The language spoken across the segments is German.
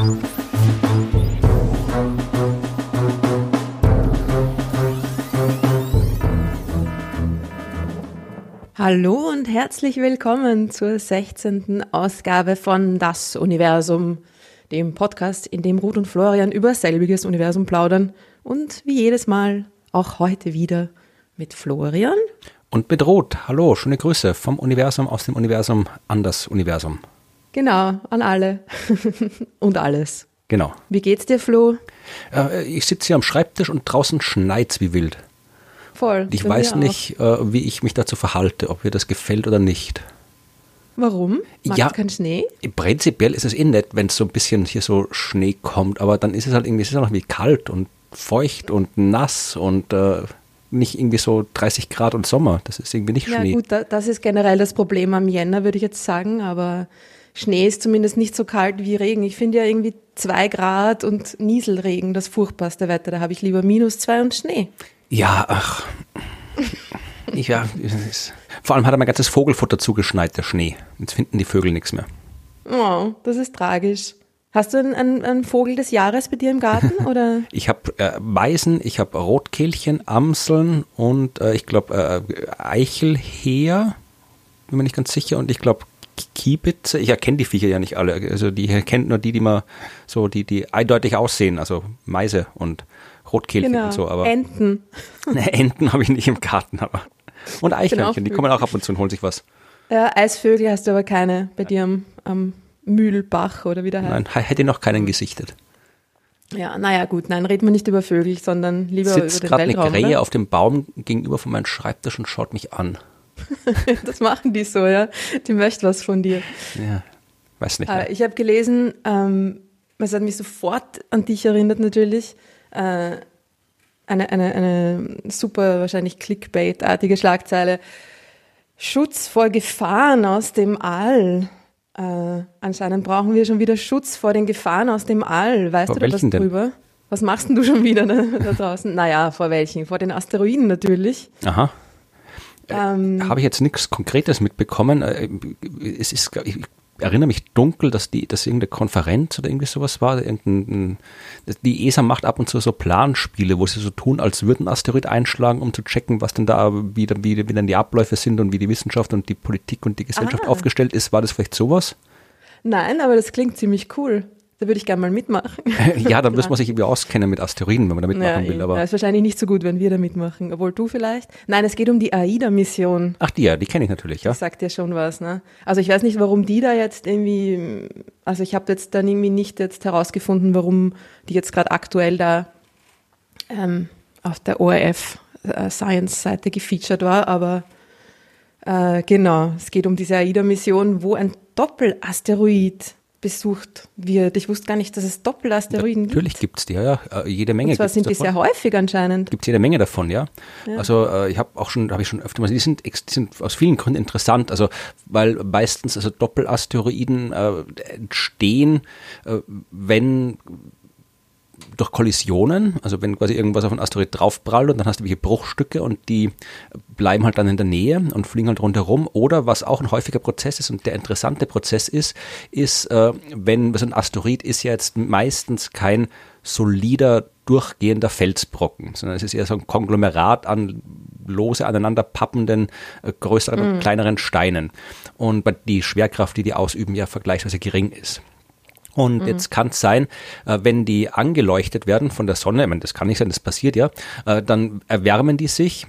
Hallo und herzlich willkommen zur 16. Ausgabe von Das Universum, dem Podcast, in dem Ruth und Florian über selbiges Universum plaudern und wie jedes Mal auch heute wieder mit Florian. Und mit Ruth. Hallo, schöne Grüße vom Universum, aus dem Universum, an das Universum. Genau, an alle und alles. Genau. Wie geht's dir, Flo? Äh, ich sitze hier am Schreibtisch und draußen schneit's wie wild. Voll. Ich weiß nicht, äh, wie ich mich dazu verhalte, ob mir das gefällt oder nicht. Warum? Magst ja, du keinen Schnee? Prinzipiell ist es eh nett, wenn es so ein bisschen hier so Schnee kommt, aber dann ist es halt irgendwie, es ist auch noch wie kalt und feucht und nass und äh, nicht irgendwie so 30 Grad und Sommer. Das ist irgendwie nicht ja, Schnee. Ja gut, da, das ist generell das Problem am Jänner, würde ich jetzt sagen, aber Schnee ist zumindest nicht so kalt wie Regen. Ich finde ja irgendwie zwei Grad und Nieselregen das furchtbarste Wetter. Da habe ich lieber minus zwei und Schnee. Ja, ach. ja, vor allem hat er mein ganzes Vogelfutter zugeschneit, der Schnee. Jetzt finden die Vögel nichts mehr. Oh, das ist tragisch. Hast du einen, einen, einen Vogel des Jahres bei dir im Garten? Oder? ich habe äh, Meisen, ich habe Rotkehlchen, Amseln und äh, ich glaube äh, Eichelheer, bin mir nicht ganz sicher, und ich glaube Kiebitze. Ich erkenne die Viecher ja nicht alle. Also die erkennt nur die, die mal so, die, die eindeutig aussehen, also Meise und Rotkehlchen genau. und so. Aber Enten. Ne, Enten habe ich nicht im Garten, aber. Und Eichhörnchen, die kommen auch ab und zu und holen sich was. Ja, Eisvögel hast du aber keine bei dir am, am Mühlbach oder wie der heißt. Nein, hätte noch keinen gesichtet. Ja, naja, gut, nein, reden wir nicht über Vögel, sondern lieber Sitzt über den gerade Weltraum. eine Krähe auf dem Baum gegenüber von meinem Schreibtisch und schaut mich an. das machen die so, ja. Die möchte was von dir. Ja, weiß nicht. Äh, Mehr. ich habe gelesen, ähm, es hat mich sofort an dich erinnert natürlich, äh, eine, eine, eine super, wahrscheinlich Clickbait-artige Schlagzeile. Schutz vor Gefahren aus dem All. Äh, anscheinend brauchen wir schon wieder Schutz vor den Gefahren aus dem All. Weißt Vor du da was welchen denn? drüber? Was machst denn du schon wieder da, da draußen? Naja, vor welchen? Vor den Asteroiden natürlich. Aha. Ähm, Habe ich jetzt nichts Konkretes mitbekommen. Äh, Es ist, ich erinnere mich dunkel, dass die, dass irgendeine Konferenz oder irgendwie sowas war. Die ESA macht ab und zu so Planspiele, wo sie so tun, als würden Asteroid einschlagen, um zu checken, was denn da, wie, wie, wie denn die Abläufe sind und wie die Wissenschaft und die Politik und die Gesellschaft Ah. aufgestellt ist. War das vielleicht sowas? nein, aber das klingt ziemlich cool. Da würde ich gerne mal mitmachen. ja, dann muss man sich irgendwie auskennen mit Asteroiden, wenn man da mitmachen will. eben. Aber ja, ist wahrscheinlich nicht so gut, wenn wir da mitmachen. Obwohl du vielleicht. Nein, es geht um die AIDA-Mission. ach, die ja, die kenne ich natürlich, ja. Das sagt ja schon was, ne? Also ich weiß nicht, warum die da jetzt irgendwie, also ich habe jetzt dann irgendwie nicht jetzt herausgefunden, warum die jetzt gerade aktuell da ähm, auf der ORF äh, Science-Seite gefeatured war, aber äh, genau, es geht um diese AIDA-Mission, wo ein Doppelasteroid besucht wird. Ich wusste gar nicht, dass es Doppelasteroiden Natürlich gibt. gibt's die, ja, ja. Äh, Jede Menge Und zwar sind die davon. sehr häufig anscheinend. gibt es jede Menge davon, ja. Ja. Also äh, ich habe auch schon, habe ich schon öfter mal, die sind, die sind aus vielen Gründen interessant, also weil meistens also Doppelasteroiden äh, entstehen, äh, wenn durch Kollisionen, also wenn quasi irgendwas auf einen Asteroid draufprallt und dann hast du welche Bruchstücke und die bleiben halt dann in der Nähe und fliegen halt rundherum. Oder was auch ein häufiger Prozess ist und der interessante Prozess ist, ist, äh, wenn so ein Asteroid ist ja jetzt meistens kein solider, durchgehender Felsbrocken, sondern es ist eher so ein Konglomerat an lose aneinander pappenden, äh, größeren und kleineren Steinen. Und die Schwerkraft, die die ausüben, ja vergleichsweise gering ist. Und jetzt kann es sein, äh, wenn die angeleuchtet werden von der Sonne, ich meine, das kann nicht sein, das passiert ja, äh, dann erwärmen die sich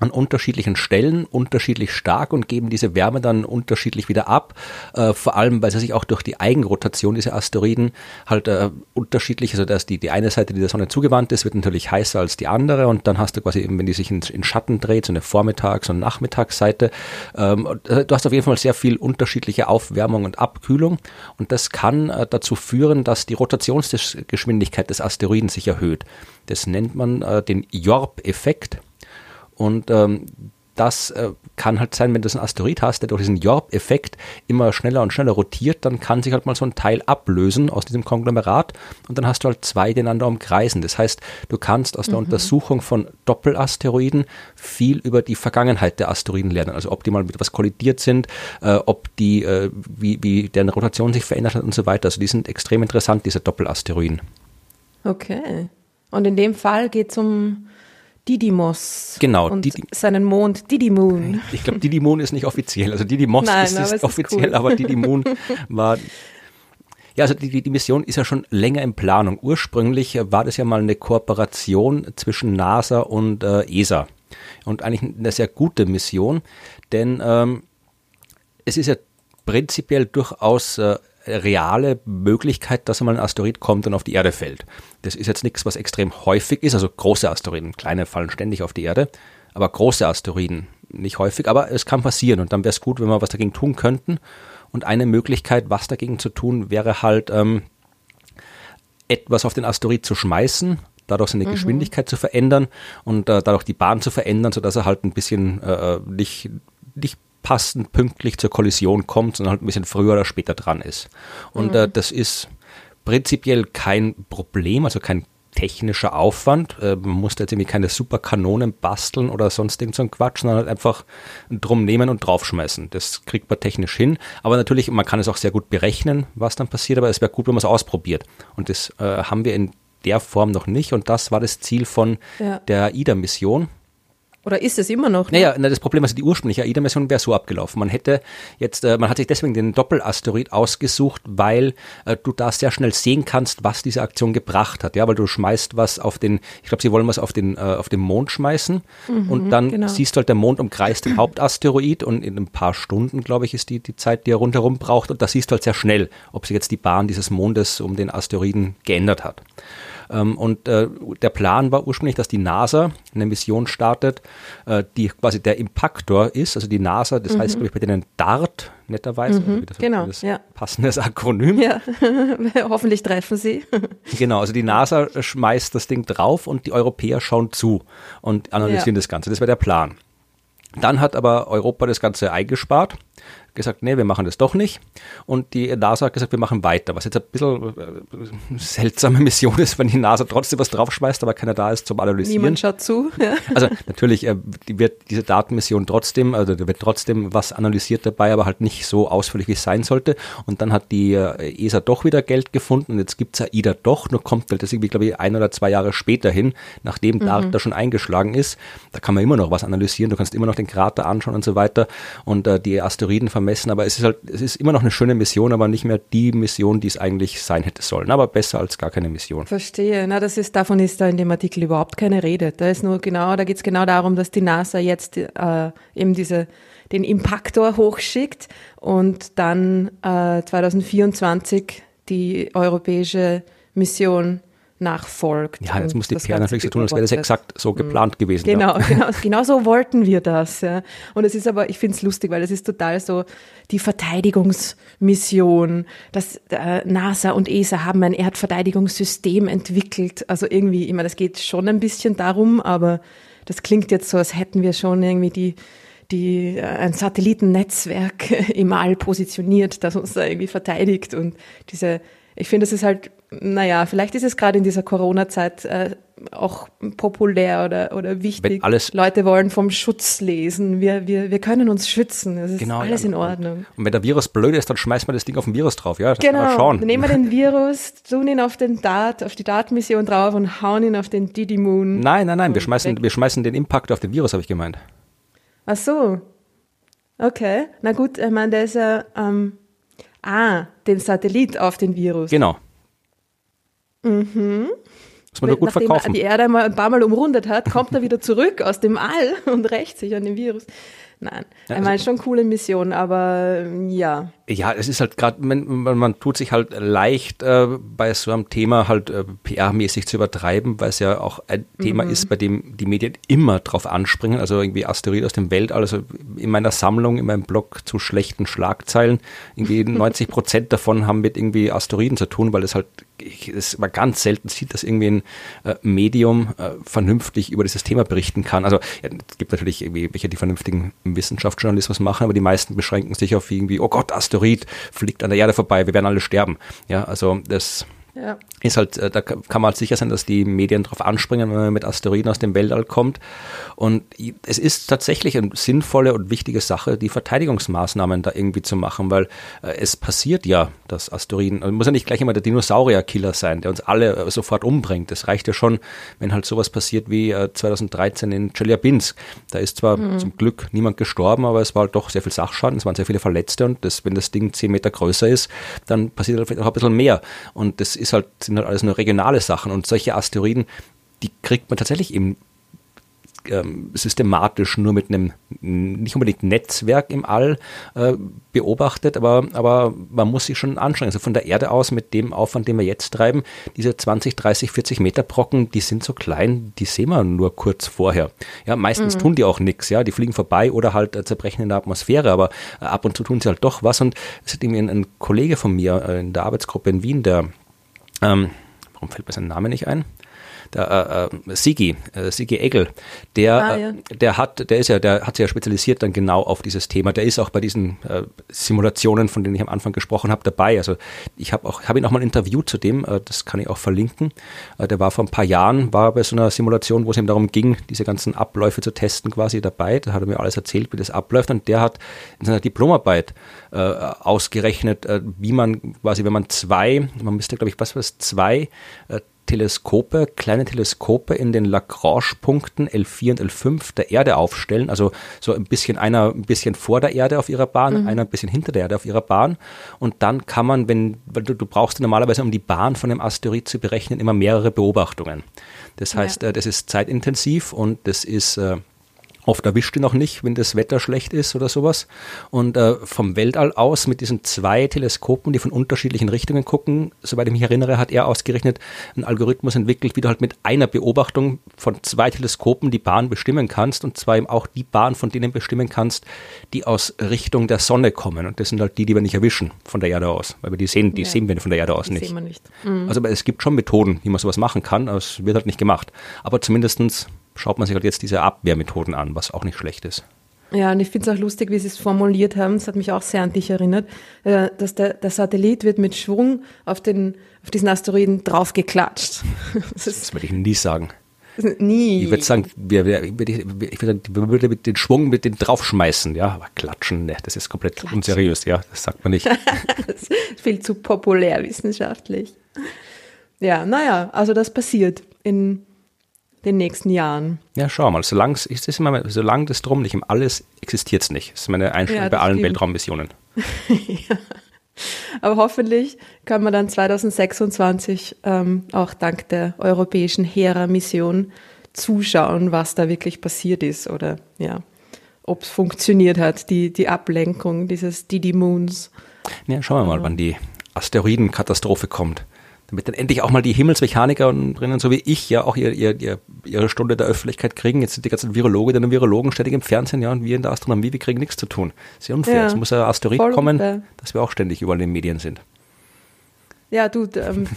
an unterschiedlichen Stellen unterschiedlich stark und geben diese Wärme dann unterschiedlich wieder ab. Äh, vor allem, weil sie sich auch durch die Eigenrotation dieser Asteroiden halt äh, unterschiedlich, also dass die, die eine Seite, die der Sonne zugewandt ist, wird natürlich heißer als die andere und dann hast du quasi eben, wenn die sich in, in Schatten dreht, so eine Vormittags- und Nachmittagsseite. Ähm, äh, du hast auf jeden Fall sehr viel unterschiedliche Aufwärmung und Abkühlung und das kann äh, dazu führen, dass die Rotationsgeschwindigkeit des Asteroiden sich erhöht. Das nennt man äh, den Jorp-Effekt. Und ähm, das äh, kann halt sein, wenn du so einen Asteroid hast, der durch diesen Jorb-Effekt immer schneller und schneller rotiert, dann kann sich halt mal so ein Teil ablösen aus diesem Konglomerat und dann hast du halt zwei, die einander umkreisen. Das heißt, du kannst aus der mhm. Untersuchung von Doppelasteroiden viel über die Vergangenheit der Asteroiden lernen. Also ob die mal mit was kollidiert sind, äh, ob die, äh, wie, wie deren Rotation sich verändert hat und so weiter. Also die sind extrem interessant, diese Doppelasteroiden. Okay. Und in dem Fall geht es um Didymos. Genau. Und Didi seinen Mond Didymoon. Ich glaube, Didymoon ist nicht offiziell. Also Didymos Nein, ist, ist offiziell, ist cool. aber Didymoon war ja, also die, die Mission ist ja schon länger in Planung. Ursprünglich war das ja mal eine Kooperation zwischen NASA und äh, ESA. Und eigentlich eine sehr gute Mission, denn ähm, es ist ja prinzipiell durchaus äh, reale Möglichkeit, dass einmal ein Asteroid kommt und auf die Erde fällt. Das ist jetzt nichts, was extrem häufig ist, also große Asteroiden, kleine fallen ständig auf die Erde, aber große Asteroiden nicht häufig, aber es kann passieren und dann wäre es gut, wenn wir was dagegen tun könnten. Und eine Möglichkeit, was dagegen zu tun, wäre halt ähm, etwas auf den Asteroid zu schmeißen, dadurch seine mhm. Geschwindigkeit zu verändern und äh, dadurch die Bahn zu verändern, sodass er halt ein bisschen äh, nicht, nicht passend pünktlich zur Kollision kommt, sondern halt ein bisschen früher oder später dran ist. Und mhm. äh, das ist prinzipiell kein Problem, also kein technischer Aufwand. Äh, man muss da jetzt irgendwie keine Superkanonen basteln oder sonst irgend so ein Quatsch, sondern halt einfach drum nehmen und draufschmeißen. Das kriegt man technisch hin. Aber natürlich, man kann es auch sehr gut berechnen, was dann passiert, aber es wäre gut, wenn man es ausprobiert. Und das äh, haben wir in der Form noch nicht. Und das war das Ziel von ja. der IDA-Mission. Oder ist es immer noch? Ne? Naja, na, das Problem ist, die ursprüngliche AIDA-Mission wäre so abgelaufen. Man hätte jetzt, äh, man hat sich deswegen den Doppelasteroid ausgesucht, weil äh, du da sehr schnell sehen kannst, was diese Aktion gebracht hat. Ja, weil du schmeißt was auf den, ich glaube, sie wollen was auf den, äh, auf den Mond schmeißen mhm, und dann genau. siehst du halt, der Mond umkreist den Hauptasteroid und in ein paar Stunden, glaube ich, ist die, die Zeit, die er rundherum braucht und da siehst du halt sehr schnell, ob sich jetzt die Bahn dieses Mondes um den Asteroiden geändert hat. Ähm, und äh, der Plan war ursprünglich, dass die NASA eine Mission startet, äh, die quasi der Impaktor ist. Also die NASA, das mhm. heißt, glaube ich, bei denen DART, netterweise. Mhm, das genau, das ja. passendes Akronym. Ja, hoffentlich treffen Sie. genau, also die NASA schmeißt das Ding drauf und die Europäer schauen zu und analysieren ja. das Ganze. Das wäre der Plan. Dann hat aber Europa das Ganze eingespart gesagt, nee, wir machen das doch nicht. Und die NASA hat gesagt, wir machen weiter. Was jetzt ein bisschen äh, seltsame Mission ist, wenn die NASA trotzdem was draufschmeißt, aber keiner da ist zum Analysieren. Niemand schaut zu. Ja. Also natürlich äh, die wird diese Datenmission trotzdem, also da wird trotzdem was analysiert dabei, aber halt nicht so ausführlich, wie es sein sollte. Und dann hat die äh, ESA doch wieder Geld gefunden und jetzt gibt es AIDA doch, nur kommt halt das irgendwie, glaube ich, ein oder zwei Jahre später hin, nachdem mhm. DART da schon eingeschlagen ist. Da kann man immer noch was analysieren, du kannst immer noch den Krater anschauen und so weiter und äh, die Asteroiden vermessen, aber es ist halt, es ist immer noch eine schöne Mission, aber nicht mehr die Mission, die es eigentlich sein hätte sollen. Aber besser als gar keine Mission. Verstehe. Na, das ist, davon ist da in dem Artikel überhaupt keine Rede. Da ist nur genau, da geht es genau darum, dass die NASA jetzt äh, eben diese den Impaktor hochschickt und dann äh, 2024 die europäische Mission nachfolgt. Ja, jetzt muss die PR natürlich so tun, als wäre das exakt so mhm. geplant gewesen. Genau, ja. genau, genau so wollten wir das. Ja. Und es ist aber, ich finde es lustig, weil es ist total so die Verteidigungsmission, dass äh, NASA und ESA haben ein Erdverteidigungssystem entwickelt. Also irgendwie, ich meine, das geht schon ein bisschen darum, aber das klingt jetzt so, als hätten wir schon irgendwie die die, äh, ein Satellitennetzwerk im All positioniert, das uns da irgendwie verteidigt und diese ich finde, es ist halt, naja, vielleicht ist es gerade in dieser Corona-Zeit äh, auch populär oder, oder wichtig. alles Leute wollen vom Schutz lesen. Wir, wir, wir können uns schützen. Es ist genau, alles in Ordnung. Und wenn der Virus blöd ist, dann schmeißt man das Ding auf den Virus drauf. Ja, genau. Schauen. Dann nehmen wir den Virus, tun ihn auf den Dart, auf die Dart-Mission drauf und hauen ihn auf den Didi Moon. Nein, nein, nein. Wir schmeißen, wir schmeißen den Impact auf den Virus, habe ich gemeint. Ach so. Okay. Na gut, ich meine, der ist ja, ähm, Ah, den Satellit auf den Virus. Genau. Mhm. Muss man nur gut Nachdem verkaufen. er die Erde mal ein paar Mal umrundet hat, kommt er wieder zurück aus dem All und rächt sich an dem Virus. Nein, ja, ich meine schon coole Mission, aber ja. Ja, es ist halt gerade, man, man, tut sich halt leicht äh, bei so einem Thema halt äh, PR-mäßig zu übertreiben, weil es ja auch ein mhm. Thema ist, bei dem die Medien immer drauf anspringen. Also irgendwie Asteroid aus dem Weltall. Also in meiner Sammlung, in meinem Blog zu schlechten Schlagzeilen, irgendwie 90 Prozent davon haben mit irgendwie Asteroiden zu tun, weil es halt es man ganz selten sieht, dass irgendwie ein äh, Medium äh, vernünftig über dieses Thema berichten kann. Also ja, es gibt natürlich irgendwie welche, die vernünftigen Wissenschaftsjournalismus machen, aber die meisten beschränken sich auf irgendwie, oh Gott, Asteroid fliegt an der Erde vorbei, wir werden alle sterben. Ja, also das ja. Ist halt, äh, da kann man halt sicher sein, dass die Medien darauf anspringen, wenn man mit Asteroiden aus dem Weltall kommt. Und es ist tatsächlich eine sinnvolle und wichtige Sache, die Verteidigungsmaßnahmen da irgendwie zu machen, weil äh, es passiert ja, dass Asteroiden, also muss ja nicht gleich immer der Dinosaurierkiller sein, der uns alle äh, sofort umbringt. Es reicht ja schon, wenn halt sowas passiert wie 2013 in Chelyabinsk. Da ist zwar mhm. zum Glück niemand gestorben, aber es war halt doch sehr viel Sachschaden, es waren sehr viele Verletzte und das, wenn das Ding zehn Meter größer ist, dann passiert halt vielleicht auch ein bisschen mehr. Und das ist halt, sind halt alles nur regionale Sachen und solche Asteroiden, die kriegt man tatsächlich eben ähm, systematisch nur mit einem nicht unbedingt Netzwerk im All äh, beobachtet, aber, aber man muss sich schon anstrengen. Also von der Erde aus mit dem Aufwand, den wir jetzt treiben, diese 20, 30, 40 Meter Brocken, die sind so klein, die sehen wir nur kurz vorher. Ja, meistens mhm. tun die auch nichts, ja, die fliegen vorbei oder halt äh, zerbrechen in der Atmosphäre, aber äh, ab und zu tun sie halt doch was und es hat irgendwie ein, ein Kollege von mir äh, in der Arbeitsgruppe in Wien, der ähm, warum fällt mir sein Name nicht ein? Der äh, äh, Sigi, äh, Sigi Egel, der, ah, ja. äh, der hat, der ist ja, der hat sich ja spezialisiert dann genau auf dieses Thema. Der ist auch bei diesen äh, Simulationen, von denen ich am Anfang gesprochen habe, dabei. Also ich habe auch, habe ihn auch mal ein Interview zu dem, äh, das kann ich auch verlinken. Äh, der war vor ein paar Jahren, war bei so einer Simulation, wo es ihm darum ging, diese ganzen Abläufe zu testen, quasi dabei. Da hat er mir alles erzählt, wie das abläuft. Und der hat in seiner Diplomarbeit äh, ausgerechnet, äh, wie man quasi, wenn man zwei, man müsste, glaube ich, was war es, zwei äh, Teleskope, kleine Teleskope in den Lagrange-Punkten L4 und L5 der Erde aufstellen. Also so ein bisschen einer ein bisschen vor der Erde auf ihrer Bahn, mhm. einer ein bisschen hinter der Erde auf ihrer Bahn. Und dann kann man, wenn, weil du, du brauchst normalerweise, um die Bahn von einem Asteroid zu berechnen, immer mehrere Beobachtungen. Das heißt, ja. äh, das ist zeitintensiv und das ist äh, Oft erwischt ihn auch nicht, wenn das Wetter schlecht ist oder sowas. Und äh, vom Weltall aus mit diesen zwei Teleskopen, die von unterschiedlichen Richtungen gucken, soweit ich mich erinnere, hat er ausgerechnet einen Algorithmus entwickelt, wie du halt mit einer Beobachtung von zwei Teleskopen die Bahn bestimmen kannst und zwar eben auch die Bahn von denen bestimmen kannst, die aus Richtung der Sonne kommen. Und das sind halt die, die wir nicht erwischen von der Erde aus, weil wir die sehen, die ja. sehen wir von der Erde aus die nicht. Sehen wir nicht. Mhm. Also es gibt schon Methoden, wie man sowas machen kann, aber es wird halt nicht gemacht. Aber zumindestens schaut man sich halt jetzt diese Abwehrmethoden an, was auch nicht schlecht ist. Ja, und ich finde es auch lustig, wie Sie es formuliert haben. Das hat mich auch sehr an dich erinnert, äh, dass der, der Satellit wird mit Schwung auf, den, auf diesen Asteroiden draufgeklatscht. Das, das würde ich nie sagen. Nie. Ich würde sagen, wir, wir, ich würde würde mit den Schwung mit den draufschmeißen, ja, aber klatschen, ne, das ist komplett klatschen. unseriös, ja, das sagt man nicht. das ist viel zu populär wissenschaftlich. Ja, naja, also das passiert in den nächsten Jahren. Ja, schau mal, solange es ist immer, solange das drum nicht im Alles existiert es nicht. Das ist meine Einstellung ja, bei allen. Weltraummissionen. ja. Aber hoffentlich kann man dann 2026 ähm, auch dank der europäischen Hera-Mission zuschauen, was da wirklich passiert ist oder ja, ob es funktioniert hat, die, die Ablenkung dieses Didi Moons. Ja, schauen wir mal, wann die Asteroidenkatastrophe kommt damit dann endlich auch mal die Himmelsmechaniker drinnen, so wie ich, ja auch ihr, ihr, ihr, ihre Stunde der Öffentlichkeit kriegen. Jetzt sind die ganzen Virologen und Virologen ständig im Fernsehen, ja, und wir in der Astronomie, wir kriegen nichts zu tun. Sehr unfair. Ja, es muss ein Asteroid kommen, unfair. dass wir auch ständig überall in den Medien sind. Ja, du, um,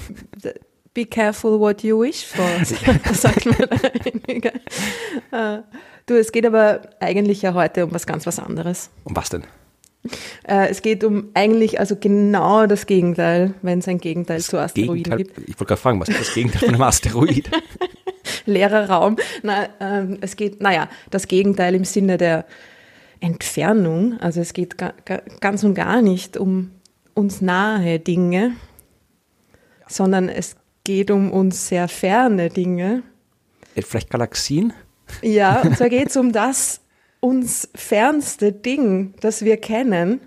be careful what you wish for, sagt man. uh, du, es geht aber eigentlich ja heute um was ganz was anderes. Um was denn? Äh, es geht um eigentlich also genau das Gegenteil, wenn es ein Gegenteil das zu Asteroiden Gegenteil, gibt. Ich wollte gerade fragen, was ist das Gegenteil von einem Asteroid? Leerer Raum. Na, ähm, es geht, naja, das Gegenteil im Sinne der Entfernung. Also es geht ga, ga, ganz und gar nicht um uns nahe Dinge, ja. sondern es geht um uns sehr ferne Dinge. Äh, vielleicht Galaxien? Ja, und zwar geht es um das, uns fernste Ding, das wir kennen,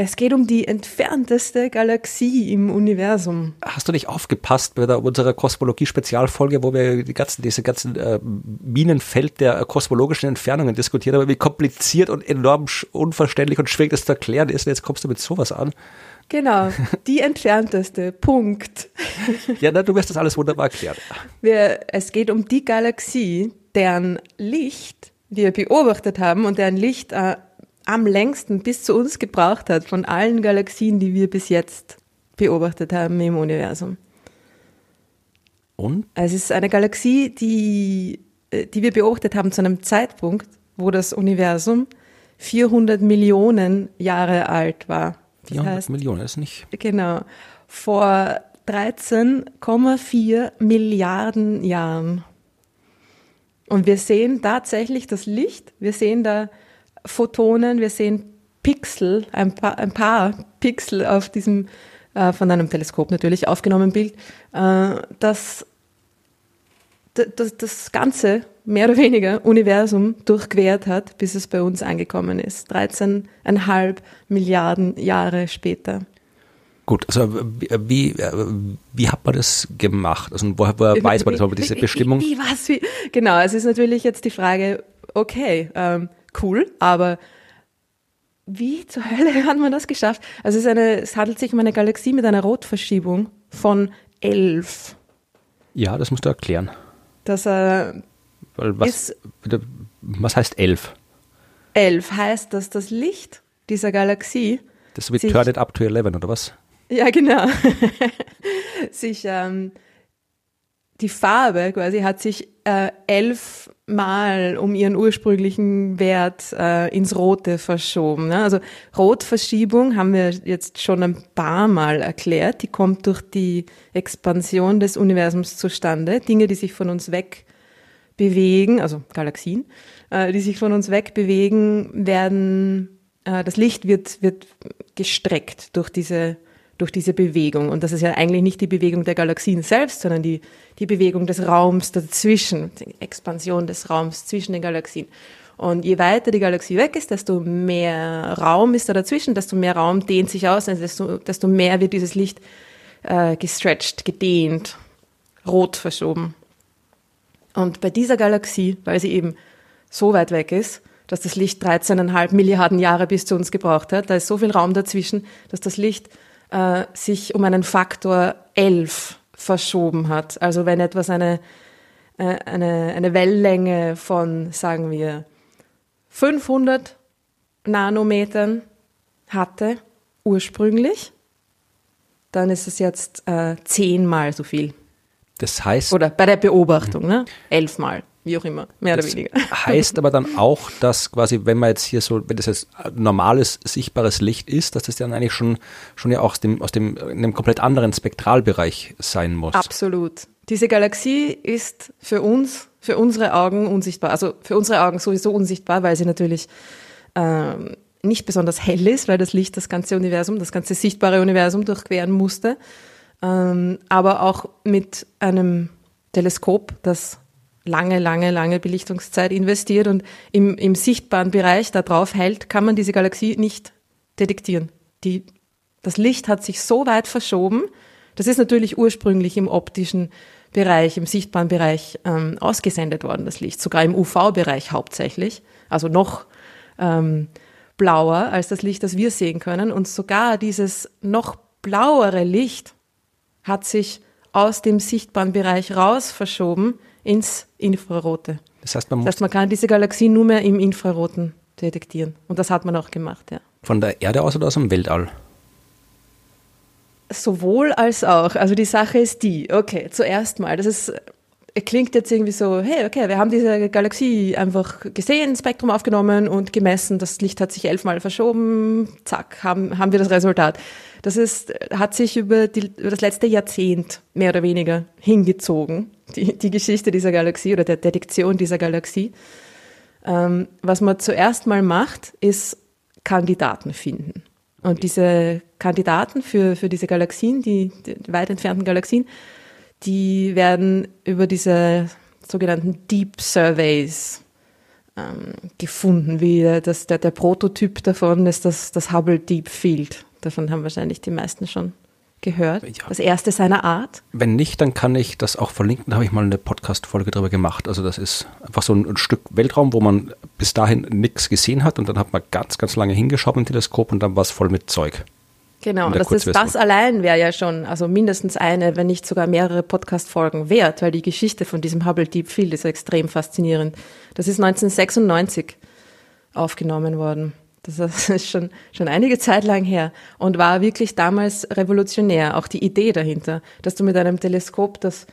Es geht um die entfernteste Galaxie im Universum. Hast du nicht aufgepasst bei der, unserer Kosmologie-Spezialfolge, wo wir die ganzen, diese ganzen äh, Minenfeld der kosmologischen Entfernungen diskutiert haben, wie kompliziert und enorm unverständlich und schwierig das zu erklären ist. Und jetzt kommst du mit sowas an. Genau, die entfernteste. Punkt. Ja, na, du wirst das alles wunderbar erklären. Wir, es geht um die Galaxie, deren Licht wir beobachtet haben und deren Licht äh, am längsten bis zu uns gebraucht hat von allen Galaxien, die wir bis jetzt beobachtet haben im Universum. Und? Es ist eine Galaxie, die, äh, die wir beobachtet haben zu einem Zeitpunkt, wo das Universum 400 Millionen Jahre alt war. 400 heißt, Millionen ist nicht. Genau. Vor 13,4 Milliarden Jahren. Und wir sehen tatsächlich das Licht. Wir sehen da Photonen, wir sehen Pixel, ein paar, ein paar Pixel auf diesem äh, von einem Teleskop natürlich aufgenommenen Bild, äh, das, das das ganze mehr oder weniger Universum durchquert hat, bis es bei uns angekommen ist. 13,5 Milliarden Jahre später. Gut, also wie, wie hat man das gemacht? Also woher, woher weiß man das? Aber diese Bestimmung? Wie, was? Wie? Genau, es ist natürlich jetzt die Frage, okay, ähm, cool, aber wie zur Hölle hat man das geschafft? Also es, ist eine, es handelt sich um eine Galaxie mit einer Rotverschiebung von 11. Ja, das musst du erklären. Das äh, was, ist, was heißt 11? 11 heißt, dass das Licht dieser Galaxie das ist wie Turn it up to 11, oder was? Ja, genau. sich ähm, die Farbe quasi hat sich äh, elfmal um ihren ursprünglichen Wert äh, ins Rote verschoben. Ne? Also Rotverschiebung haben wir jetzt schon ein paar Mal erklärt. Die kommt durch die Expansion des Universums zustande. Dinge, die sich von uns weg bewegen, also Galaxien, äh, die sich von uns weg bewegen, werden, äh, das Licht wird, wird gestreckt durch diese durch diese Bewegung. Und das ist ja eigentlich nicht die Bewegung der Galaxien selbst, sondern die, die Bewegung des Raums dazwischen, die Expansion des Raums zwischen den Galaxien. Und je weiter die Galaxie weg ist, desto mehr Raum ist da dazwischen, desto mehr Raum dehnt sich aus, also desto, desto mehr wird dieses Licht äh, gestretched, gedehnt, rot verschoben. Und bei dieser Galaxie, weil sie eben so weit weg ist, dass das Licht 13,5 Milliarden Jahre bis zu uns gebraucht hat, da ist so viel Raum dazwischen, dass das Licht äh, sich um einen Faktor 11 verschoben hat. Also wenn etwas eine, äh, eine, eine Wellenlänge von, sagen wir, 500 Nanometern hatte ursprünglich, dann ist es jetzt äh, zehnmal so viel. Das heißt. Oder bei der Beobachtung, ne? Elfmal wie auch immer, mehr das oder weniger. Heißt aber dann auch, dass quasi, wenn man jetzt hier so, wenn das jetzt normales, sichtbares Licht ist, dass das dann eigentlich schon, schon ja auch aus dem, aus dem, in einem komplett anderen Spektralbereich sein muss. Absolut. Diese Galaxie ist für uns, für unsere Augen unsichtbar. Also für unsere Augen sowieso unsichtbar, weil sie natürlich ähm, nicht besonders hell ist, weil das Licht das ganze Universum, das ganze sichtbare Universum durchqueren musste. Ähm, aber auch mit einem Teleskop, das lange, lange, lange Belichtungszeit investiert und im, im sichtbaren Bereich da drauf hält, kann man diese Galaxie nicht detektieren. Die, das Licht hat sich so weit verschoben, das ist natürlich ursprünglich im optischen Bereich, im sichtbaren Bereich ähm, ausgesendet worden, das Licht, sogar im UV-Bereich hauptsächlich, also noch ähm, blauer als das Licht, das wir sehen können. Und sogar dieses noch blauere Licht hat sich aus dem sichtbaren Bereich raus verschoben ins Infrarote. Das heißt, man, das heißt, man kann diese Galaxie nur mehr im Infraroten detektieren. Und das hat man auch gemacht, ja. Von der Erde aus oder aus dem Weltall? Sowohl als auch. Also die Sache ist die, okay, zuerst mal, das ist, klingt jetzt irgendwie so, hey, okay, wir haben diese Galaxie einfach gesehen, Spektrum aufgenommen und gemessen, das Licht hat sich elfmal verschoben, zack, haben, haben wir das Resultat. Das ist, hat sich über, die, über das letzte Jahrzehnt mehr oder weniger hingezogen, die, die Geschichte dieser Galaxie oder der Detektion dieser Galaxie. Ähm, was man zuerst mal macht, ist Kandidaten finden. Und diese Kandidaten für, für diese Galaxien, die, die weit entfernten Galaxien, die werden über diese sogenannten Deep Surveys ähm, gefunden, wie das, der, der Prototyp davon ist das, das Hubble Deep Field. Davon haben wahrscheinlich die meisten schon gehört. Ja. Das erste seiner Art. Wenn nicht, dann kann ich das auch verlinken. Da habe ich mal eine Podcast-Folge drüber gemacht. Also das ist einfach so ein, ein Stück Weltraum, wo man bis dahin nichts gesehen hat und dann hat man ganz, ganz lange hingeschaut mit dem Teleskop und dann war es voll mit Zeug. Genau, das, ist, das allein wäre ja schon, also mindestens eine, wenn nicht sogar mehrere Podcast-Folgen wert, weil die Geschichte von diesem Hubble Deep Field ist extrem faszinierend. Das ist 1996 aufgenommen worden. Das ist schon, schon einige Zeit lang her und war wirklich damals revolutionär. Auch die Idee dahinter, dass du mit einem Teleskop, das,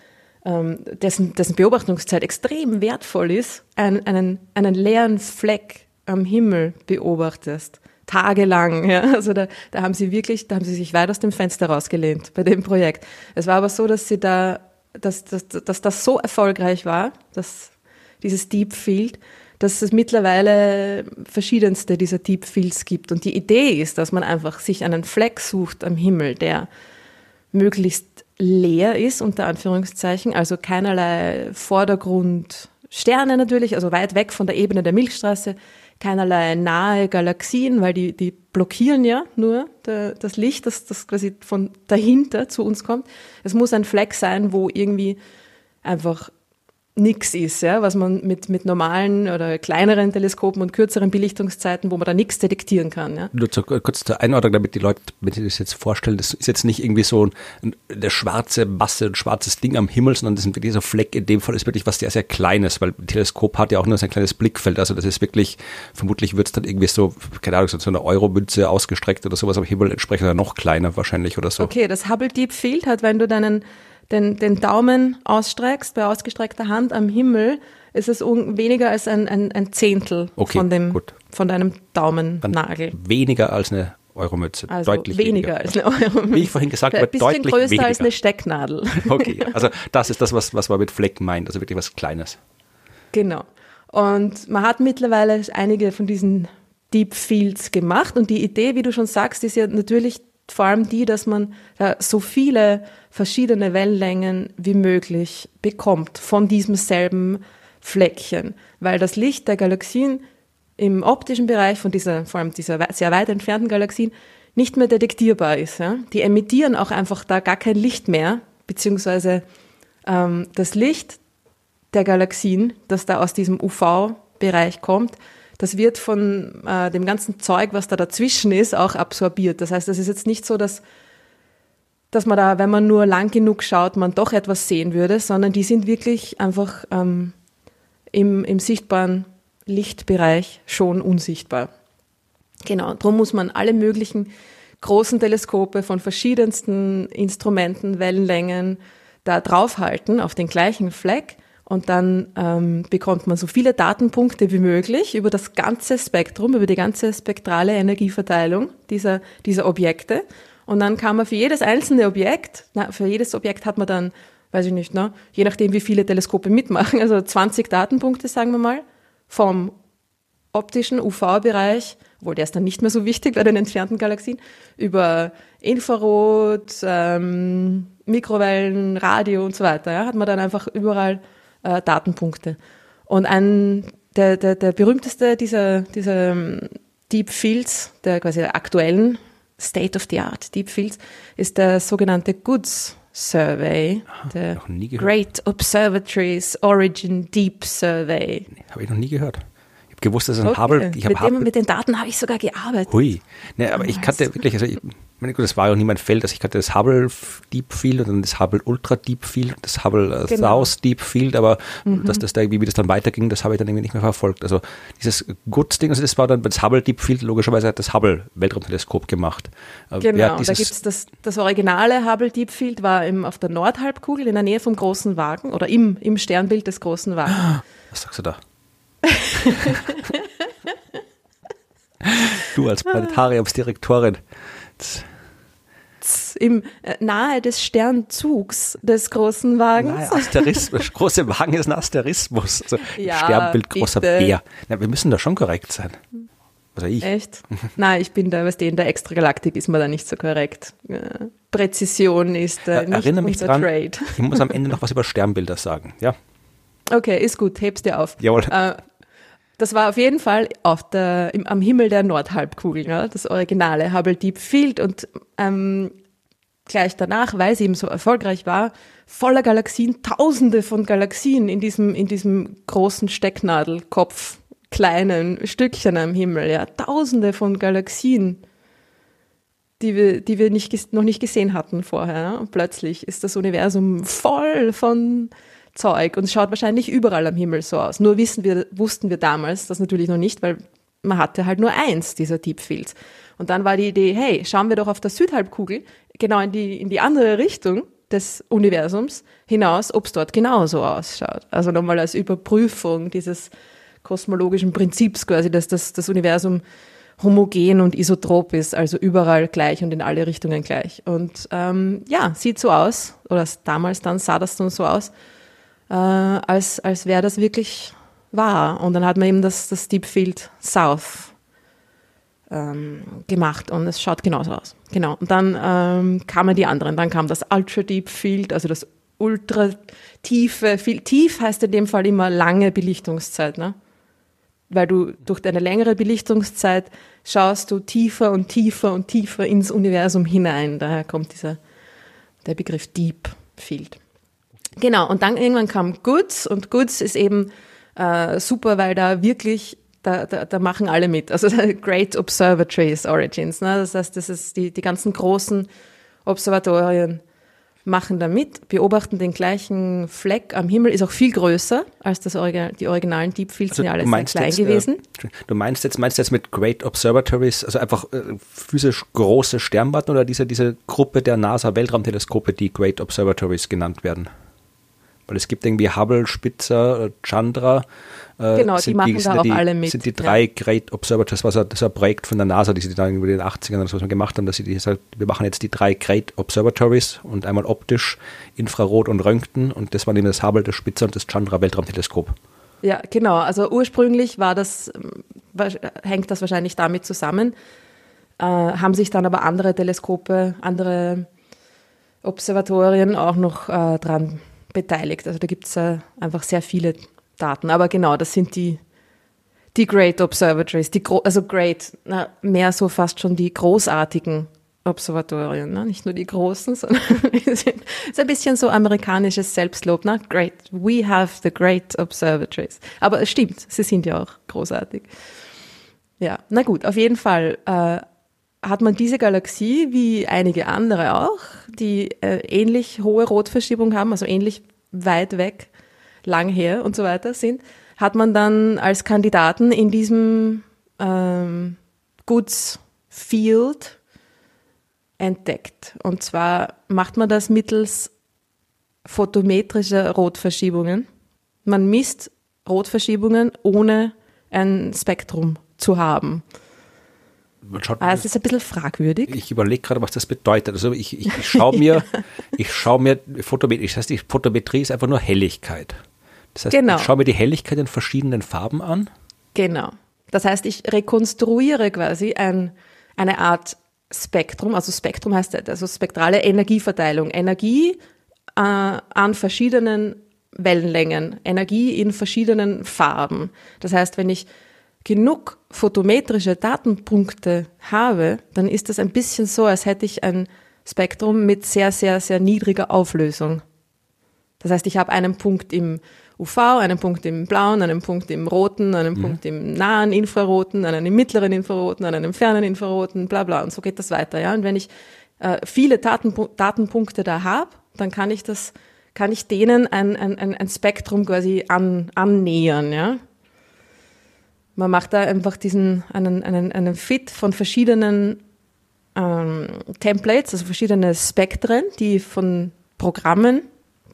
ähm, dessen, dessen Beobachtungszeit extrem wertvoll ist, einen, einen, einen leeren Fleck am Himmel beobachtest. Tagelang, ja. Also da, da haben sie wirklich, da haben sie sich weit aus dem Fenster rausgelehnt bei dem Projekt. Es war aber so, dass sie da, dass, dass, dass das so erfolgreich war, dass dieses Deep Field, dass es mittlerweile verschiedenste dieser Deep Fields gibt. Und die Idee ist, dass man einfach sich einen Fleck sucht am Himmel, der möglichst leer ist, unter Anführungszeichen, also keinerlei Vordergrund, Sterne natürlich, also weit weg von der Ebene der Milchstraße, keinerlei nahe Galaxien, weil die, die blockieren ja nur der, das Licht, das, das quasi von dahinter zu uns kommt. Es muss ein Fleck sein, wo irgendwie einfach nichts ist, ja, was man mit, mit normalen oder kleineren Teleskopen und kürzeren Belichtungszeiten, wo man da nichts detektieren kann. Ja. Nur zu, kurz zur Einordnung, damit die Leute, wenn sie das jetzt vorstellen, das ist jetzt nicht irgendwie so ein, der schwarze Masse, ein schwarzes Ding am Himmel, sondern das ist wirklich so Fleck. In dem Fall ist wirklich was sehr, sehr Kleines, weil ein Teleskop hat ja auch nur so ein kleines Blickfeld. Also das ist wirklich, vermutlich wird es dann irgendwie so, keine Ahnung, so eine Euromünze ausgestreckt oder sowas am Himmel entsprechend noch kleiner wahrscheinlich oder so. Okay, das Hubble Deep Field hat, wenn du deinen den, den Daumen ausstreckst, bei ausgestreckter Hand am Himmel, ist es weniger als ein, ein, ein Zehntel okay, von, dem, von deinem Daumennagel. Dann weniger als eine Euromütze. Also deutlich weniger, weniger als eine Euromütze. Wie ich vorhin gesagt habe, deutlich größer weniger. als eine Stecknadel. Okay, also das ist das, was, was man mit Fleck meint, also wirklich was Kleines. Genau. Und man hat mittlerweile einige von diesen Deep Fields gemacht und die Idee, wie du schon sagst, ist ja natürlich vor allem die, dass man da so viele verschiedene Wellenlängen wie möglich bekommt von diesem selben Fleckchen, weil das Licht der Galaxien im optischen Bereich von dieser, vor allem dieser sehr weit entfernten Galaxien, nicht mehr detektierbar ist. Ja? Die emittieren auch einfach da gar kein Licht mehr, beziehungsweise ähm, das Licht der Galaxien, das da aus diesem UV-Bereich kommt, das wird von äh, dem ganzen Zeug, was da dazwischen ist, auch absorbiert. Das heißt, es ist jetzt nicht so, dass, dass man da, wenn man nur lang genug schaut, man doch etwas sehen würde, sondern die sind wirklich einfach ähm, im, im sichtbaren Lichtbereich schon unsichtbar. Genau, darum muss man alle möglichen großen Teleskope von verschiedensten Instrumenten, Wellenlängen da draufhalten auf den gleichen Fleck und dann ähm, bekommt man so viele Datenpunkte wie möglich über das ganze Spektrum, über die ganze spektrale Energieverteilung dieser, dieser Objekte. Und dann kann man für jedes einzelne Objekt, na, für jedes Objekt hat man dann, weiß ich nicht, ne, je nachdem wie viele Teleskope mitmachen, also 20 Datenpunkte, sagen wir mal, vom optischen UV-Bereich, obwohl der ist dann nicht mehr so wichtig bei den entfernten Galaxien, über Infrarot, ähm, Mikrowellen, Radio und so weiter, ja, hat man dann einfach überall äh, Datenpunkte. Und ein, der, der, der berühmteste dieser, dieser ähm, Deep Fields, der quasi der aktuellen State of the Art Deep Fields, ist der sogenannte Goods Survey, Aha, der Great Observatories Origin Deep Survey. Nee, habe ich noch nie gehört habe gewusst, dass es ein okay. Hubble. Ich mit, dem, mit den Daten habe ich sogar gearbeitet. Hui. Nee, aber ich kannte wirklich, also ich, meine gut, das war ja auch nie mein Feld, dass also ich hatte das Hubble Deep Field und dann das Hubble Ultra Deep Field, das Hubble äh, genau. South Deep Field, aber mhm. dass das da irgendwie, wie das dann weiterging, das habe ich dann irgendwie nicht mehr verfolgt. Also dieses Goods-Ding, also das war dann das Hubble Deep Field, logischerweise hat das Hubble Weltraumteleskop gemacht. Äh, genau, ja, da gibt's das, das originale Hubble Deep Field war im, auf der Nordhalbkugel in der Nähe vom großen Wagen oder im, im Sternbild des großen Wagens. Was sagst du da? Du als Planetariumsdirektorin im äh, nahe des Sternzugs des großen Wagens. Naja, Asterismus, große Wagen ist ein Asterismus. Also ja, Sternbild großer Bär. Na, wir müssen da schon korrekt sein. Also ich. Echt? Nein, ich bin da, was in der Extragalaktik ist man da nicht so korrekt. Präzision ist äh, nicht Erinnere mich unser dran, Trade. Ich muss am Ende noch was über Sternbilder sagen, ja? Okay, ist gut, heb's dir auf. Jawohl. Äh, Das war auf jeden Fall auf der, im, am Himmel der Nordhalbkugel, ja, das originale Hubble Deep Field. Und ähm, gleich danach, weil sie eben so erfolgreich war, voller Galaxien, tausende von Galaxien in diesem, in diesem großen Stecknadelkopf, kleinen Stückchen am Himmel, ja, tausende von Galaxien, die wir, die wir nicht, noch nicht gesehen hatten vorher. Ja? Und plötzlich ist das Universum voll von Zeug und es schaut wahrscheinlich überall am Himmel so aus. Nur wissen wir, wussten wir damals das natürlich noch nicht, weil man hatte halt nur eins dieser Deep Fields. Und dann war die Idee, hey, schauen wir doch auf der Südhalbkugel genau in die, in die andere Richtung des Universums hinaus, ob es dort genauso ausschaut. Also nochmal als Überprüfung dieses kosmologischen Prinzips quasi, dass das, das Universum homogen und isotrop ist, also überall gleich und in alle Richtungen gleich. Und ähm, ja, sieht so aus, oder damals dann sah das dann so aus, äh, als, als wäre das wirklich wahr. Und dann hat man eben das, das Deep Field South ähm, gemacht und es schaut genauso aus. Genau. Und dann ähm, kamen die anderen. Dann kam das Ultra Deep Field, also das ultra tiefe, viel, tief heißt in dem Fall immer lange Belichtungszeit, ne? Weil du durch deine längere Belichtungszeit schaust du tiefer und tiefer und tiefer ins Universum hinein. Daher kommt dieser, der Begriff Deep Field. Genau. Und dann irgendwann kam Goods und Goods ist eben äh, super, weil da wirklich da, da, da machen alle mit. Also Great Observatories Origins. Ne? Das heißt, das ist die, die ganzen großen Observatorien machen da mit, beobachten den gleichen Fleck am Himmel, ist auch viel größer als das Original, die originalen Deep Fields also sind ja alle sehr klein jetzt, äh, gewesen. Äh, du meinst jetzt, meinst jetzt mit Great Observatories, also einfach äh, physisch große Sternwarten oder diese, diese Gruppe der NASA Weltraumteleskope, die Great Observatories genannt werden? Weil es gibt irgendwie Hubble, Spitzer, Chandra. Äh, genau, die machen die, da auch die, alle mit. sind die drei ja. Great Observatories, was das war ein Projekt von der NASA, die sie dann über den 80ern oder so gemacht haben, dass sie die, wir machen jetzt die drei Great Observatories und einmal optisch, Infrarot und Röntgen und das waren eben das Hubble, das Spitzer und das Chandra Weltraumteleskop. Ja, genau. Also ursprünglich war das, hängt das wahrscheinlich damit zusammen, äh, haben sich dann aber andere Teleskope, andere Observatorien auch noch äh, dran beteiligt. Also da gibt es äh, einfach sehr viele Daten. Aber genau, das sind die, die Great Observatories, die also Great, na, mehr so fast schon die großartigen Observatorien, ne? nicht nur die großen, sondern es ist ein bisschen so amerikanisches Selbstlob. Ne? Great, we have the great observatories. Aber es stimmt, sie sind ja auch großartig. Ja, na gut, auf jeden Fall äh, hat man diese Galaxie wie einige andere auch, die äh, ähnlich hohe Rotverschiebung haben, also ähnlich weit weg, lang her und so weiter sind, hat man dann als Kandidaten in diesem ähm, Goods Field entdeckt. Und zwar macht man das mittels photometrischer Rotverschiebungen. Man misst Rotverschiebungen ohne ein Spektrum zu haben. Schaut, ah, es ist ein bisschen fragwürdig. Ich überlege gerade, was das bedeutet. Also ich, ich, ich schaue mir, ich schaue mir Photometrie, das heißt, die Photometrie ist einfach nur Helligkeit. Das heißt, genau. ich schaue mir die Helligkeit in verschiedenen Farben an. Genau. Das heißt, ich rekonstruiere quasi ein, eine Art Spektrum, also Spektrum heißt also spektrale Energieverteilung. Energie äh, an verschiedenen Wellenlängen, Energie in verschiedenen Farben. Das heißt, wenn ich genug photometrische Datenpunkte habe, dann ist das ein bisschen so, als hätte ich ein Spektrum mit sehr, sehr, sehr niedriger Auflösung. Das heißt, ich habe einen Punkt im UV, einen Punkt im blauen, einen Punkt im roten, einen mhm. Punkt im nahen Infraroten, einen im mittleren Infraroten, einen im fernen Infraroten, bla bla. Und so geht das weiter. Ja? Und wenn ich äh, viele Datenpu Datenpunkte da habe, dann kann ich das, kann ich denen ein, ein, ein Spektrum quasi an, annähern. Ja? Man macht da einfach diesen, einen, einen, einen Fit von verschiedenen ähm, Templates, also verschiedene Spektren, die von Programmen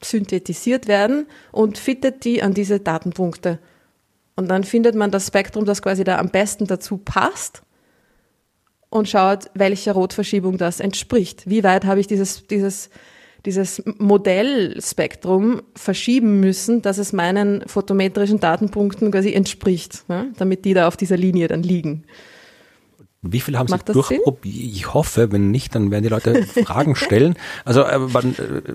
synthetisiert werden und fittet die an diese Datenpunkte. Und dann findet man das Spektrum, das quasi da am besten dazu passt und schaut, welcher Rotverschiebung das entspricht. Wie weit habe ich dieses, dieses dieses Modellspektrum verschieben müssen, dass es meinen photometrischen Datenpunkten quasi entspricht, ne? damit die da auf dieser Linie dann liegen. Wie viele haben Macht Sie durchprobiert? Ich hoffe, wenn nicht, dann werden die Leute Fragen stellen. Also äh, man, äh,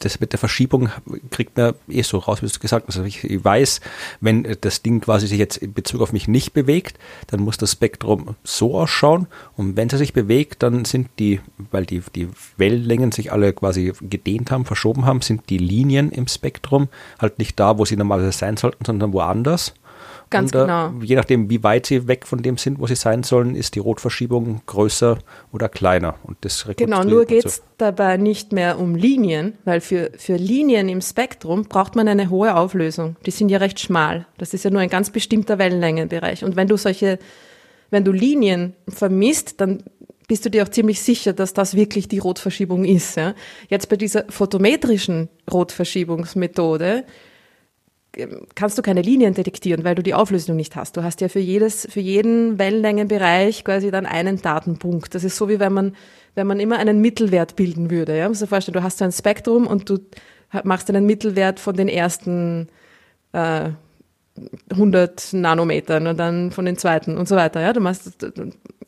das mit der Verschiebung kriegt man eh so raus, wie du gesagt hast. Also ich, weiß, wenn das Ding quasi sich jetzt in Bezug auf mich nicht bewegt, dann muss das Spektrum so ausschauen. Und wenn es sich bewegt, dann sind die, weil die, die Wellenlängen sich alle quasi gedehnt haben, verschoben haben, sind die Linien im Spektrum halt nicht da, wo sie normalerweise sein sollten, sondern woanders. Ganz und, äh, genau. Je nachdem, wie weit sie weg von dem sind, wo sie sein sollen, ist die Rotverschiebung größer oder kleiner. Und das genau, nur geht es so. dabei nicht mehr um Linien, weil für, für Linien im Spektrum braucht man eine hohe Auflösung. Die sind ja recht schmal. Das ist ja nur ein ganz bestimmter Wellenlängenbereich. Und wenn du solche, wenn du Linien vermisst, dann bist du dir auch ziemlich sicher, dass das wirklich die Rotverschiebung ist. Ja? Jetzt bei dieser photometrischen Rotverschiebungsmethode kannst du keine Linien detektieren, weil du die Auflösung nicht hast. Du hast ja für jedes, für jeden Wellenlängenbereich quasi dann einen Datenpunkt. Das ist so wie wenn man, wenn man immer einen Mittelwert bilden würde. Ja, musst du dir vorstellen, du hast so ein Spektrum und du machst einen Mittelwert von den ersten äh, 100 Nanometern und dann von den zweiten und so weiter. Ja, du machst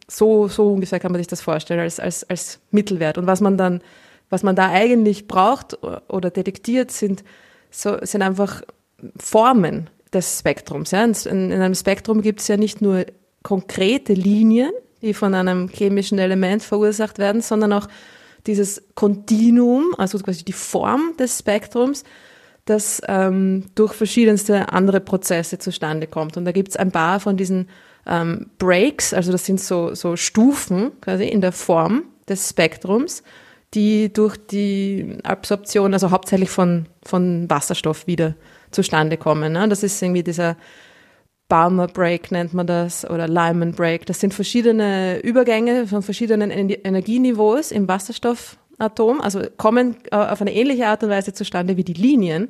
so, so ungefähr kann man sich das vorstellen als, als, als Mittelwert. Und was man dann, was man da eigentlich braucht oder detektiert, sind so, sind einfach Formen des Spektrums. Ja. In, in einem Spektrum gibt es ja nicht nur konkrete Linien, die von einem chemischen Element verursacht werden, sondern auch dieses Kontinuum, also quasi die Form des Spektrums, das ähm, durch verschiedenste andere Prozesse zustande kommt. Und da gibt es ein paar von diesen ähm, Breaks, also das sind so, so Stufen quasi in der Form des Spektrums, die durch die Absorption, also hauptsächlich von, von Wasserstoff wieder zustande kommen. Ne? Das ist irgendwie dieser Balmer Break nennt man das oder Lyman Break. Das sind verschiedene Übergänge von verschiedenen Energieniveaus im Wasserstoffatom, also kommen äh, auf eine ähnliche Art und Weise zustande wie die Linien.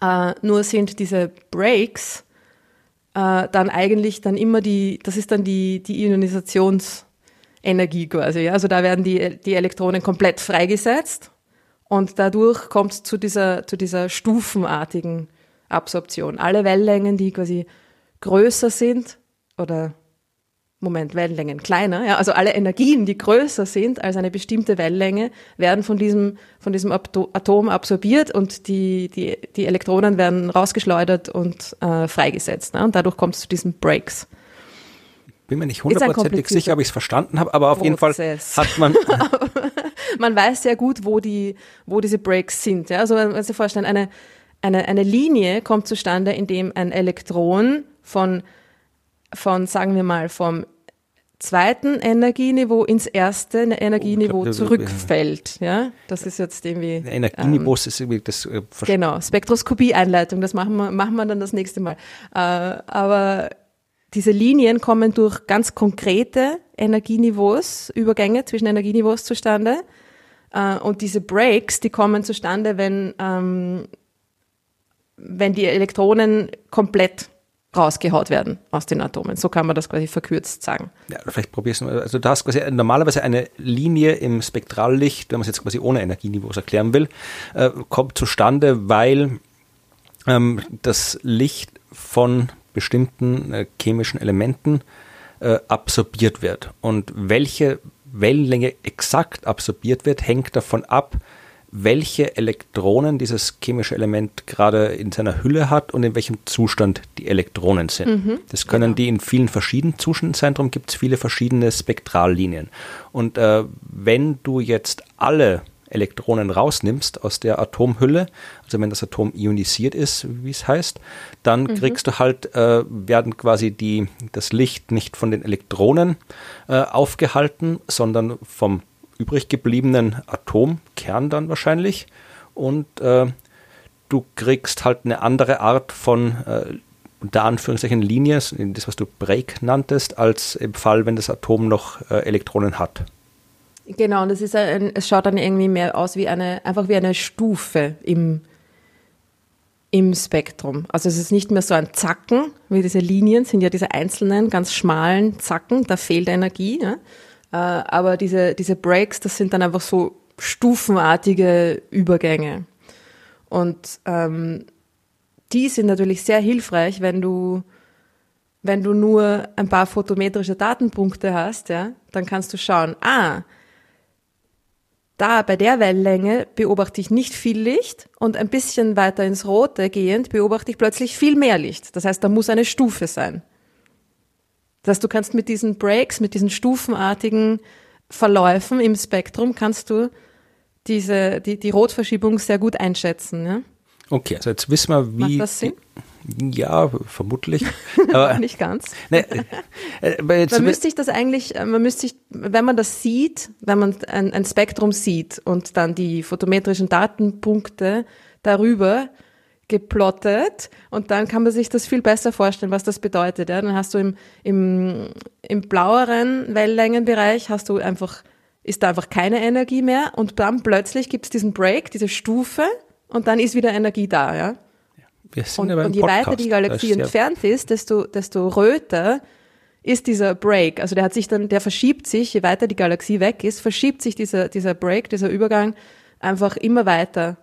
Äh, nur sind diese Breaks äh, dann eigentlich dann immer die, das ist dann die, die Ionisationsenergie quasi. Ja? Also da werden die, die Elektronen komplett freigesetzt und dadurch kommt es zu dieser, zu dieser stufenartigen Absorption. Alle Wellenlängen, die quasi größer sind oder Moment, Wellenlängen kleiner, ja, also alle Energien, die größer sind als eine bestimmte Wellenlänge, werden von diesem, von diesem Atom absorbiert und die, die, die Elektronen werden rausgeschleudert und äh, freigesetzt. Ne? Und dadurch kommt es zu diesen Breaks bin mir nicht hundertprozentig sicher, ob ich es verstanden habe, aber auf Prozess. jeden Fall hat man. man weiß sehr gut, wo die, wo diese Breaks sind. Ja? Also, wenn man sich vorstellen, eine, eine, eine Linie kommt zustande, indem ein Elektron von, von, sagen wir mal, vom zweiten Energieniveau ins erste Energieniveau oh, zurückfällt. Ja, das ist jetzt irgendwie. Energieniveau ähm, ist irgendwie das. Äh, genau, Spektroskopie-Einleitung, das machen wir, machen wir dann das nächste Mal. Äh, aber diese Linien kommen durch ganz konkrete Energieniveaus, Übergänge zwischen Energieniveaus zustande. Äh, und diese Breaks, die kommen zustande, wenn, ähm, wenn die Elektronen komplett rausgehaut werden aus den Atomen. So kann man das quasi verkürzt sagen. Ja, vielleicht probierst du mal. Also du hast quasi normalerweise eine Linie im Spektrallicht, wenn man es jetzt quasi ohne Energieniveaus erklären will, äh, kommt zustande, weil ähm, das Licht von bestimmten äh, chemischen Elementen äh, absorbiert wird. Und welche Wellenlänge exakt absorbiert wird, hängt davon ab, welche Elektronen dieses chemische Element gerade in seiner Hülle hat und in welchem Zustand die Elektronen sind. Mhm, das können genau. die in vielen verschiedenen Zuständen sein, darum gibt es viele verschiedene Spektrallinien. Und äh, wenn du jetzt alle Elektronen rausnimmst aus der Atomhülle, also wenn das Atom ionisiert ist, wie es heißt, dann mhm. kriegst du halt, äh, werden quasi die, das Licht nicht von den Elektronen äh, aufgehalten, sondern vom übrig gebliebenen Atomkern dann wahrscheinlich. Und äh, du kriegst halt eine andere Art von äh, unter Anführungszeichen Linie, das was du Break nanntest, als im Fall, wenn das Atom noch äh, Elektronen hat. Genau, und es ist ein, es schaut dann irgendwie mehr aus wie eine, einfach wie eine Stufe im, im Spektrum. Also es ist nicht mehr so ein Zacken, wie diese Linien sind ja diese einzelnen, ganz schmalen Zacken, da fehlt Energie. Ja? Äh, aber diese, diese Breaks, das sind dann einfach so stufenartige Übergänge. Und ähm, die sind natürlich sehr hilfreich, wenn du wenn du nur ein paar photometrische Datenpunkte hast, ja, dann kannst du schauen, ah, da bei der Wellenlänge beobachte ich nicht viel Licht und ein bisschen weiter ins Rote gehend beobachte ich plötzlich viel mehr Licht. Das heißt, da muss eine Stufe sein. Das heißt, du kannst mit diesen Breaks, mit diesen stufenartigen Verläufen im Spektrum, kannst du diese, die, die Rotverschiebung sehr gut einschätzen. Ja? Okay, also jetzt wissen wir, wie. Macht das Sinn? Ja, vermutlich. Aber nicht ganz. Ne, äh, man müsste sich das eigentlich, äh, man müsste sich, wenn man das sieht, wenn man ein, ein Spektrum sieht und dann die photometrischen Datenpunkte darüber geplottet und dann kann man sich das viel besser vorstellen, was das bedeutet. Ja? Dann hast du im, im, im blaueren Wellenlängenbereich hast du einfach, ist da einfach keine Energie mehr und dann plötzlich gibt es diesen Break, diese Stufe und dann ist wieder Energie da, ja. und, und je Podcast. weiter die Galaxie entfernt ist, desto, desto röter ist dieser Break. Also der hat sich dann, der verschiebt sich, je weiter die Galaxie weg ist, verschiebt sich dieser, dieser Break, dieser Übergang einfach immer weiter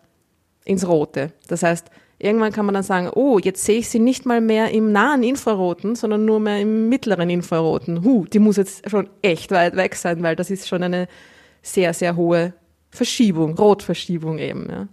ins Rote. Das heißt, irgendwann kann man dann sagen, oh, jetzt sehe ich sie nicht mal mehr im nahen Infraroten, sondern nur mehr im mittleren Infraroten. Huh, die muss jetzt schon echt weit weg sein, weil das ist schon eine sehr, sehr hohe Verschiebung, Rotverschiebung eben. Ja.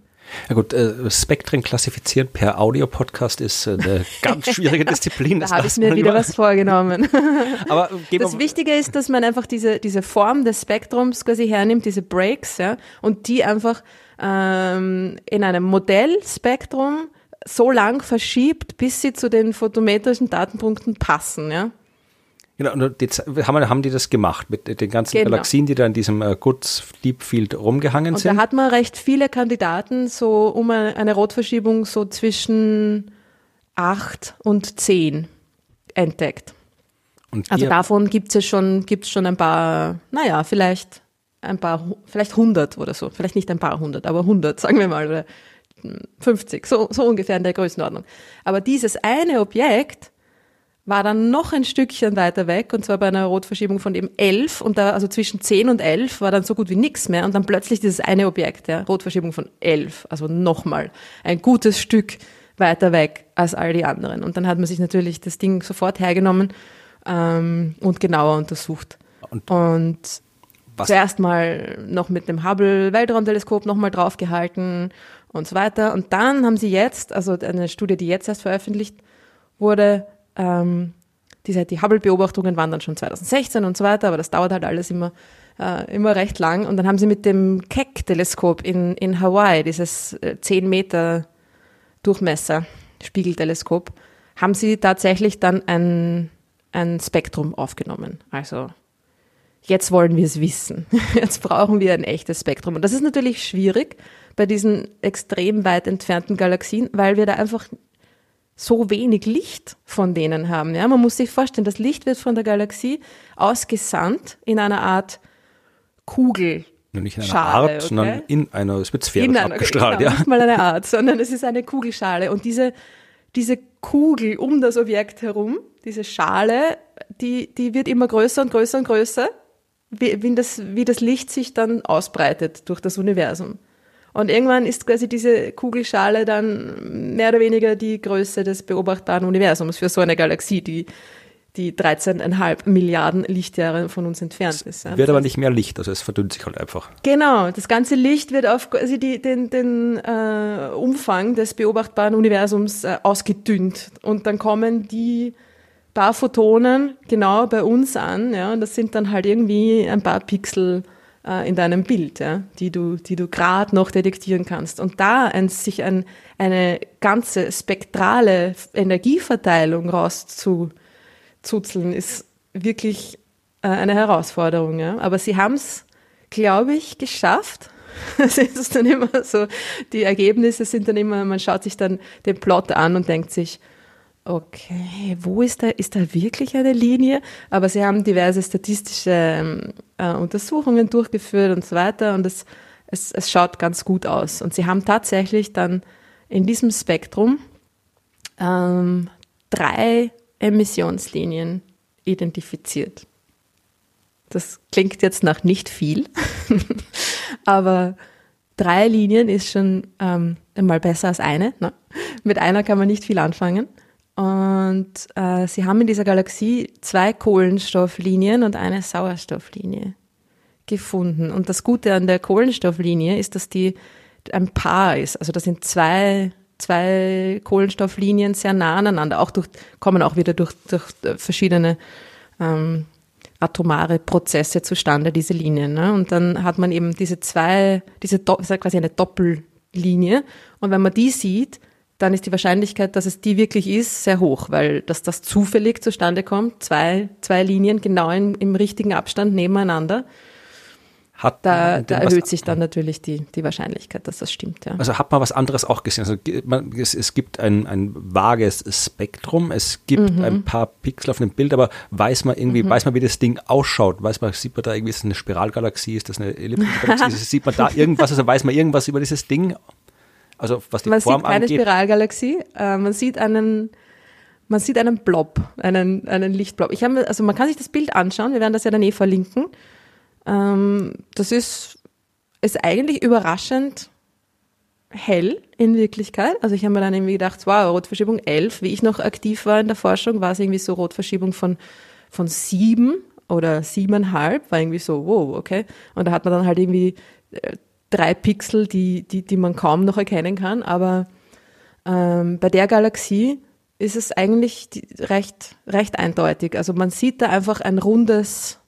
Ja gut, äh, Spektren klassifizieren per Audio-Podcast ist äh, eine ganz schwierige Disziplin. da habe ich mir wieder was vorgenommen. Aber das Wichtige ist, dass man einfach diese, diese Form des Spektrums quasi hernimmt, diese Breaks, ja, und die einfach ähm, in einem Modellspektrum so lang verschiebt, bis sie zu den photometrischen Datenpunkten passen, ja. Genau, und jetzt haben, haben die das gemacht mit den ganzen genau. Galaxien, die da in diesem äh, Good Deep Field rumgehangen und sind. Da hat man recht viele Kandidaten, so um eine, eine Rotverschiebung so zwischen acht und zehn entdeckt. also davon gibt es schon, gibt's schon ein paar, naja, vielleicht ein paar, vielleicht hundert oder so, vielleicht nicht ein paar hundert, aber hundert, sagen wir mal, oder 50, so, so ungefähr in der Größenordnung. Aber dieses eine Objekt war dann noch ein Stückchen weiter weg und zwar bei einer Rotverschiebung von eben 11 und da also zwischen 10 und 11 war dann so gut wie nichts mehr und dann plötzlich dieses eine Objekt, ja, Rotverschiebung von 11, also nochmal ein gutes Stück weiter weg als all die anderen. Und dann hat man sich natürlich das Ding sofort hergenommen ähm, und genauer untersucht. Und, und zuerst mal noch mit dem Hubble Weltraumteleskop nochmal draufgehalten und so weiter. Und dann haben sie jetzt, also eine Studie, die jetzt erst veröffentlicht wurde, ähm, diese, die Hubble-Beobachtungen waren dann schon 2016 und so weiter, aber das dauert halt alles immer, äh, immer recht lang. Und dann haben sie mit dem Keck-Teleskop in, in Hawaii, dieses äh, 10 Meter Durchmesser Spiegelteleskop, haben sie tatsächlich dann ein, ein Spektrum aufgenommen. Also jetzt wollen wir es wissen. Jetzt brauchen wir ein echtes Spektrum. Und das ist natürlich schwierig bei diesen extrem weit entfernten Galaxien, weil wir da einfach so wenig Licht von denen haben. Ja, man muss sich vorstellen, das Licht wird von der Galaxie ausgesandt in einer Art Kugel. Nicht in einer Schale, Art, okay? sondern in einer, es wird sphärisch abgestrahlt. Genau, ja. Nicht mal eine Art, sondern es ist eine Kugelschale. Und diese, diese Kugel um das Objekt herum, diese Schale, die, die wird immer größer und größer und größer, wie, wie, das, wie das Licht sich dann ausbreitet durch das Universum. Und irgendwann ist quasi diese Kugelschale dann mehr oder weniger die Größe des beobachtbaren Universums für so eine Galaxie, die die 13,5 Milliarden Lichtjahre von uns entfernt ist. Ja. Wird aber nicht mehr Licht, also es verdünnt sich halt einfach. Genau, das ganze Licht wird auf quasi die, den, den äh, Umfang des beobachtbaren Universums äh, ausgedünnt und dann kommen die paar Photonen genau bei uns an, ja, und das sind dann halt irgendwie ein paar Pixel äh, in deinem Bild, ja, die du, die du gerade noch detektieren kannst. Und da ein, sich ein, eine ganze spektrale Energieverteilung rauszuzuzeln, ist wirklich äh, eine Herausforderung. Ja. Aber sie haben es, glaube ich, geschafft. Es ist dann immer so, die Ergebnisse sind dann immer, man schaut sich dann den Plot an und denkt sich, Okay, wo ist da, ist da wirklich eine Linie? Aber sie haben diverse statistische ähm, äh, Untersuchungen durchgeführt und so weiter und es, es, es schaut ganz gut aus. Und sie haben tatsächlich dann in diesem Spektrum ähm, drei Emissionslinien identifiziert. Das klingt jetzt nach nicht viel, aber drei Linien ist schon ähm, mal besser als eine. Ne? Mit einer kann man nicht viel anfangen. Und äh, sie haben in dieser Galaxie zwei Kohlenstofflinien und eine Sauerstofflinie gefunden. Und das Gute an der Kohlenstofflinie ist, dass die ein Paar ist. Also das sind zwei, zwei Kohlenstofflinien sehr nah aneinander, auch durch, kommen auch wieder durch, durch verschiedene ähm, atomare Prozesse zustande, diese Linien. Ne? Und dann hat man eben diese zwei, diese quasi eine Doppellinie. Und wenn man die sieht, dann ist die Wahrscheinlichkeit, dass es die wirklich ist, sehr hoch, weil dass das zufällig zustande kommt, zwei, zwei Linien genau in, im richtigen Abstand nebeneinander. Hat da, da erhöht sich dann natürlich die, die Wahrscheinlichkeit, dass das stimmt. Ja. Also hat man was anderes auch gesehen. Also man, es, es, gibt ein, ein vages Spektrum, es gibt mhm. ein paar Pixel auf dem Bild, aber weiß man irgendwie, mhm. weiß man, wie das Ding ausschaut? Weiß man, sieht man da irgendwie, ist das eine Spiralgalaxie, ist das eine elliptische Galaxie? sieht man da irgendwas, also weiß man irgendwas über dieses Ding? Also was die man Form sieht keine angeht. Spiralgalaxie, äh, man sieht einen man sieht einen Blob, einen, einen Lichtblob. Ich habe, also man kann sich das Bild anschauen, wir werden das ja dann eh verlinken. Ähm, das ist, ist eigentlich überraschend hell in Wirklichkeit. Also ich habe mir dann irgendwie gedacht, wow, Rotverschiebung 11. Wie ich noch aktiv war in der Forschung, war es irgendwie so Rotverschiebung von, von sieben oder siebeneinhalb, war irgendwie so, wow, okay. Und da hat man dann halt irgendwie äh, drei Pixel, die, die, die man kaum noch erkennen kann. Aber ähm, bei der Galaxie ist es eigentlich recht, recht eindeutig. Also man sieht da einfach ein rundes,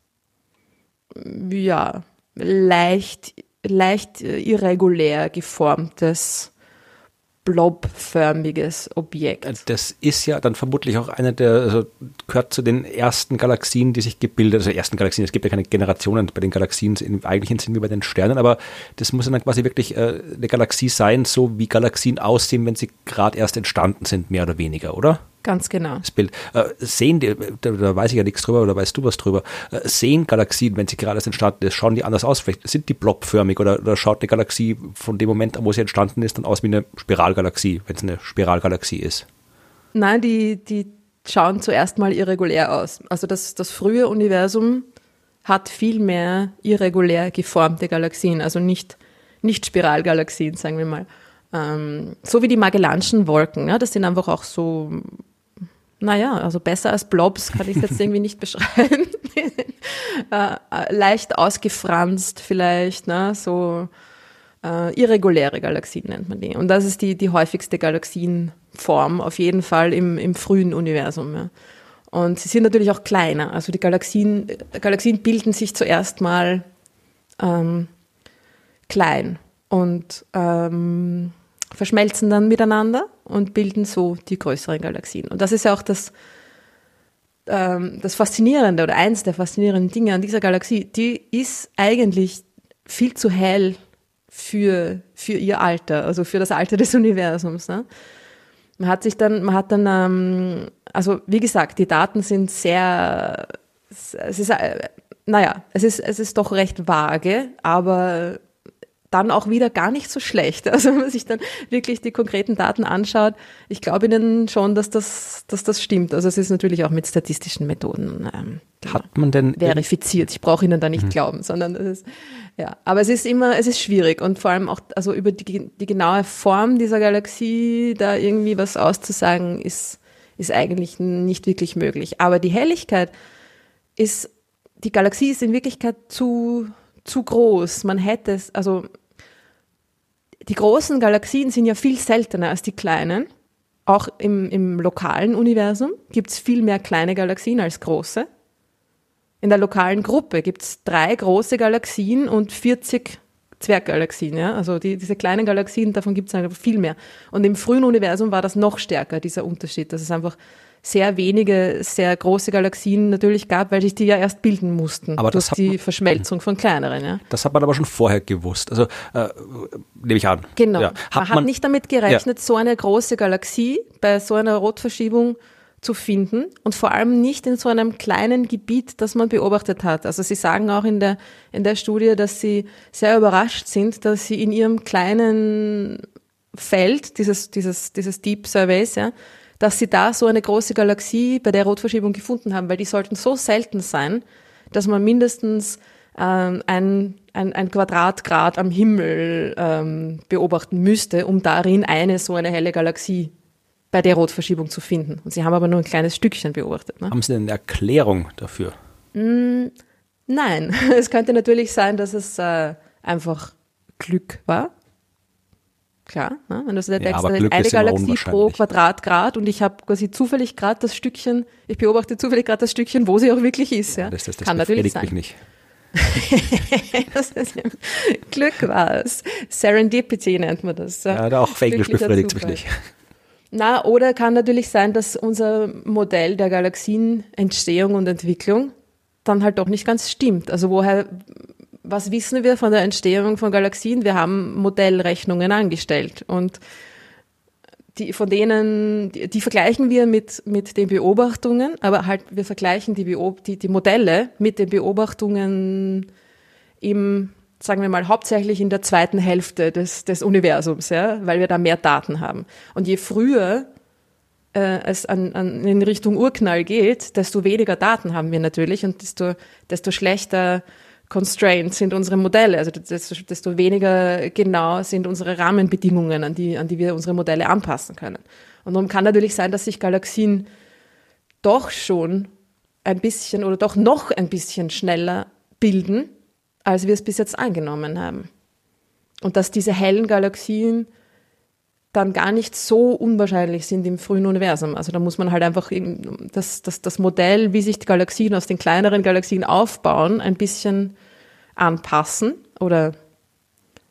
ja, leicht, leicht irregulär geformtes blobförmiges Objekt. Das ist ja dann vermutlich auch einer der, also gehört zu den ersten Galaxien, die sich gebildet, also ersten Galaxien, es gibt ja keine Generationen bei den Galaxien im eigentlichen Sinn wie bei den Sternen, aber das muss dann quasi wirklich äh, eine Galaxie sein, so wie Galaxien aussehen, wenn sie gerade erst entstanden sind, mehr oder weniger, oder? Ganz genau. Das Bild. Äh, sehen die, da, da, weiß ich ja nichts drüber oder weißt du was drüber, äh, sehen Galaxien, wenn sie gerade erst entstanden ist, schauen die anders aus? Vielleicht sind die blobförmig oder, oder schaut eine Galaxie von dem Moment an, wo sie entstanden ist, dann aus wie eine Spiralgalaxie, wenn es eine Spiralgalaxie ist? Nein, die, die schauen zuerst mal irregulär aus. Also das, das frühe Universum hat viel mehr irregulär geformte Galaxien, also nicht, nicht Spiralgalaxien, sagen wir mal. Ähm, so wie die Magellanschen Wolken, ja, das sind einfach auch so naja, also besser als Blobs kann ich jetzt irgendwie nicht beschreiben. äh, äh, leicht ausgefranst vielleicht, ne? so äh, irreguläre Galaxien nennt man die. Und das ist die, die häufigste Galaxienform, auf jeden Fall im, im frühen Universum. Ja. Und sie sind natürlich auch kleiner. Also die Galaxien, Galaxien bilden sich zuerst mal ähm, klein und ähm, verschmelzen dann miteinander und bilden so die größeren Galaxien. Und das ist ja auch das, ähm, das Faszinierende oder eins der faszinierenden Dinge an dieser Galaxie. Die ist eigentlich viel zu hell für, für ihr Alter, also für das Alter des Universums. Ne? Man hat sich dann, man hat dann, ähm, also wie gesagt, die Daten sind sehr, es ist, äh, naja, es ist, es ist doch recht vage, aber dann auch wieder gar nicht so schlecht. Also wenn man sich dann wirklich die konkreten Daten anschaut, ich glaube Ihnen schon, dass das, dass das stimmt. Also es ist natürlich auch mit statistischen Methoden ähm, hat man denn verifiziert. Ich brauche Ihnen da nicht mhm. glauben, sondern es ist ja. Aber es ist immer, es ist schwierig und vor allem auch also über die, die genaue Form dieser Galaxie da irgendwie was auszusagen ist ist eigentlich nicht wirklich möglich. Aber die Helligkeit ist die Galaxie ist in Wirklichkeit zu zu groß. Man hätte es, also die großen Galaxien sind ja viel seltener als die kleinen. Auch im, im lokalen Universum gibt es viel mehr kleine Galaxien als große. In der lokalen Gruppe gibt es drei große Galaxien und 40 Zwerggalaxien. Ja? Also die, diese kleinen Galaxien, davon gibt es einfach viel mehr. Und im frühen Universum war das noch stärker, dieser Unterschied. Das ist einfach sehr wenige, sehr große Galaxien natürlich gab, weil sich die ja erst bilden mussten aber durch die man, Verschmelzung von kleineren. Ja. Das hat man aber schon vorher gewusst. Also äh, nehme ich an. Genau. Ja. Hat man, man hat nicht damit gerechnet, ja. so eine große Galaxie bei so einer Rotverschiebung zu finden und vor allem nicht in so einem kleinen Gebiet, das man beobachtet hat. Also Sie sagen auch in der, in der Studie, dass Sie sehr überrascht sind, dass Sie in Ihrem kleinen Feld dieses, dieses, dieses Deep Surveys, ja, dass sie da so eine große Galaxie bei der Rotverschiebung gefunden haben, weil die sollten so selten sein, dass man mindestens ähm, ein, ein, ein Quadratgrad am Himmel ähm, beobachten müsste, um darin eine so eine helle Galaxie bei der Rotverschiebung zu finden. Und sie haben aber nur ein kleines Stückchen beobachtet. Ne? Haben Sie denn eine Erklärung dafür? Nein, es könnte natürlich sein, dass es äh, einfach Glück war. Klar, ne? wenn du so Ja, denkst, eine Galaxie pro. Quadratgrad und ich habe quasi zufällig gerade das Stückchen, ich beobachte zufällig gerade das Stückchen, wo sie auch wirklich ist. Ja? Das, das, das Kann natürlich sein. mich nicht. Das ist, Glück war es. Serendipity nennt man das. Ja, da auch auf Englisch befriedigt mich nicht. Na, oder kann natürlich sein, dass unser Modell der Galaxienentstehung und Entwicklung dann halt doch nicht ganz stimmt. Also woher, was wissen wir von der Entstehung von Galaxien? Wir haben Modellrechnungen angestellt und die, von denen, die, die vergleichen wir mit, mit den Beobachtungen, aber halt, wir vergleichen die, Beob die, die Modelle mit den Beobachtungen im, sagen wir mal, hauptsächlich in der zweiten Hälfte des, des Universums, ja, weil wir da mehr Daten haben. Und je früher äh, es an, an, in Richtung Urknall geht, desto weniger Daten haben wir natürlich und desto, desto schlechter constrained sind unsere Modelle, also desto, weniger genau sind unsere Rahmenbedingungen, an die, an die wir unsere Modelle anpassen können. Und darum kann natürlich sein, dass sich Galaxien doch schon ein bisschen oder doch noch ein bisschen schneller bilden, als wir es bis jetzt angenommen haben. Und dass diese hellen Galaxien dann gar nicht so unwahrscheinlich sind im frühen Universum. Also da muss man halt einfach das, das, das Modell, wie sich die Galaxien aus den kleineren Galaxien aufbauen, ein bisschen anpassen oder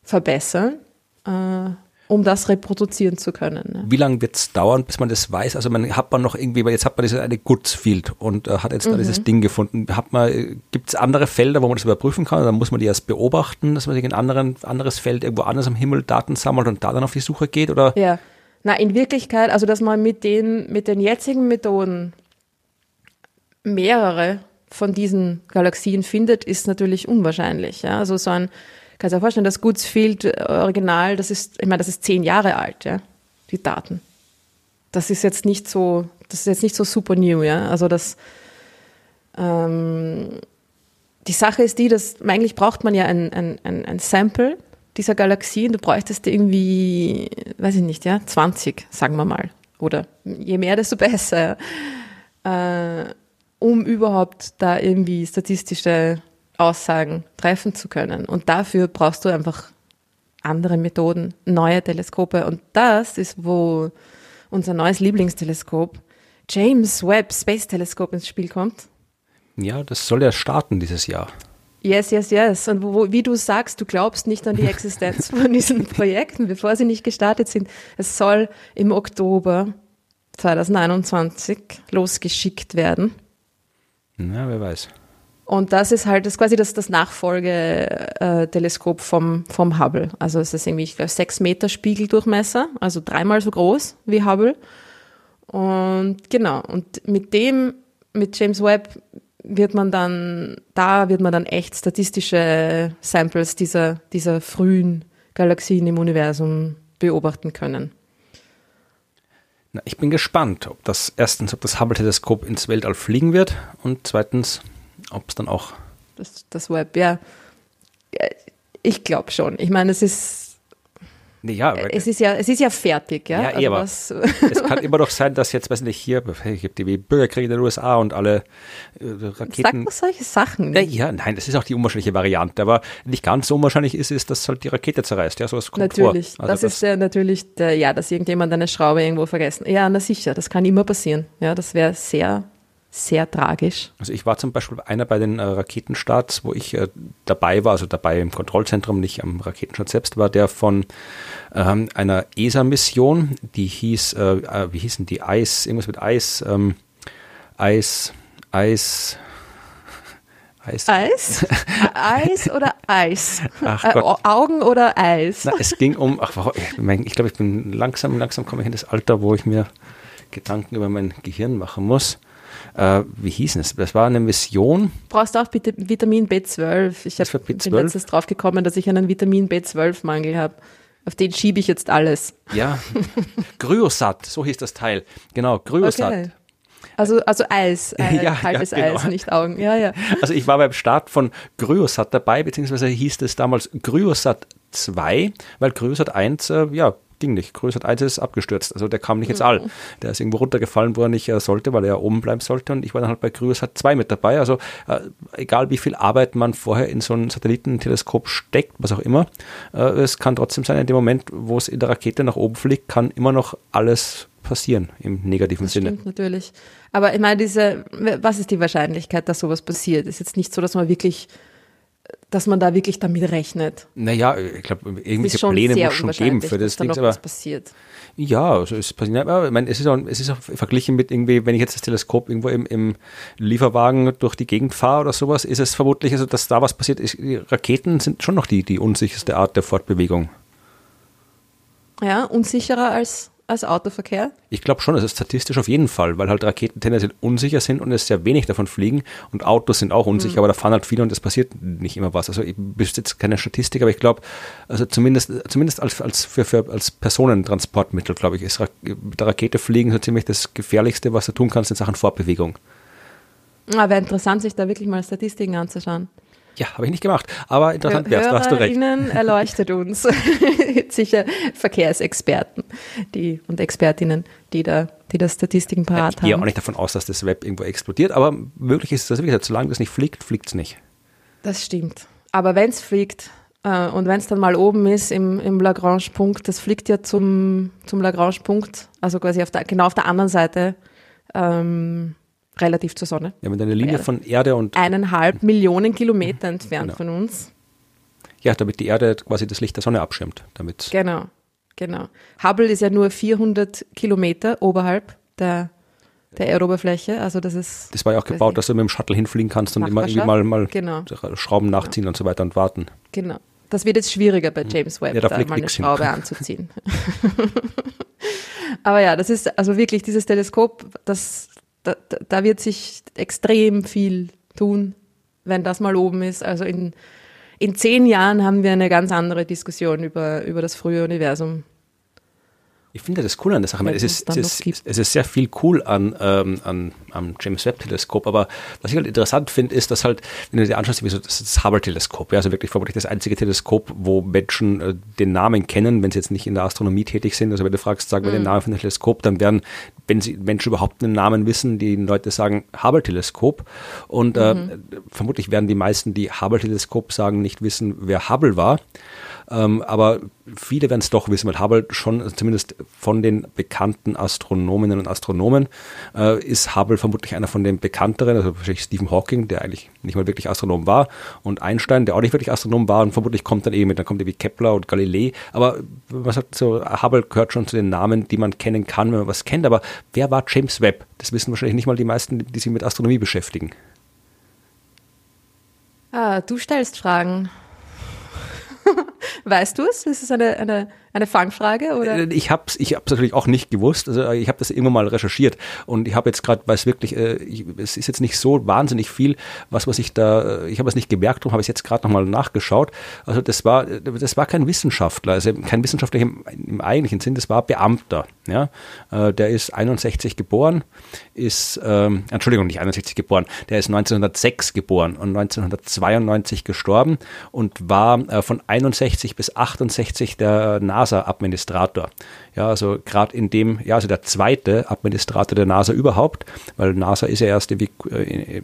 verbessern, äh, um das reproduzieren zu können. Ne? Wie lange wird es dauern, bis man das weiß? Also man hat man noch irgendwie, weil jetzt hat man dieses eine Goodsfield und äh, hat jetzt da Mhm. dieses Ding gefunden. Hat man, gibt es andere Felder, wo man das überprüfen kann? Dann muss man die erst beobachten, dass man sich in ein anderen, anderes Feld irgendwo anders am Himmel Daten sammelt und da dann auf die Suche geht? Oder Ja. Na, in Wirklichkeit, also dass man mit den, mit den jetzigen Methoden mehrere von diesen Galaxien findet, ist natürlich unwahrscheinlich. Ja? Also so ein, kannst du dir vorstellen, das Goodsfield äh, Original, das ist, ich meine, das ist zehn Jahre alt, ja, die Daten. Das ist jetzt nicht so, das ist jetzt nicht so super new, ja. Also das, ähm, die Sache ist die, dass eigentlich braucht man ja ein, ein, ein, ein Sample dieser Galaxien. Du bräuchtest irgendwie, weiß ich nicht, ja, 20, sagen wir mal. Oder je mehr, desto besser. Äh, um überhaupt da irgendwie statistische Aussagen treffen zu können. Und dafür brauchst du einfach andere Methoden, neue Teleskope. Und das ist, wo unser neues Lieblingsteleskop, James Webb Space Telescope, ins Spiel kommt. ja, das soll ja starten dieses Jahr. Yes, yes, yes. Und wo, wie du sagst, du glaubst nicht an die Existenz von diesen Projekten, bevor sie nicht gestartet sind. Es soll im Oktober 2021 losgeschickt werden. Na, wer weiß. Und das ist halt das quasi das, das Nachfolgeteleskop vom, vom Hubble. Also es ist irgendwie, ich glaube, sechs Meter Spiegeldurchmesser, also dreimal so groß wie Hubble. Und genau, und mit dem, mit James Webb wird man dann, da wird man dann echt statistische Samples dieser, dieser frühen Galaxien im Universum beobachten können. Na, ich bin gespannt, ob das erstens, ob das Hubble-Teleskop ins Weltall fliegen wird und zweitens, ob es dann auch Das, das Webb, ja. Ich glaube schon. Ich meine, es ist, ja, es ist ja, es ist ja fertig, ja. Ja, eh, aber was, es kann immer doch sein, dass jetzt, weiß nicht, hier, es gibt die Bürgerkriege in den USA und alle äh, Raketen. doch solche Sachen. Ja, ja, nein, das ist auch die unwahrscheinliche Variante, aber nicht ganz so unwahrscheinlich ist es, dass halt die Rakete zerreißt. Ja, sowas kommt Natürlich. vor. Also das, ist ja natürlich, der, ja, dass irgendjemand eine Schraube irgendwo vergessen. Ja, na sicher, das kann immer passieren. Ja, das wäre sehr, sehr tragisch. Also ich war zum Beispiel einer bei den äh, Raketenstarts, wo ich äh, dabei war, also dabei im Kontrollzentrum, nicht am Raketenstart selbst, war der von ähm, einer ESA-Mission, die hieß, äh, äh, wie hießen die, Eis, irgendwas mit Eis, ähm, Eis, Eis, Eis. Eis? Eis oder Eis? Ach Äh, Gott. Augen oder Eis? Na, es ging um, ach, ich glaube, ich bin langsam, langsam komme ich in das Alter, wo ich mir Gedanken über mein Gehirn machen muss. Äh, wie hieß es? Das war eine Mission. Brauchst du auch bitte Vitamin B12? Ich hab, bin B12? letztens drauf gekommen, dass ich einen Vitamin B12-Mangel habe. Auf den schiebe ich jetzt alles. Ja, Gryosat, so hieß das Teil. Genau, Gryosat. Okay. Also, also Eis, äh, Ja, halbes ja, genau. Eis, nicht Augen. Ja, ja. Also ich war beim Start von Gryosat dabei, beziehungsweise hieß es damals Gryosat 2, weil Gryosat 1 äh, ja ging nicht. Größer 1 ist abgestürzt. Also der kam nicht ins All. Der ist irgendwo runtergefallen, wo er nicht äh, sollte, weil er oben bleiben sollte. Und ich war dann halt bei CureSat 2 mit dabei. Also äh, egal wie viel Arbeit man vorher in so ein Satellitenteleskop steckt, was auch immer, äh, es kann trotzdem sein, in dem Moment, wo es in der Rakete nach oben fliegt, kann immer noch alles passieren im negativen Das Sinne. stimmt natürlich. Aber ich meine, diese, was ist die Wahrscheinlichkeit, dass sowas passiert? Ist jetzt nicht so, dass man wirklich, dass man da wirklich damit rechnet. Naja, ich glaube, irgendwelche schon Pläne muss schon geben für das da Ding. noch Aber was passiert. Ja, es passiert. Aber ich meine, es ist auch, es ist auch verglichen mit irgendwie, wenn ich jetzt das Teleskop irgendwo im, im Lieferwagen durch die Gegend fahre oder sowas, ist es vermutlich, also dass da was passiert ist. Die Raketen sind schon noch die, die unsicherste Art der Fortbewegung. Ja, unsicherer als, als Autoverkehr. Ich glaube schon, also statistisch auf jeden Fall, weil halt Raketen tendenziell unsicher sind und es sehr wenig davon fliegen und Autos sind auch unsicher, aber da fahren halt viele und es passiert nicht immer was. Also ich wüsste jetzt keine Statistik, aber ich glaube, also zumindest, zumindest als, als, für, für, als Personentransportmittel, glaube ich, ist Ra mit der Rakete fliegen so ziemlich das Gefährlichste, was du tun kannst in Sachen Fortbewegung. Aber wäre interessant, sich da wirklich mal Statistiken anzuschauen. Ja, habe ich nicht gemacht, aber interessant wär's, da hast du recht. Hörerinnen erleuchtet uns sicher Verkehrsexperten die, und Expertinnen, die da, die da Statistiken Ich parat gehe auch haben. nicht davon aus, dass das Web irgendwo explodiert, aber möglich ist es, dass wirklich, solange das nicht fliegt, fliegt es nicht. Das stimmt. Aber wenn es fliegt äh, und wenn es dann mal oben ist im, im Lagrange-Punkt, das fliegt ja zum, zum Lagrange-Punkt, also quasi auf der, genau auf der anderen Seite, ähm, relativ zur Sonne. Ja, mit einer Linie Erde. von Erde und Eineinhalb Millionen Kilometer entfernt Genau. von uns. ja, damit die Erde quasi das Licht der Sonne abschirmt. Damit Genau, genau. Hubble ist ja nur 400 Kilometer oberhalb der, der Erdoberfläche, also das ist Das war ja auch gebaut, dass du mit dem Shuttle hinfliegen kannst und immer irgendwie mal, mal Genau. Schrauben nachziehen und so weiter und warten. Genau. Das wird jetzt schwieriger bei James Webb, Ja, da da mal eine nix hin. Schraube anzuziehen. Aber ja, das ist also wirklich dieses Teleskop, das, da, da- wird sich extrem viel tun, wenn das mal oben ist. Also in, in zehn Jahren haben wir eine ganz andere Diskussion über, über das frühe Universum. Ich finde das cool an der Sache. Meine, es, ist, es, ist, es ist sehr viel cool an, ähm, an, am James Webb Teleskop, aber was ich halt interessant finde, ist, dass halt, wenn du dir anschaust, wie so das, ist das Hubble Teleskop, ja, also wirklich vermutlich das einzige Teleskop, wo Menschen äh, den Namen kennen, wenn sie jetzt nicht in der Astronomie tätig sind. Also wenn du fragst, sag mir den Namen von dem Teleskop, dann werden, wenn sie Menschen überhaupt einen Namen wissen, die Leute sagen Hubble Teleskop und äh, vermutlich werden die meisten, die Hubble Teleskop sagen, nicht wissen, wer Hubble war. Ähm, aber viele werden es doch wissen, weil Hubble schon, also zumindest von den bekannten Astronominnen und Astronomen, äh, ist Hubble vermutlich einer von den bekannteren, also wahrscheinlich Stephen Hawking, der eigentlich nicht mal wirklich Astronom war, und Einstein, der auch nicht wirklich Astronom war, und vermutlich kommt dann eben mit, dann kommt irgendwie Kepler und Galilei, aber man sagt so, Hubble gehört schon zu den Namen, die man kennen kann, wenn man was kennt, aber wer war James Webb? Das wissen wahrscheinlich nicht mal die meisten, die sich mit Astronomie beschäftigen. Ah, du stellst Fragen. weißt du es? Ist es eine, eine, eine Fangfrage? Oder? Äh, Ich habe es ich natürlich auch nicht gewusst. Also äh, ich habe das irgendwann mal recherchiert und ich habe jetzt gerade, weil es wirklich, äh, ich, es ist jetzt nicht so wahnsinnig viel, was was ich da, äh, ich habe es nicht gemerkt, darum habe ich jetzt gerade nochmal nachgeschaut. Also das war, das war kein Wissenschaftler, also kein Wissenschaftler im, im eigentlichen Sinn, das war Beamter. Ja, äh, der ist 61 geboren, ist, ähm, Entschuldigung, nicht 61 geboren, der ist 1906 geboren und 1992 gestorben und war äh, von 61 bis 68 der NASA-Administrator. Ja, also gerade in dem, ja, also der zweite Administrator der NASA überhaupt, weil NASA ist ja erst irgendwie, äh,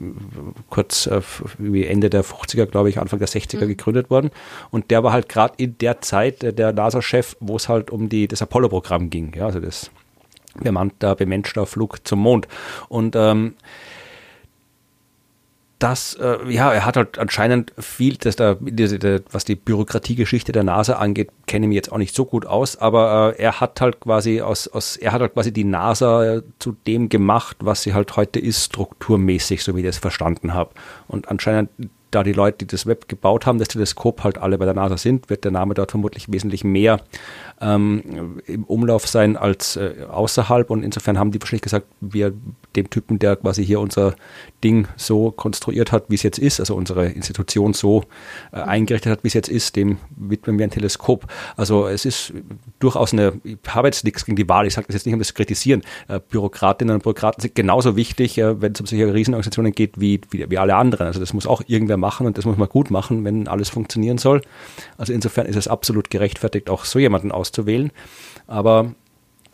kurz äh, wie Ende der 50er, glaube ich, Anfang der 60er gegründet worden. Und der war halt gerade in der Zeit äh, der NASA-Chef, wo es halt um die, das Apollo-Programm ging. Ja, also das bemannter, bemenschter Flug zum Mond. Und ähm, das, äh, ja, er hat halt anscheinend viel, dass da, was die Bürokratiegeschichte der NASA angeht, kenne ich mich jetzt auch nicht so gut aus, aber äh, er hat halt quasi aus, aus, er hat halt quasi die NASA zu dem gemacht, was sie halt heute ist, strukturmäßig, so wie ich das verstanden habe. Und anscheinend da die Leute, die das Web gebaut haben, das Teleskop halt alle bei der NASA sind, wird der Name dort vermutlich wesentlich mehr ähm, im Umlauf sein als äh, außerhalb. Und insofern haben die wahrscheinlich gesagt, wir dem Typen, der quasi hier unser Ding so konstruiert hat, wie es jetzt ist, also unsere Institution so äh, eingerichtet hat, wie es jetzt ist, dem widmen wir ein Teleskop. Also es ist durchaus eine, ich habe jetzt nichts gegen die Wahl, ich sage das jetzt nicht, um das zu kritisieren. Äh, Bürokratinnen und Bürokraten sind genauso wichtig, äh, wenn es um solche Riesenorganisationen geht, wie, wie, wie alle anderen. Also das muss auch irgendwer machen und das muss man gut machen, wenn alles funktionieren soll. Also insofern ist es absolut gerechtfertigt, auch so jemanden auszuwählen. Aber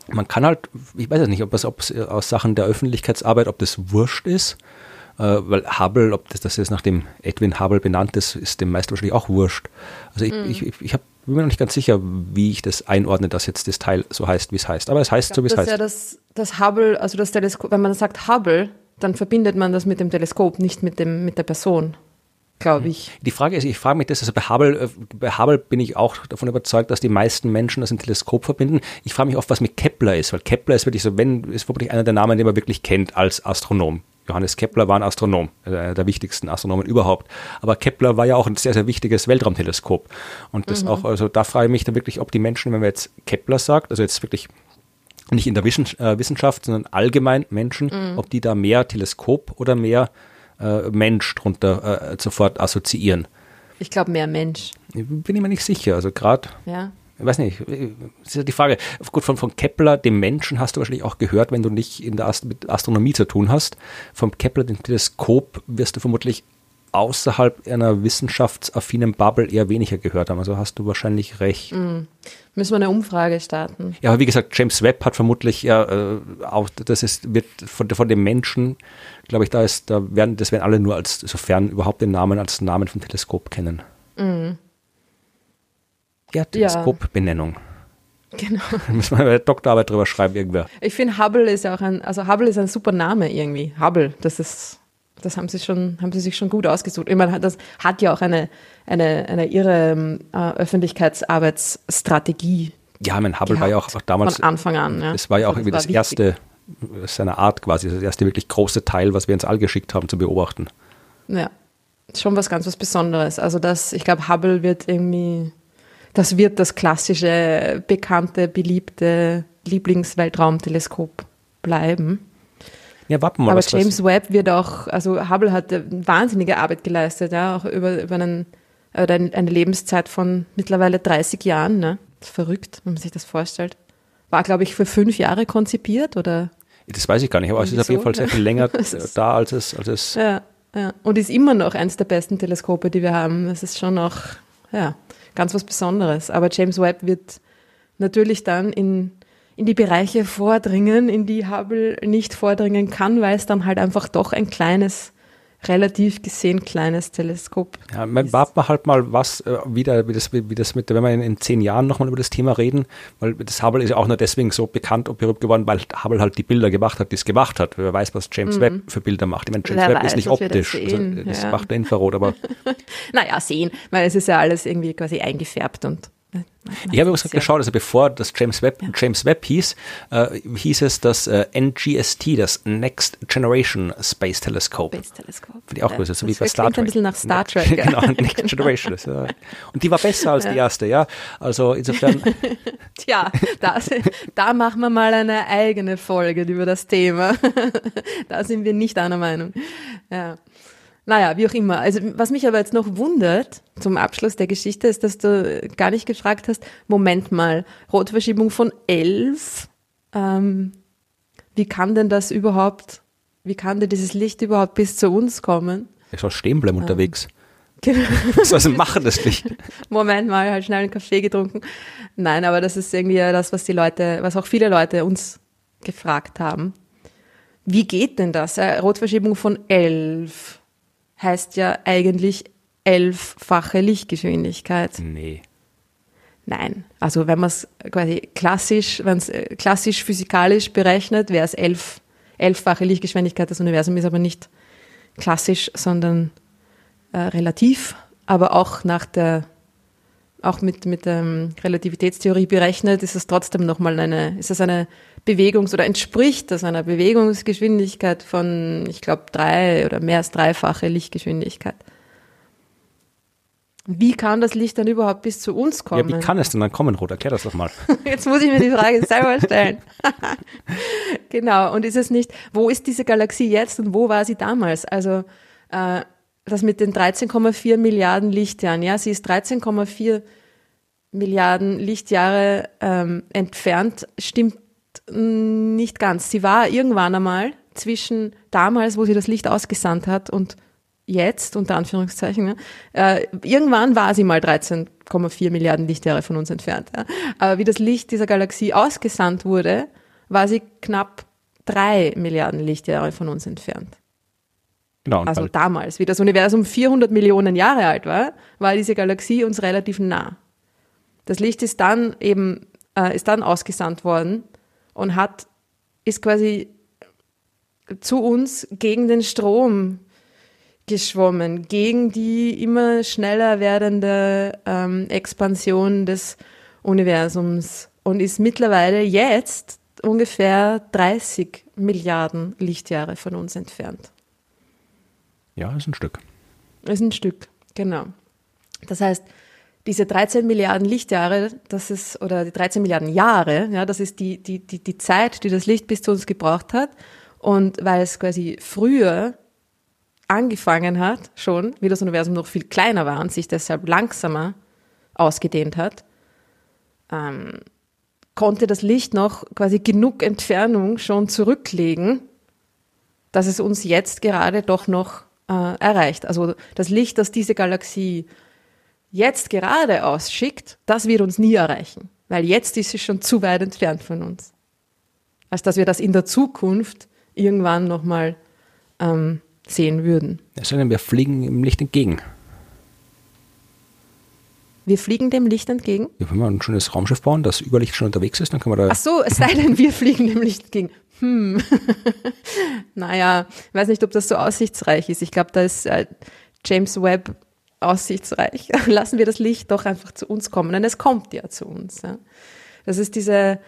man kann halt, ich weiß es nicht, ob es, ob es aus Sachen der Öffentlichkeitsarbeit, ob das wurscht ist, äh, weil Hubble, ob das, das jetzt nach dem Edwin Hubble benannt ist, ist dem meisten wahrscheinlich auch wurscht. Also ich, mm. ich, ich, ich hab, bin mir noch nicht ganz sicher, wie ich das einordne, dass jetzt das Teil so heißt, wie es heißt. Aber es heißt glaub, so, wie es heißt. Ja, das, das Hubble, also das Teleskop, wenn man sagt Hubble, dann verbindet man das mit dem Teleskop, nicht mit, dem, mit der Person glaube ich. Die Frage ist, ich frage mich das, also bei Hubble, äh, bei Hubble bin ich auch davon überzeugt, dass die meisten Menschen das im Teleskop verbinden. Ich frage mich oft, was mit Kepler ist, weil Kepler ist wirklich so, wenn, ist wirklich einer der Namen, den man wirklich kennt als Astronom. Johannes Kepler war ein Astronom, also einer der wichtigsten Astronomen überhaupt. Aber Kepler war ja auch ein sehr, sehr wichtiges Weltraumteleskop. Und das mhm. auch, also da frage ich mich dann wirklich, ob die Menschen, wenn man jetzt Kepler sagt, also jetzt wirklich nicht in der äh, Wissenschaft, sondern allgemein Menschen, mhm. ob die da mehr Teleskop oder mehr äh, Mensch drunter äh, sofort assoziieren. Ich glaube mehr Mensch. Bin ich mir nicht sicher. Also gerade. Ja. Ich weiß nicht, das ist ja die Frage. Gut, von, von Kepler, dem Menschen, hast du wahrscheinlich auch gehört, wenn du nicht in der Ast mit Astronomie zu tun hast. Vom Kepler, dem Teleskop, wirst du vermutlich außerhalb einer wissenschaftsaffinen Bubble eher weniger gehört haben. Also hast du wahrscheinlich recht. Mm. Müssen wir eine Umfrage starten? Ja, aber wie gesagt, James Webb hat vermutlich ja äh, auch, das ist, wird von, von dem Menschen, glaube ich, da ist, da werden, das werden alle nur als, sofern überhaupt den Namen als Namen vom Teleskop kennen. Mm. Ja, Teleskopbenennung. Genau. Da müssen wir eine Doktorarbeit drüber schreiben, irgendwer. Ich finde, Hubble ist ja auch ein, also Hubble ist ein super Name irgendwie. Hubble, das ist das haben sie schon, haben sie sich schon gut ausgesucht. Ich meine, das hat ja auch eine, eine, eine ihre äh, Öffentlichkeitsarbeitsstrategie. Ja, mein Hubble war ja auch, auch damals. Von Anfang an, ja. Es war ja auch also irgendwie das, das erste seiner Art quasi, das erste wirklich große Teil, was wir ins All geschickt haben, zu beobachten. Ja, schon was ganz was Besonderes. Also das, ich glaube, Hubble wird irgendwie, das wird das klassische, bekannte, beliebte Lieblingsweltraumteleskop bleiben. Ja, mal. Aber James was. Webb wird auch, also Hubble hat wahnsinnige Arbeit geleistet, ja, auch über, über einen, eine Lebenszeit von mittlerweile 30 Jahren, ne? Verrückt, wenn man sich das vorstellt. War, glaube ich, für fünf Jahre konzipiert, oder? Das weiß ich gar nicht, aber es ist auf jeden Fall sehr viel länger da, als es, als es. Ja, ja. Und ist immer noch eines der besten Teleskope, die wir haben. Das ist schon noch, ja, ganz was Besonderes. Aber James Webb wird natürlich dann in in die Bereiche vordringen, in die Hubble nicht vordringen kann, weil es dann halt einfach doch ein kleines, relativ gesehen kleines Teleskop ja, man warten wir halt mal, was äh, wieder, wie das, wie, das mit, wenn wir in, in zehn Jahren nochmal über das Thema reden, weil das Hubble ist ja auch nur deswegen so bekannt und berühmt geworden, weil Hubble halt die Bilder gemacht hat, die es gemacht hat. Wer weiß, was James mhm. Webb für Bilder macht. Ich meine, James Wer Webb weiß, ist nicht optisch, das, also, das ja. macht der Infrarot, aber. naja, sehen, weil es ist ja alles irgendwie quasi eingefärbt und ich habe übrigens geschaut, also bevor das James Webb ja. James Webb hieß, äh, hieß es das äh, NGST, das Next Generation Space Telescope. Space Telescope. Finde ich auch ja, so wie bei Star Trek. ein bisschen nach Star Trek. genau, Next genau. Generation. Ja. Und die war besser als ja. die erste, ja. Also insofern. Tja, das, da machen wir mal eine eigene Folge über das Thema. da sind wir nicht einer Meinung. Ja. Naja, wie auch immer. Also was mich aber jetzt noch wundert zum Abschluss der Geschichte ist, dass du gar nicht gefragt hast, Moment mal, Rotverschiebung von elf, ähm, wie kann denn das überhaupt, wie kann denn dieses Licht überhaupt bis zu uns kommen? Ich soll stehen bleiben ähm, unterwegs. Genau. Was soll denn machen, das Licht? Moment mal, halt schnell einen Kaffee getrunken. Nein, aber das ist irgendwie das, was die Leute, was auch viele Leute uns gefragt haben. Wie geht denn das? Rotverschiebung von elf heißt ja eigentlich elffache Lichtgeschwindigkeit. Nee. Nein, also wenn man es quasi klassisch, wenn es äh, klassisch physikalisch berechnet, wäre es elf, elffache Lichtgeschwindigkeit. Das Universum ist aber nicht klassisch, sondern äh, relativ, aber auch nach der, auch mit, mit der Relativitätstheorie berechnet, ist es trotzdem nochmal eine, ist es eine Bewegungs- oder entspricht das einer Bewegungsgeschwindigkeit von, ich glaube, drei oder mehr als dreifache Lichtgeschwindigkeit. Wie kann das Licht dann überhaupt bis zu uns kommen? Ja, wie kann es denn dann kommen, Rot? Erklär das doch mal. Jetzt muss ich mir die Frage selber stellen. genau. Und ist es nicht, wo ist diese Galaxie jetzt und wo war sie damals? Also, äh, das mit den 13,4 Milliarden Lichtjahren, ja, sie ist 13,4 Milliarden Lichtjahre ähm, entfernt, stimmt nicht ganz. Sie war irgendwann einmal zwischen damals, wo sie das Licht ausgesandt hat und jetzt, unter Anführungszeichen, ne? äh, irgendwann war sie mal 13,4 Milliarden Lichtjahre von uns entfernt. Ja? Aber wie das Licht dieser Galaxie ausgesandt wurde, war sie knapp drei Milliarden Lichtjahre von uns entfernt. Genau, also damals, wie das Universum 400 Millionen Jahre alt war, war diese Galaxie uns relativ nah. Das Licht ist dann eben, äh, ist dann ausgesandt worden und hat, ist quasi zu uns gegen den Strom geschwommen, gegen die immer schneller werdende ähm, Expansion des Universums und ist mittlerweile jetzt ungefähr 30 Milliarden Lichtjahre von uns entfernt. Ja, ist ein Stück. Ist ein Stück, genau. Das heißt, diese 13 Milliarden Lichtjahre, das ist, oder die 13 Milliarden Jahre, ja, das ist die, die, die, die Zeit, die das Licht bis zu uns gebraucht hat. Und weil es quasi früher angefangen hat, schon, wie das Universum noch viel kleiner war und sich deshalb langsamer ausgedehnt hat, ähm, konnte das Licht noch quasi genug Entfernung schon zurücklegen, dass es uns jetzt gerade doch noch äh, erreicht. Also das Licht, das diese Galaxie jetzt gerade ausschickt, das wird uns nie erreichen, weil jetzt ist sie schon zu weit entfernt von uns. Als dass wir das in der Zukunft irgendwann nochmal ähm, sehen würden. Es sei denn, wir fliegen im Licht entgegen. Wir fliegen dem Licht entgegen? Ja, wenn wir ein schönes Raumschiff bauen, das über Licht schon unterwegs ist, dann können wir da. Ach so, es sei denn, wir fliegen dem Licht entgegen. Hm. naja, ich weiß nicht, ob das so aussichtsreich ist. Ich glaube, da ist äh, James Webb aussichtsreich. Lassen wir das Licht doch einfach zu uns kommen, denn es kommt ja zu uns. Ja. Das ist diese,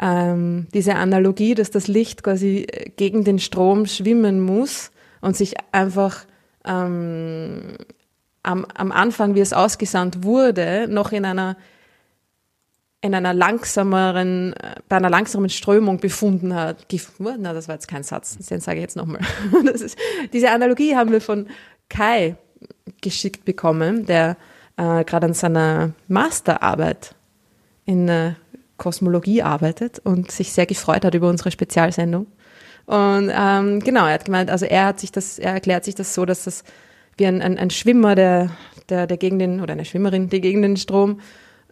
ähm, diese Analogie, dass das Licht quasi gegen den Strom schwimmen muss und sich einfach ähm, am, am Anfang, wie es ausgesandt wurde, noch in einer in einer langsameren, äh, bei einer langsameren Strömung befunden hat. Na, das war jetzt kein Satz, den sage ich jetzt nochmal. diese Analogie haben wir von Kai geschickt bekommen, der äh, gerade an seiner Masterarbeit in äh, Kosmologie arbeitet und sich sehr gefreut hat über unsere Spezialsendung. Und ähm, genau, er hat gemeint, also er hat sich das, er erklärt sich das so, dass das wie ein, ein, ein Schwimmer, der, der, der gegen den, oder eine Schwimmerin, die gegen den Strom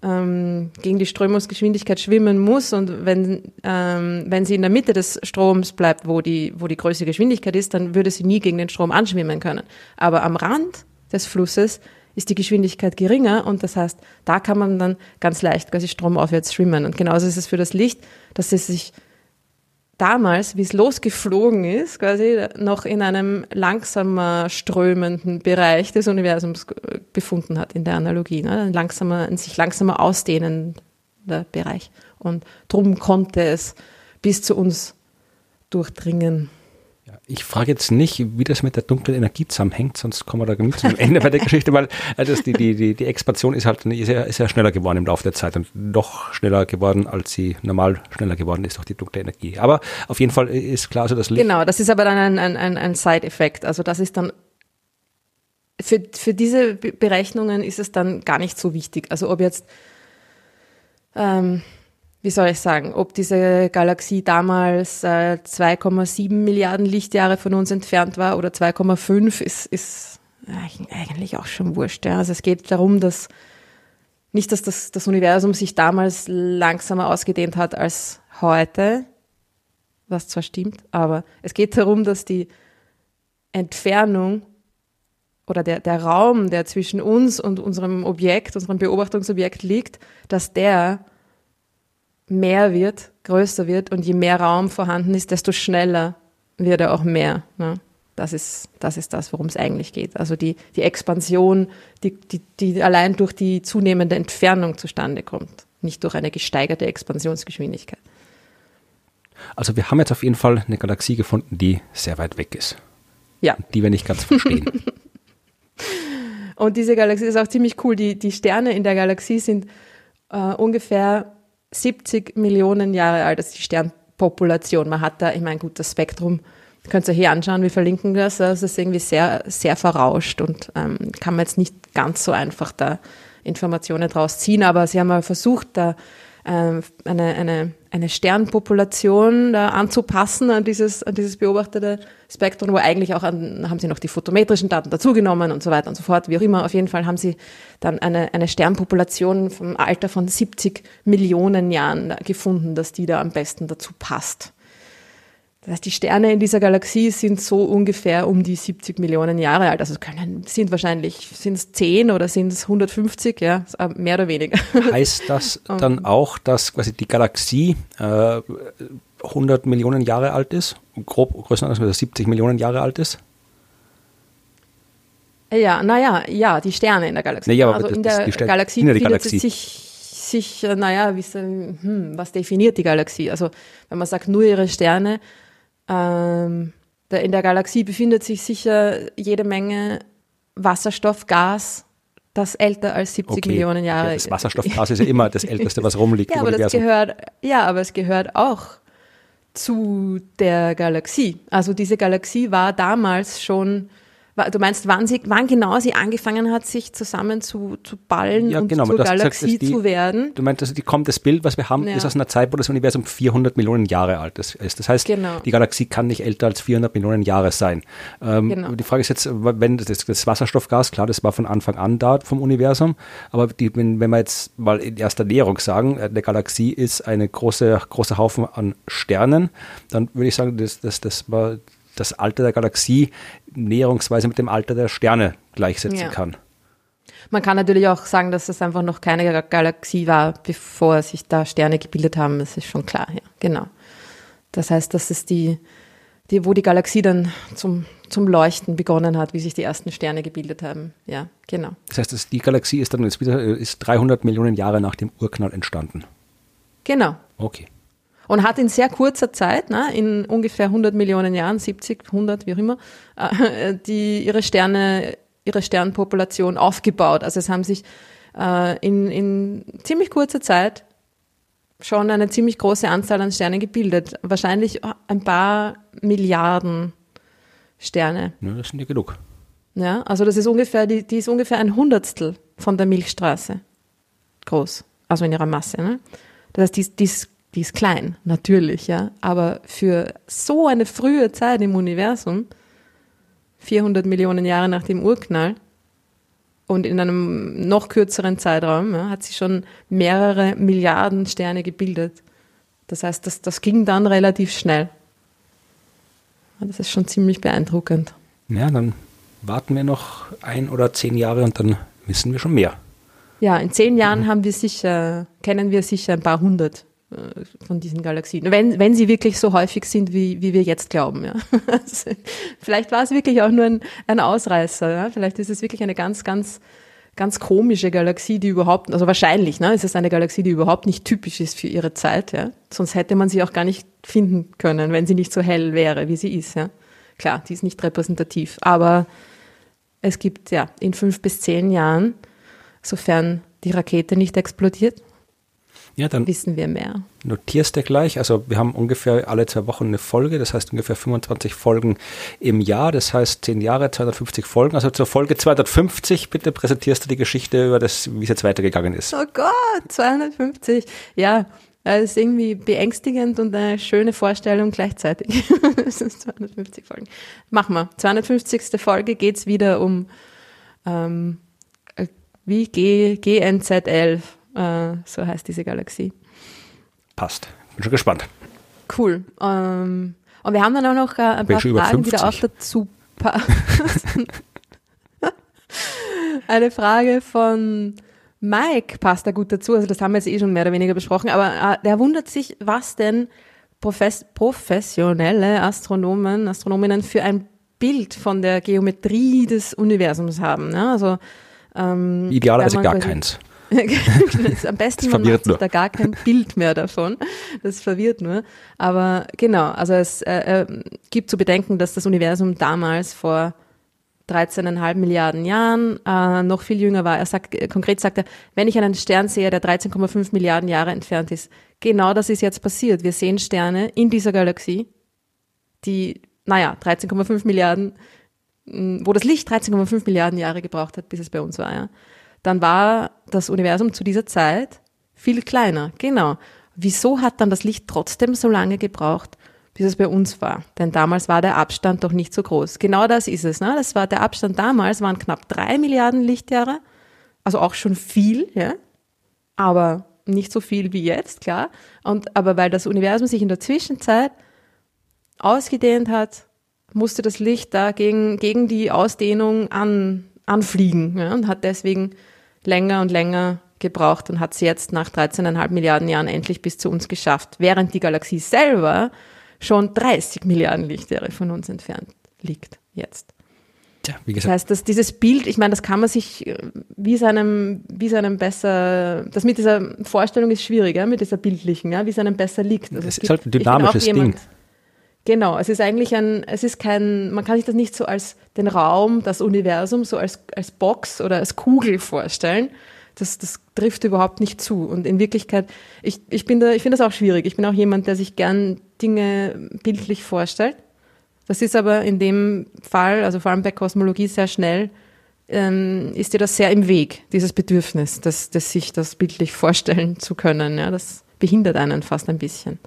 ähm, gegen die Strömungsgeschwindigkeit schwimmen muss und wenn, ähm, wenn sie in der Mitte des Stroms bleibt, wo die, wo die größte Geschwindigkeit ist, dann würde sie nie gegen den Strom anschwimmen können. Aber am Rand des Flusses ist die Geschwindigkeit geringer und das heißt, da kann man dann ganz leicht quasi stromaufwärts schwimmen. Und genauso ist es für das Licht, dass es sich damals, wie es losgeflogen ist, quasi noch in einem langsamer strömenden Bereich des Universums befunden hat in der Analogie. Ne? Ein langsamer, ein sich langsamer ausdehnender Bereich. Und drum konnte es bis zu uns durchdringen. Ich frage jetzt nicht, wie das mit der dunklen Energie zusammenhängt, sonst kommen wir da genug zum Ende bei der Geschichte, weil also die, die, die, die Expansion ist halt ist ja, schneller geworden im Laufe der Zeit und noch schneller geworden, als sie normal schneller geworden ist durch die dunkle Energie. Aber auf jeden Fall ist klar, so das Licht. Genau, das ist aber dann ein, ein, ein, ein Side-Effekt. Also das ist dann für, für diese Berechnungen ist es dann gar nicht so wichtig. Also ob jetzt ähm, wie soll ich sagen, ob diese Galaxie damals äh, 2,7 Milliarden Lichtjahre von uns entfernt war oder 2,5, ist, ist eigentlich auch schon wurscht. Ja. Also es geht darum, dass nicht, dass das, das Universum sich damals langsamer ausgedehnt hat als heute, was zwar stimmt, aber es geht darum, dass die Entfernung oder der, der Raum, der zwischen uns und unserem Objekt, unserem Beobachtungsobjekt liegt, dass der mehr wird, größer wird und je mehr Raum vorhanden ist, desto schneller wird er auch mehr. Ne? Das ist, das ist das, worum es eigentlich geht. Also die, die Expansion, die, die, die allein durch die zunehmende Entfernung zustande kommt, nicht durch eine gesteigerte Expansionsgeschwindigkeit. Also wir haben jetzt auf jeden Fall eine Galaxie gefunden, die sehr weit weg ist. Ja. Die wir nicht ganz verstehen. und diese Galaxie ist auch ziemlich cool. Die, die Sterne in der Galaxie sind äh, ungefähr 70 Millionen Jahre alt, ist die Sternpopulation. Man hat da, ich meine, gut, das Spektrum, könnt ihr hier anschauen, wir verlinken das, das ist irgendwie sehr, sehr verrauscht und ähm, kann man jetzt nicht ganz so einfach da Informationen draus ziehen, aber sie haben mal versucht, da eine, eine, eine Sternpopulation da anzupassen an dieses, an dieses beobachtete Spektrum, wo eigentlich auch an, haben sie noch die photometrischen Daten dazugenommen und so weiter und so fort. Wie auch immer, auf jeden Fall haben sie dann eine, eine Sternpopulation vom Alter von 70 Millionen Jahren gefunden, dass die da am besten dazu passt. Das heißt, die Sterne in dieser Galaxie sind so ungefähr um die 70 Millionen Jahre alt. Also es können, sind wahrscheinlich, sind es 10 oder sind es 150, ja, mehr oder weniger. Heißt das dann auch, dass quasi die Galaxie äh, 100 Millionen Jahre alt ist? Grob größer 70 Millionen Jahre alt ist? Ja, naja, ja, die Sterne in der Galaxie. Naja, also das, in der Galaxie in der sich, sich, äh, naja, wie, hm, was definiert die Galaxie? Also wenn man sagt nur ihre Sterne, ähm, in der Galaxie befindet sich sicher jede Menge Wasserstoff, Gas, das älter als 70 Okay. Millionen Jahre Ja, das Wasserstoffgas ist ja immer das Älteste, was rumliegt ja, im aber das gehört, ja, aber es gehört auch zu der Galaxie. Also diese Galaxie war damals schon, du meinst, wann, sie, wann genau sie angefangen hat, sich zusammen zu, zu ballen Ja, und genau, zur gesagt, Galaxie dass die- zu werden? Du meinst, also die kommt, das Bild, was wir haben, Ja. ist aus einer Zeit, wo das Universum 400 Millionen Jahre alt ist. Das heißt, Genau. die Galaxie kann nicht älter als 400 Millionen Jahre sein. Ähm, Genau. Die Frage ist jetzt, wenn das, das Wasserstoffgas, klar, das war von Anfang an da vom Universum, aber die, wenn, wenn wir jetzt mal in erster Näherung sagen, äh, eine Galaxie ist eine große, großer Haufen an Sternen, dann würde ich sagen, das, das, das war das Alter der Galaxie näherungsweise mit dem Alter der Sterne gleichsetzen Ja. kann. Man kann natürlich auch sagen, dass es einfach noch keine Ga- Galaxie war, bevor sich da Sterne gebildet haben. Das ist schon klar, ja, genau. Das heißt, das ist die, die wo die Galaxie dann zum, zum Leuchten begonnen hat, wie sich die ersten Sterne gebildet haben. Ja, genau. Das heißt, die Galaxie ist dann jetzt wieder ist 300 Millionen Jahre nach dem Urknall entstanden. Genau. Okay. Und hat in sehr kurzer Zeit, ne, in ungefähr 100 Millionen Jahren, 70, 100, wie auch immer, äh, die, ihre Sterne, ihre Sternpopulation aufgebaut. Also es haben sich äh, in, in ziemlich kurzer Zeit schon eine ziemlich große Anzahl an Sternen gebildet. Wahrscheinlich ein paar Milliarden Sterne. Ja, das sind ja genug. Ja, also das ist ungefähr, die, die ist ungefähr ein Hundertstel von der Milchstraße groß, also in ihrer Masse. Ne? Das heißt, die, ist- die, ist, die ist klein, natürlich, ja, aber für so eine frühe Zeit im Universum, 400 Millionen Jahre nach dem Urknall und in einem noch kürzeren Zeitraum, ja, hat sie schon mehrere Milliarden Sterne gebildet. Das heißt, das, das ging dann relativ schnell. Das ist schon ziemlich beeindruckend. Ja, dann warten wir noch ein oder zehn Jahre und dann wissen wir schon mehr. Ja, in zehn Jahren haben wir sicher, kennen wir sicher ein paar hundert von diesen Galaxien. Wenn, wenn sie wirklich so häufig sind, wie, wie wir jetzt glauben, ja. Also, Vielleicht war es wirklich auch nur ein, ein Ausreißer, ja. Vielleicht ist es wirklich eine ganz, ganz, ganz komische Galaxie, die überhaupt, also wahrscheinlich, ne, ist es eine Galaxie, die überhaupt nicht typisch ist für ihre Zeit, ja. Sonst hätte man sie auch gar nicht finden können, wenn sie nicht so hell wäre, wie sie ist, ja. Klar, die ist nicht repräsentativ, aber es gibt, ja, in fünf bis zehn Jahren, sofern die Rakete nicht explodiert, Ja, dann wissen wir mehr. notierst du gleich. Also wir haben ungefähr alle zwei Wochen eine Folge, das heißt ungefähr 25 Folgen im Jahr, das heißt 10 Jahre, 250 Folgen. Also zur Folge 250 bitte präsentierst du die Geschichte über das, wie es jetzt weitergegangen ist. Oh Gott, 250. Ja, das ist irgendwie beängstigend und eine schöne Vorstellung gleichzeitig. Das ist 250 Folgen. Machen wir. 250. Folge geht's wieder um ähm, äh, wie G, GNZ11, äh, so heißt diese Galaxie. Passt. Bin schon gespannt. Cool. Ähm, und wir haben dann auch noch äh, ein Bin paar Fragen, die da auch 50. dazu passen. Eine Frage von Mike passt da gut dazu. Also das haben wir jetzt eh schon mehr oder weniger besprochen. Aber äh, der wundert sich, was denn Profes professionelle Astronomen, Astronominnen für ein Bild von der Geometrie des Universums haben. Ne? Also ähm, Idealerweise gar keins. am besten man macht sich nur. da gar kein Bild mehr davon. Das verwirrt nur. Aber genau, also es äh, äh, gibt zu bedenken, dass das Universum damals vor 13,5 Milliarden Jahren äh, noch viel jünger war. Er sagt, äh, konkret sagt er, wenn ich einen Stern sehe, der 13,5 Milliarden Jahre entfernt ist, genau das ist jetzt passiert. Wir sehen Sterne in dieser Galaxie, die, naja, 13,5 Milliarden, wo das Licht 13,5 Milliarden Jahre gebraucht hat, bis es bei uns war, ja. Dann war das Universum zu dieser Zeit Viel kleiner, genau. Wieso hat dann das Licht trotzdem so lange gebraucht, bis es bei uns war? Denn damals war der Abstand doch nicht so groß. Genau das ist es. Ne? Das war der Abstand damals waren knapp drei Milliarden Lichtjahre, also auch schon viel, ja, aber nicht so viel wie jetzt, klar. Und aber weil das Universum sich in der Zwischenzeit ausgedehnt hat, musste das Licht da gegen, gegen die Ausdehnung an, anfliegen ja, und hat deswegen länger und länger gebraucht und hat es jetzt nach 13,5 Milliarden Jahren endlich bis zu uns geschafft, während die Galaxie selber schon 30 Milliarden Lichtjahre von uns entfernt liegt jetzt. Tja, wie Das gesagt, heißt, dass dieses Bild, ich meine, das kann man sich äh, wie es einem, wie es einem besser, das mit dieser Vorstellung ist schwierig, ja, mit dieser bildlichen, ja, wie es einem besser liegt. Also Es ist gibt- halt ein dynamisches jemand- Ding. Genau, es ist eigentlich ein, es ist kein, man kann sich das nicht so als den Raum, das Universum, so als, als Box oder als Kugel vorstellen. Das, das trifft überhaupt nicht zu. Und in Wirklichkeit, ich, ich da, ich finde das auch schwierig. Ich bin auch jemand, der sich gern Dinge bildlich vorstellt. Das ist aber in dem Fall, also vor allem bei Kosmologie sehr schnell, ähm, ist dir das sehr im Weg, dieses Bedürfnis, das, das sich das bildlich vorstellen zu können. Ja, das behindert einen fast ein bisschen.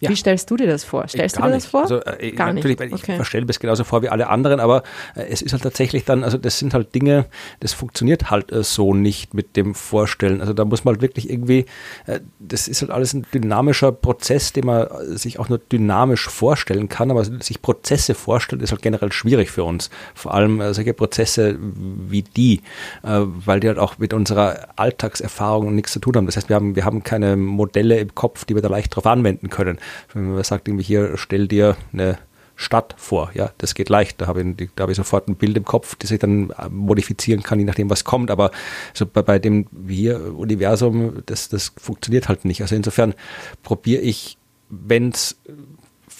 Ja. Wie stellst du dir das vor? Stellst du Gar dir das nicht. vor? Also, äh, Gar nicht. natürlich, weil ich Okay. stelle mir das genauso vor wie alle anderen, aber äh, es ist halt tatsächlich dann, also das sind halt Dinge, das funktioniert halt äh, so nicht mit dem Vorstellen. Also da muss man halt wirklich irgendwie, äh, das ist halt alles ein dynamischer Prozess, den man äh, sich auch nur dynamisch vorstellen kann, aber sich Prozesse vorstellen, ist halt generell schwierig für uns. Vor allem äh, solche Prozesse wie die, äh, weil die halt auch mit unserer Alltagserfahrung nichts zu tun haben. Das heißt, wir haben, wir haben keine Modelle im Kopf, die wir da leicht drauf anwenden können. Wenn man sagt, irgendwie hier, stell dir eine Stadt vor, ja, das geht leicht. Da habe ich, da habe ich sofort ein Bild im Kopf, das ich dann äh, modifizieren kann, je nachdem, was kommt. Aber so bei, bei dem hier Universum, das, das funktioniert halt nicht. Also insofern probiere ich, wenn es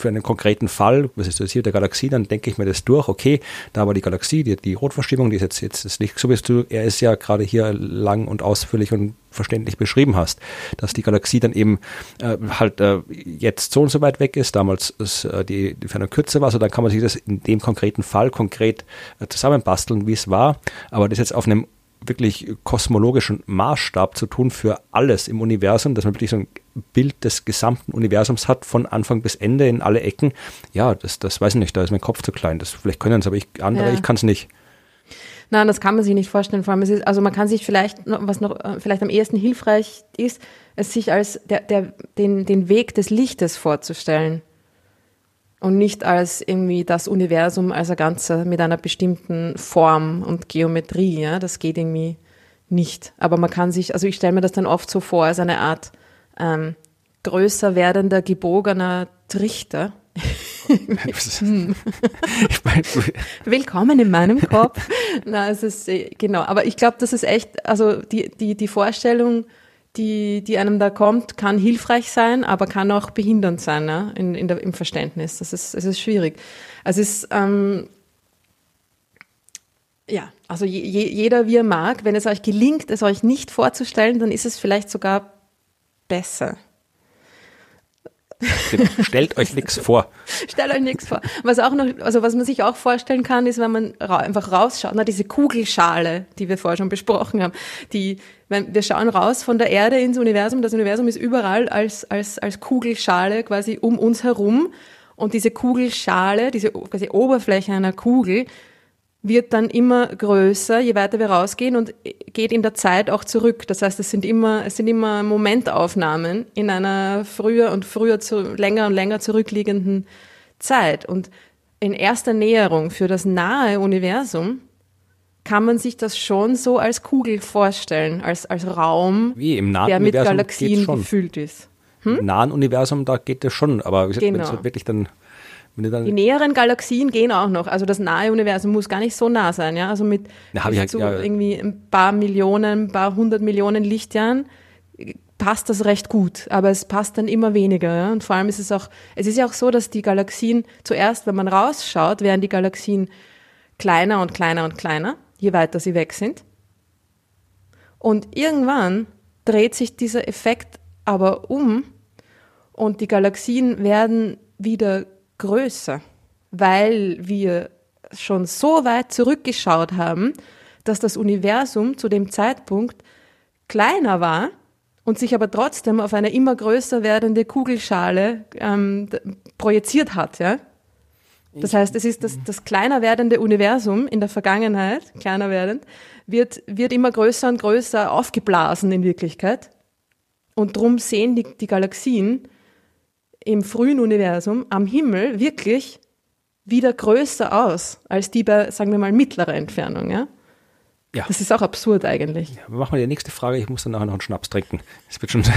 für einen konkreten Fall, was ist das hier, der Galaxie, dann denke ich mir das durch, okay, da war die Galaxie, die, die Rotverschiebung, die ist jetzt, jetzt das Licht, so wie du, er ist ja gerade hier lang und ausführlich und verständlich beschrieben hast, dass die Galaxie dann eben äh, halt äh, jetzt so und so weit weg ist, damals ist, äh, die, die Ferne kürzer war, so dann kann man sich das in dem konkreten Fall konkret äh, zusammenbasteln, wie es war, aber das jetzt auf einem wirklich kosmologischen Maßstab zu tun für alles im Universum, dass man wirklich so ein Bild des gesamten Universums hat, von Anfang bis Ende in alle Ecken. Ja, das, das weiß ich nicht, da ist mein Kopf zu klein. Das vielleicht können es, aber ich andere, Ja. ich kann es nicht. Nein, das kann man sich nicht vorstellen. Vor allem, es ist, also man kann sich vielleicht, was noch äh, vielleicht am ehesten hilfreich ist, es sich als der, der, den, den Weg des Lichtes vorzustellen. Und nicht als irgendwie das Universum als ein Ganze mit einer bestimmten Form und Geometrie. Ja? Das geht irgendwie nicht. Aber man kann sich, also ich stelle mir das dann oft so vor, als eine Art ähm, größer werdender, gebogener Trichter. ich meine, Willkommen in meinem Kopf. Na, es ist äh, genau, aber ich glaube, das ist echt, also die die die Vorstellung, die die einem da kommt, kann hilfreich sein, aber kann auch behindernd sein, ne? in, in der, im Verständnis. Das ist es ist schwierig. Es ist ähm, ja, also je, jeder wie er mag. Wenn es euch gelingt, es euch nicht vorzustellen, dann ist es vielleicht sogar besser. Stellt euch nichts vor. Stellt euch nichts vor. Was auch noch, also was man sich auch vorstellen kann, ist, wenn man ra einfach rausschaut, na, diese Kugelschale, die wir vorher schon besprochen haben, die, wenn wir schauen raus von der Erde ins Universum, das Universum ist überall als, als, als Kugelschale quasi um uns herum und diese Kugelschale, diese quasi Oberfläche einer Kugel, wird dann immer größer, je weiter wir rausgehen und geht in der Zeit auch zurück. Das heißt, es sind immer, es sind immer Momentaufnahmen in einer früher und früher zu, länger und länger zurückliegenden Zeit. Und in erster Näherung für das nahe Universum kann man sich das schon so als Kugel vorstellen, als, als Raum, Wie im nahen der mit Universum Galaxien gefüllt ist. Im nahen Universum, da geht das schon. Aber wie gesagt, wenn Genau. es halt wirklich dann Die näheren Galaxien gehen auch noch. Also das nahe Universum muss gar nicht so nah sein, ja. Also mit Na, bis ja- zu ja. irgendwie ein paar Millionen, ein paar hundert Millionen Lichtjahren äh, passt das recht gut. Aber es passt dann immer weniger. Ja? Und vor allem ist es auch, es ist ja auch so, dass die Galaxien zuerst, wenn man rausschaut, werden die Galaxien kleiner und kleiner und kleiner, je weiter sie weg sind. Und irgendwann dreht sich dieser Effekt aber um und die Galaxien werden wieder größer, weil wir schon so weit zurückgeschaut haben, dass das Universum zu dem Zeitpunkt kleiner war und sich aber trotzdem auf eine immer größer werdende Kugelschale ähm, projiziert hat. Ja? Das heißt, es ist das, das kleiner werdende Universum in der Vergangenheit, kleiner werdend, wird, wird immer größer und größer aufgeblasen in Wirklichkeit. Und drum sehen die, die Galaxien im frühen Universum am Himmel wirklich wieder größer aus als die bei, sagen wir mal, mittlerer Entfernung. Ja? Ja. Das ist auch absurd eigentlich. Ja, machen wir die nächste Frage. Ich muss dann nachher noch einen Schnaps trinken. Es wird schon.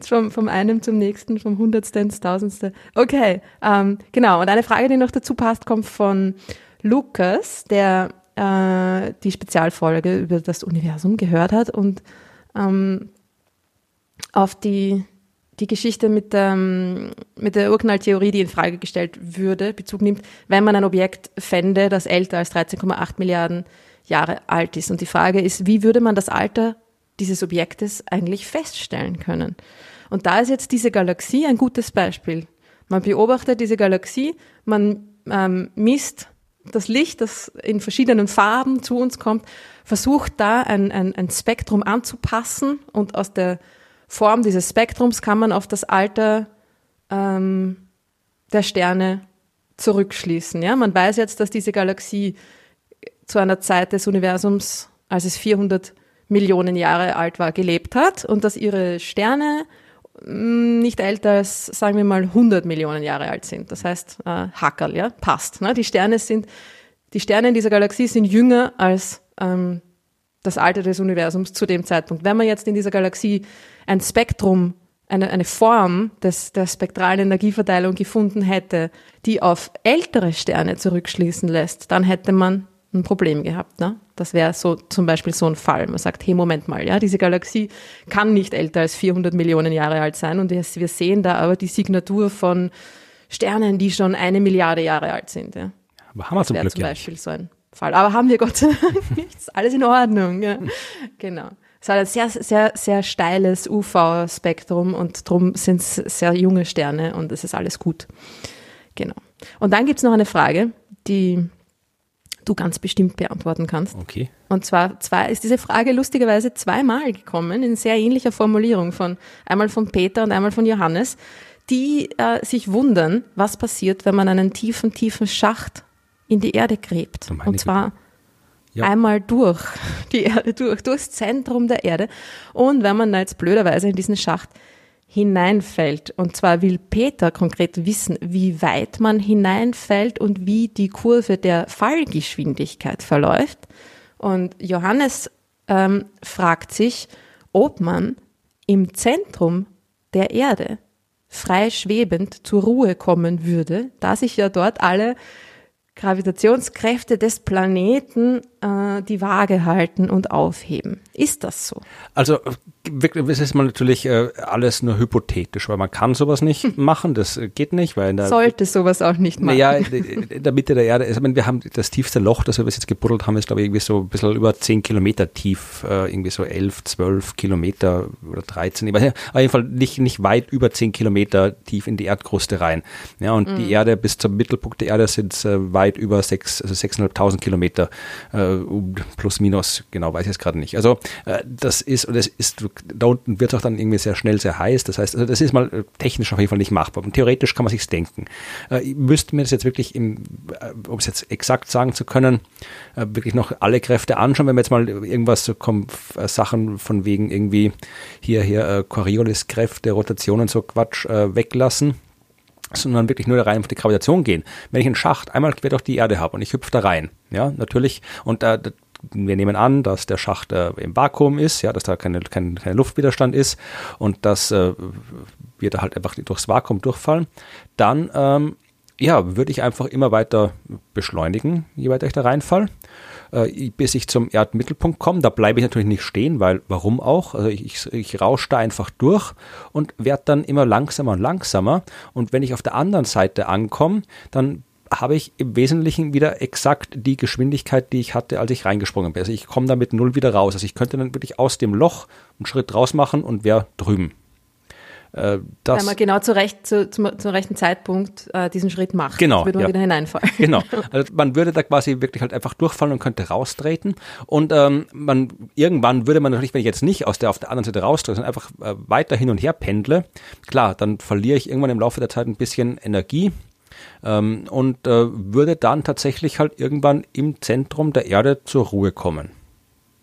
vom, vom einen zum nächsten, vom Hundertste ins Tausendste. Okay, ähm, genau. Und eine Frage, die noch dazu passt, kommt von Lukas, der äh, die Spezialfolge über das Universum gehört hat und ähm, auf die die Geschichte mit, ähm, mit der Urknalltheorie, die in Frage gestellt würde, Bezug nimmt, wenn man ein Objekt fände, das älter als 13,8 Milliarden Jahre alt ist. Und die Frage ist, wie würde man das Alter dieses Objektes eigentlich feststellen können? Und da ist jetzt diese Galaxie ein gutes Beispiel. Man beobachtet diese Galaxie, man ähm, misst das Licht, das in verschiedenen Farben zu uns kommt, versucht da ein, ein, ein Spektrum anzupassen und aus der Form dieses Spektrums kann man auf das Alter ähm, der Sterne zurückschließen. Ja? Man weiß jetzt, dass diese Galaxie zu einer Zeit des Universums, als es 400 Millionen Jahre alt war, gelebt hat und dass ihre Sterne mm, nicht älter als, sagen wir mal, 100 Millionen Jahre alt sind. Das heißt, äh, Hackerl, ja, passt. Ne? Die Sterne sind, die Sterne in dieser Galaxie sind jünger als ähm, das Alter des Universums zu dem Zeitpunkt. Wenn man jetzt in dieser Galaxie ein Spektrum, eine, eine Form des, der spektralen Energieverteilung gefunden hätte, die auf ältere Sterne zurückschließen lässt, dann hätte man ein Problem gehabt. Ne? Das wäre so zum Beispiel so ein Fall. Man sagt, hey, Moment mal, ja, diese Galaxie kann nicht älter als 400 Millionen Jahre alt sein und wir sehen da aber die Signatur von Sternen, die schon eine Milliarde Jahre alt sind. Ja. Aber haben wir zum das Glück zum Beispiel so ein Fall. Aber haben wir Gott sei Dank nicht. Ist alles in Ordnung. Ja. Genau. Es hat ein sehr, sehr, sehr steiles UV-Spektrum und darum sind es sehr junge Sterne und es ist alles gut. Genau. Und dann gibt es noch eine Frage, die du ganz bestimmt beantworten kannst. Okay. Und zwar, zwar ist diese Frage lustigerweise zweimal gekommen in sehr ähnlicher Formulierung von einmal von Peter und einmal von Johannes, die äh, sich wundern, was passiert, wenn man einen tiefen, tiefen Schacht in die Erde gräbt. Und zwar ja. einmal durch die Erde, durch, durchs Zentrum der Erde. Und wenn man da jetzt blöderweise in diesen Schacht hineinfällt, und zwar will Peter konkret wissen, wie weit man hineinfällt und wie die Kurve der Fallgeschwindigkeit verläuft. Und Johannes ähm, fragt sich, ob man im Zentrum der Erde frei schwebend zur Ruhe kommen würde, da sich ja dort alle Gravitationskräfte des Planeten äh, die Waage halten und aufheben. Ist das so? Also wirklich, es ist mal natürlich äh, alles nur hypothetisch, weil man kann sowas nicht hm. machen, das geht nicht, weil der, sollte sowas auch nicht machen. Naja, in der Mitte der Erde, also, wir haben das tiefste Loch, das wir bis jetzt gebuddelt haben, ist glaube ich irgendwie so ein bisschen über 10 Kilometer tief, äh, irgendwie so 11, 12 Kilometer oder 13, aber auf jeden Fall nicht, nicht weit über 10 Kilometer tief in die Erdkruste rein. Ja, und mhm. die Erde bis zum Mittelpunkt der Erde sind äh, weit über 6, also 6.500 Kilometer äh, plus minus, genau weiß ich jetzt gerade nicht. Also äh, das ist, und das ist, da unten wird es auch dann irgendwie sehr schnell sehr heiß. Das heißt, also das ist mal äh, technisch auf jeden Fall nicht machbar. Und theoretisch kann man sich's denken. Äh, müsste mir das jetzt wirklich, im, äh, um es jetzt exakt sagen zu können, äh, wirklich noch alle Kräfte anschauen, wenn wir jetzt mal irgendwas so kommen, äh, Sachen von wegen irgendwie hier, hier äh, Coriolis-Kräfte, Rotation und so Quatsch äh, weglassen sondern wirklich nur rein auf die Gravitation gehen. Wenn ich einen Schacht einmal quer durch die Erde habe und ich hüpfe da rein, ja, natürlich, und äh, wir nehmen an, dass der Schacht äh, im Vakuum ist, ja, dass da keine, kein, kein Luftwiderstand ist und dass äh, wir da halt einfach durchs Vakuum durchfallen, dann ähm, ja, würde ich einfach immer weiter beschleunigen, je weiter ich da reinfall, äh, bis ich zum Erdmittelpunkt komme. Da bleibe ich natürlich nicht stehen, weil warum auch? Also ich, ich, ich rausche da einfach durch und werde dann immer langsamer und langsamer. Und wenn ich auf der anderen Seite ankomme, dann habe ich im Wesentlichen wieder exakt die Geschwindigkeit, die ich hatte, als ich reingesprungen bin. Also ich komme da mit null wieder raus. Also ich könnte dann wirklich aus dem Loch einen Schritt raus machen und wäre drüben. Äh, das. Wenn man genau zu recht, zu, zum, zum rechten Zeitpunkt äh, diesen Schritt macht. Genau. würde man ja. wieder hineinfallen. Genau. Also man würde da quasi wirklich halt einfach durchfallen und könnte raustreten. Und ähm, man irgendwann würde man natürlich, wenn ich jetzt nicht aus der auf der anderen Seite raustrete, sondern einfach äh, weiter hin und her pendle, klar, dann verliere ich irgendwann im Laufe der Zeit ein bisschen Energie. Ähm, und äh, würde dann tatsächlich halt irgendwann im Zentrum der Erde zur Ruhe kommen.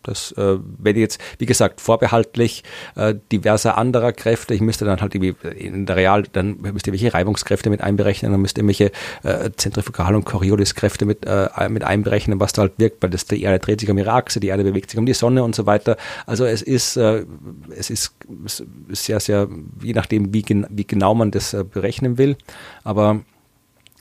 Das äh, wenn jetzt, wie gesagt, vorbehaltlich äh, diverser anderer Kräfte. Ich müsste dann halt irgendwie in der Real, dann müsste ihr welche Reibungskräfte mit einberechnen, dann müsste ihr welche äh, Zentrifugal- und Coriolis-Kräfte mit, äh, mit einberechnen, was da halt wirkt, weil das, die Erde dreht sich um ihre Achse, die Erde bewegt sich um die Sonne und so weiter. Also es ist, äh, es ist sehr, sehr, je nachdem, wie, gen wie genau man das äh, berechnen will. Aber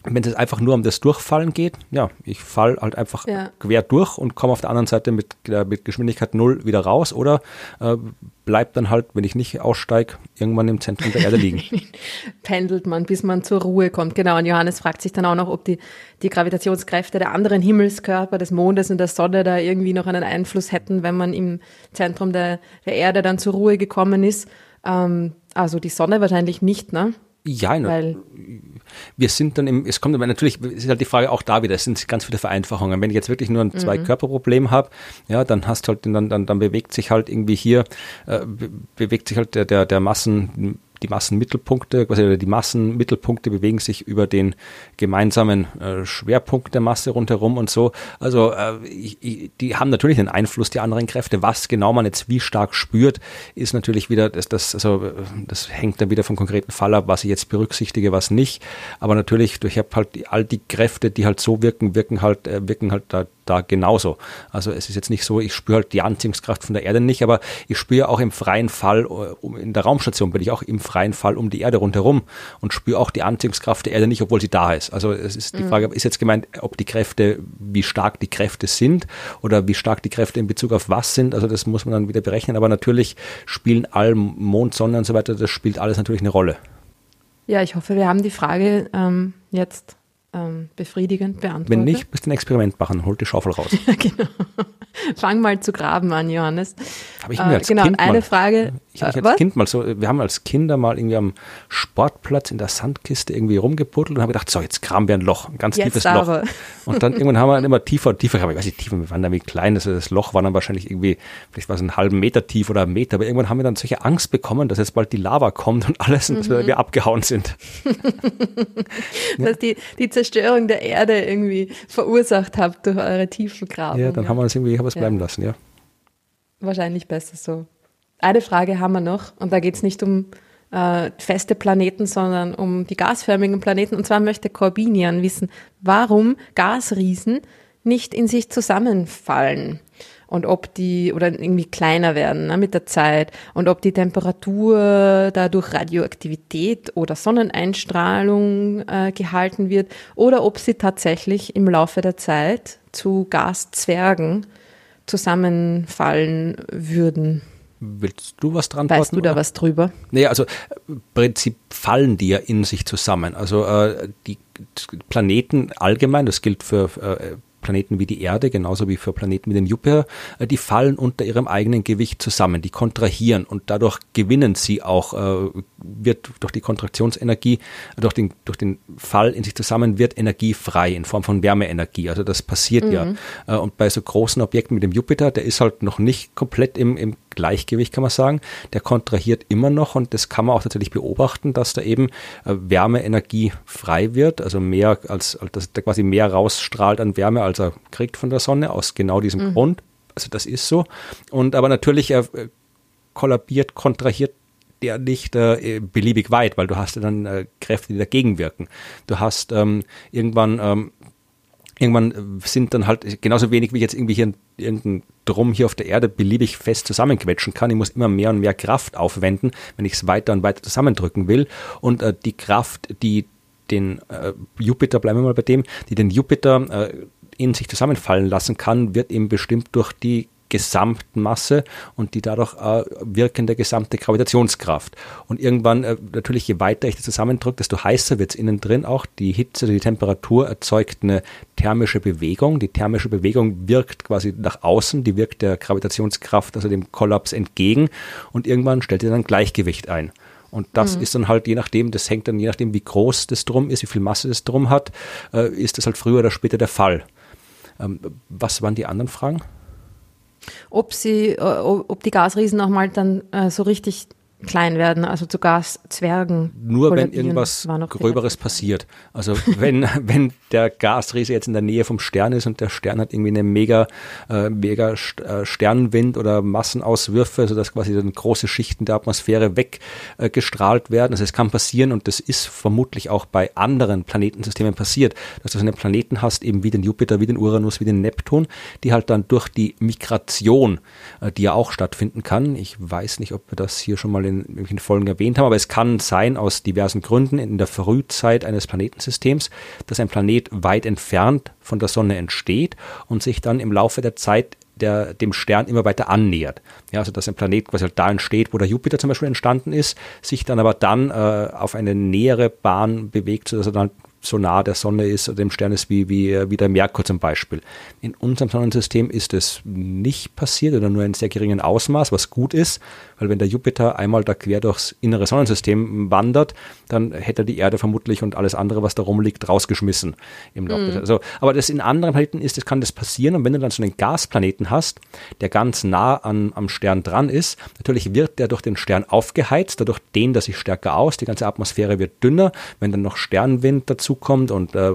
wenn es einfach nur um das Durchfallen geht, ja, ich fall halt einfach ja. quer durch und komme auf der anderen Seite mit, mit Geschwindigkeit null wieder raus oder äh, bleibt dann halt, wenn ich nicht aussteige, irgendwann im Zentrum der Erde liegen. Pendelt man, bis man zur Ruhe kommt. Genau, und Johannes fragt sich dann auch noch, ob die, die Gravitationskräfte der anderen Himmelskörper, des Mondes und der Sonne da irgendwie noch einen Einfluss hätten, wenn man im Zentrum der, der Erde dann zur Ruhe gekommen ist. Ähm, also die Sonne wahrscheinlich nicht, ne? Ja, Weil wir sind dann im, es kommt aber natürlich, ist halt die Frage auch da wieder, es sind ganz viele Vereinfachungen. Wenn ich jetzt wirklich nur ein Zwei-Körper-Problem mhm. habe, ja, dann hast halt, dann, dann, dann bewegt sich halt irgendwie hier, äh, bewegt sich halt der, der, der Massen, die Massenmittelpunkte, quasi die Massenmittelpunkte bewegen sich über den gemeinsamen äh, Schwerpunkt der Masse rundherum und so. Also äh, ich, die haben natürlich einen Einfluss, die anderen Kräfte. Was genau man jetzt wie stark spürt, ist natürlich wieder, das, das, also, das hängt dann wieder vom konkreten Fall ab, was ich jetzt berücksichtige, was nicht. Aber natürlich, durch halt all die Kräfte, die halt so wirken, wirken halt, äh, wirken halt da da genauso. Also es ist jetzt nicht so, ich spüre halt die Anziehungskraft von der Erde nicht, aber ich spüre auch im freien Fall, äh, in der Raumstation bin ich auch im freien Fall um die Erde rundherum und spüre auch die Anziehungskraft der Erde nicht, obwohl sie da ist. Also es ist die mhm. Frage, ist jetzt gemeint, ob die Kräfte, wie stark die Kräfte sind oder wie stark die Kräfte in Bezug auf was sind. Also das muss man dann wieder berechnen. Aber natürlich spielen all Mond, Sonne und so weiter, das spielt alles natürlich eine Rolle. Ja, ich hoffe, wir haben die Frage ähm, jetzt ähm, befriedigend beantwortet. Wenn nicht, müsst ihr ein Experiment machen, holt die Schaufel raus. genau. Fang mal zu graben an, Johannes. Habe ich mir als äh, genau, kind eine mal, Frage. Ich habe als was? Kind mal so, wir haben als Kinder mal irgendwie am Sportplatz in der Sandkiste irgendwie rumgebuddelt und haben gedacht, so, jetzt kramen wir ein Loch, ein ganz jetzt tiefes aber. Loch. Und dann irgendwann haben wir dann immer tiefer und tiefer, aber ich weiß nicht, tiefer, wir waren dann wie klein, das, das Loch war dann wahrscheinlich irgendwie, vielleicht war es einen halben Meter tief oder einen Meter, aber irgendwann haben wir dann solche Angst bekommen, dass jetzt bald die Lava kommt und alles, mhm. dass wir abgehauen sind. dass die, die Zerstörung der Erde irgendwie verursacht habt durch eure tiefen Graben. Ja, dann ja. haben wir es irgendwie, haben wir es bleiben lassen, ja. Wahrscheinlich besser so. Eine Frage haben wir noch, und da geht es nicht um äh, feste Planeten, sondern um die gasförmigen Planeten. Und zwar möchte Corbinian wissen, warum Gasriesen nicht in sich zusammenfallen und ob die oder irgendwie kleiner werden ne, mit der Zeit und ob die Temperatur dadurch Radioaktivität oder Sonneneinstrahlung äh, gehalten wird oder ob sie tatsächlich im Laufe der Zeit zu Gaszwergen zusammenfallen würden. Willst du was dran Weißt du da was drüber? Nee, also im Prinzip fallen die ja in sich zusammen. Also äh, die Planeten allgemein, das gilt für äh, Planeten wie die Erde, genauso wie für Planeten wie den Jupiter, äh, die fallen unter ihrem eigenen Gewicht zusammen, die kontrahieren und dadurch gewinnen sie auch, äh, wird durch die Kontraktionsenergie, durch den, durch den Fall in sich zusammen, wird Energie frei in Form von Wärmeenergie. Also das passiert mhm. ja. Äh, und bei so großen Objekten wie dem Jupiter, der ist halt noch nicht komplett im, im Gleichgewicht, kann man sagen. Der kontrahiert immer noch und das kann man auch tatsächlich beobachten, dass da eben Wärmeenergie frei wird, also mehr als, dass der quasi mehr rausstrahlt an Wärme, als er kriegt von der Sonne, aus genau diesem mhm. Grund. Also das ist so. Und aber natürlich äh, kollabiert, kontrahiert der nicht äh, beliebig weit, weil du hast ja dann äh, Kräfte, die dagegen wirken. Du hast ähm, irgendwann ähm, irgendwann sind dann halt genauso wenig wie ich jetzt irgendwie hier irgendein Drum hier auf der Erde beliebig fest zusammenquetschen kann. Ich muss immer mehr und mehr Kraft aufwenden, wenn ich es weiter und weiter zusammendrücken will. Und äh, die Kraft, die den äh, Jupiter, bleiben wir mal bei dem, die den Jupiter äh, in sich zusammenfallen lassen kann, wird eben bestimmt durch die Gesamtmasse und die dadurch äh, wirkende gesamte Gravitationskraft. Und irgendwann, äh, natürlich, je weiter ich das zusammendrücke, desto heißer wird es innen drin auch. Die Hitze, die Temperatur erzeugt eine thermische Bewegung. Die thermische Bewegung wirkt quasi nach außen, die wirkt der Gravitationskraft, also dem Kollaps entgegen. Und irgendwann stellt sie dann Gleichgewicht ein. Und das mhm. ist dann halt je nachdem, das hängt dann je nachdem, wie groß das Drum ist, wie viel Masse das Drum hat, äh, ist das halt früher oder später der Fall. Ähm, was waren die anderen Fragen? Ob sie, äh, ob die Gasriesen auch mal dann äh, so richtig klein werden, also zu Gaszwergen. Nur wenn irgendwas Gröberes passiert. Also wenn, wenn der Gasriese jetzt in der Nähe vom Stern ist und der Stern hat irgendwie einen mega, äh, mega äh, Sternwind oder Massenauswürfe, sodass quasi dann große Schichten der Atmosphäre weggestrahlt äh, werden. Also es kann passieren und das ist vermutlich auch bei anderen Planetensystemen passiert, dass du so einen Planeten hast, eben wie den Jupiter, wie den Uranus, wie den Neptun, die halt dann durch die Migration, äh, die ja auch stattfinden kann, ich weiß nicht, ob wir das hier schon mal in in irgendwelchen Folgen erwähnt haben, aber es kann sein aus diversen Gründen in der Frühzeit eines Planetensystems, dass ein Planet weit entfernt von der Sonne entsteht und sich dann im Laufe der Zeit der dem Stern immer weiter annähert. Ja, also dass ein Planet quasi halt da entsteht, wo der Jupiter zum Beispiel entstanden ist, sich dann aber dann äh, auf eine nähere Bahn bewegt, sodass er dann so nah der Sonne ist, dem Stern ist wie, wie, äh, wie der Merkur zum Beispiel. In unserem Sonnensystem ist es nicht passiert oder nur in sehr geringen Ausmaß, was gut ist, weil wenn der Jupiter einmal da quer durchs innere Sonnensystem wandert, dann hätte er die Erde vermutlich und alles andere, was da rumliegt, rausgeschmissen im Laufe. Mhm. Also, aber das in anderen Planeten ist, das kann das passieren und wenn du dann so einen Gasplaneten hast, der ganz nah an, am Stern dran ist, natürlich wird der durch den Stern aufgeheizt, dadurch dehnt er sich stärker aus, die ganze Atmosphäre wird dünner, wenn dann noch Sternwind dazukommt und äh,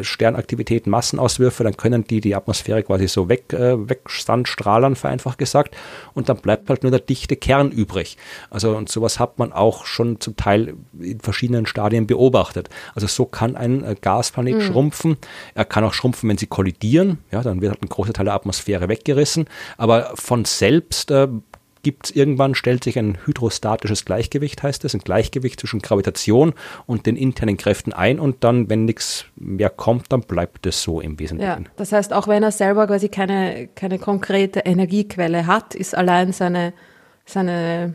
Sternaktivität, Massenauswürfe, dann können die die Atmosphäre quasi so weg, äh, wegsandstrahlern, vereinfacht gesagt, und dann bleibt halt nur der dichte Kern übrig. Also und sowas hat man auch schon zum Teil in verschiedenen Stadien beobachtet. Also so kann ein äh, Gasplanet mhm. schrumpfen. Er kann auch schrumpfen, wenn sie kollidieren. Ja, dann wird halt ein großer Teil der Atmosphäre weggerissen. Aber von selbst äh, gibt es irgendwann, stellt sich ein hydrostatisches Gleichgewicht, heißt es, ein Gleichgewicht zwischen Gravitation und den internen Kräften ein und dann, wenn nichts mehr kommt, dann bleibt es so im Wesentlichen. Ja, das heißt, auch wenn er selber quasi keine, keine konkrete Energiequelle hat, ist allein seine, seine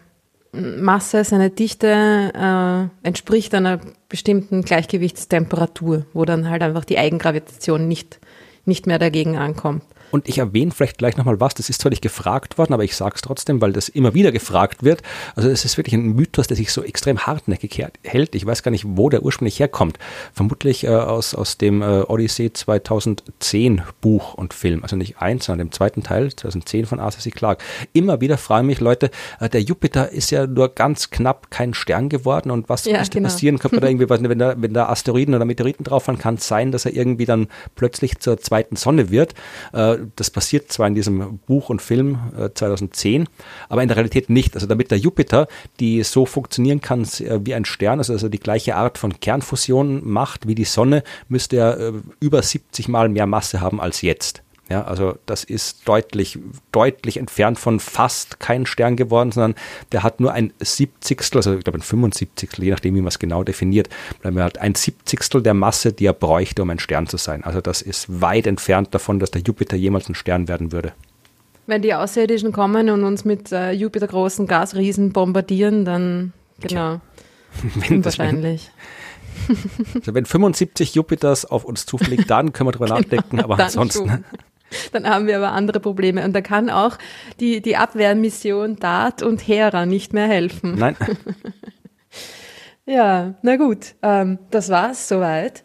Masse, seine Dichte äh, entspricht einer bestimmten Gleichgewichtstemperatur, wo dann halt einfach die Eigengravitation nicht, nicht mehr dagegen ankommt. Und ich erwähne vielleicht gleich nochmal was, das ist zwar nicht gefragt worden, aber ich sage es trotzdem, weil das immer wieder gefragt wird. Also es ist wirklich ein Mythos, der sich so extrem hartnäckig hält. Ich weiß gar nicht, wo der ursprünglich herkommt. Vermutlich äh, aus, aus dem äh, Odyssey 2010 Buch und Film. Also nicht eins, sondern dem zweiten Teil, 2010 von Arthur C. Clarke. Immer wieder fragen mich Leute, äh, der Jupiter ist ja nur ganz knapp kein Stern geworden und was ja, müsste genau. passieren? Könnte da irgendwie, wenn da, wenn da Asteroiden oder Meteoriten drauf fahren, kann es sein, dass er irgendwie dann plötzlich zur zweiten Sonne wird. Äh, das passiert zwar in diesem Buch und Film äh, 2010, aber in der Realität nicht. Also damit der Jupiter, die so funktionieren kann äh, wie ein Stern, also, also die gleiche Art von Kernfusion macht wie die Sonne, müsste er äh, über 70 Mal mehr Masse haben als jetzt. Ja, also das ist deutlich, deutlich entfernt von fast kein Stern geworden, sondern der hat nur ein Siebzigstel, also ich glaube ein 75. je nachdem, wie man es genau definiert, bleiben wir halt ein Siebzigstel der Masse, die er bräuchte, um ein Stern zu sein. Also das ist weit entfernt davon, dass der Jupiter jemals ein Stern werden würde. Wenn die Außerirdischen kommen und uns mit äh, Jupiter großen Gasriesen bombardieren, dann genau. Wenn Unwahrscheinlich. Das, wenn, also wenn 75 Jupiters auf uns zufliegt, dann können wir drüber genau, nachdenken, aber ansonsten. Dann haben wir aber andere Probleme. Und da kann auch die, die Abwehrmission DART und Hera nicht mehr helfen. Nein. ja, na gut. Ähm, das war's soweit.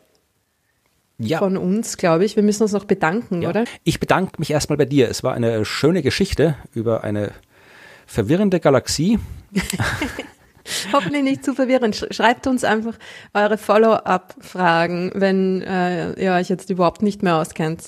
Ja. Von uns, glaube ich. Wir müssen uns noch bedanken, ja. oder? Ich bedanke mich erstmal bei dir. Es war eine schöne Geschichte über eine verwirrende Galaxie. Hoffentlich nicht zu verwirrend. Schreibt uns einfach eure Follow-up-Fragen, wenn äh, ihr euch jetzt überhaupt nicht mehr auskennt.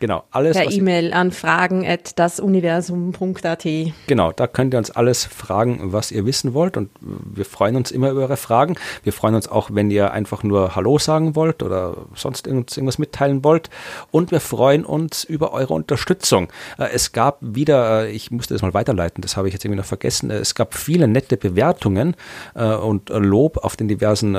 Genau, alles. Per E-Mail an fragen at dasuniversum.at. Genau, da könnt ihr uns alles fragen, was ihr wissen wollt und wir freuen uns immer über eure Fragen. Wir freuen uns auch, wenn ihr einfach nur Hallo sagen wollt oder sonst irgendwas mitteilen wollt und wir freuen uns über eure Unterstützung. Äh, es gab wieder, äh, ich musste das mal weiterleiten, das habe ich jetzt irgendwie noch vergessen, äh, es gab viele nette Bewertungen und Lob auf den diversen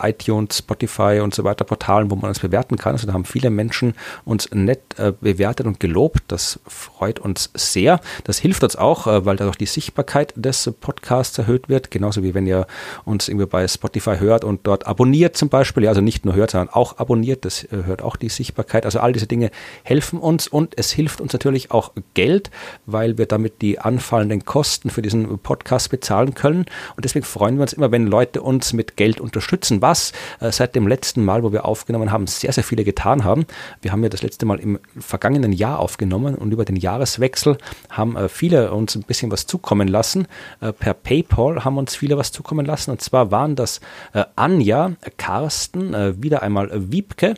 iTunes, Spotify und so weiter Portalen, wo man uns bewerten kann. Also da haben viele Menschen uns nett äh, bewertet und gelobt. Das freut uns sehr. Das hilft uns auch, äh, weil dadurch die Sichtbarkeit des Podcasts erhöht wird. Genauso wie wenn ihr uns irgendwie bei Spotify hört und dort abonniert zum Beispiel. Also nicht nur hört, sondern auch abonniert. Das äh, hört auch die Sichtbarkeit. Also all diese Dinge helfen uns und es hilft uns natürlich auch Geld, weil wir damit die anfallenden Kosten für diesen Podcast bezahlen können. Und deswegen freuen wir uns immer, wenn Leute uns mit Geld unterstützen, was seit dem letzten Mal, wo wir aufgenommen haben, sehr, sehr viele getan haben. Wir haben ja das letzte Mal im vergangenen Jahr aufgenommen und über den Jahreswechsel haben äh, viele uns ein bisschen was zukommen lassen. Äh, per PayPal haben uns viele was zukommen lassen. Und zwar waren das äh, Anja, Carsten, äh, wieder einmal Wiebke,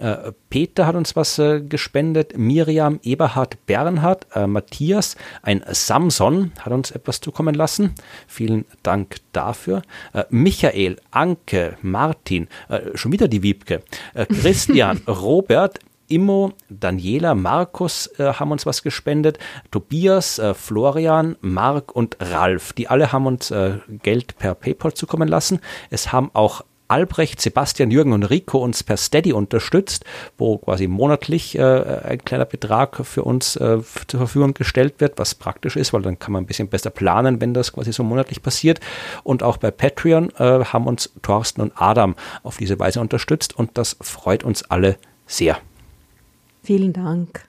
äh, Peter hat uns was äh, gespendet, Miriam, Eberhard, Bernhard, äh, Matthias, ein Samson hat uns etwas zukommen lassen. Vielen Dank dafür. Äh, Michael, Anke, Martin, äh, schon wieder die Wiebke, äh, Christian, Robert, Immo, Daniela, Markus äh, haben uns was gespendet, Tobias, äh, Florian, Mark und Ralf. Die alle haben uns äh, Geld per PayPal zukommen lassen. Es haben auch Albrecht, Sebastian, Jürgen und Rico uns per Steady unterstützt, wo quasi monatlich äh, ein kleiner Betrag für uns äh, zur Verfügung gestellt wird, was praktisch ist, weil dann kann man ein bisschen besser planen, wenn das quasi so monatlich passiert. Und auch bei Patreon äh, haben uns Thorsten und Adam auf diese Weise unterstützt und das freut uns alle sehr. Vielen Dank.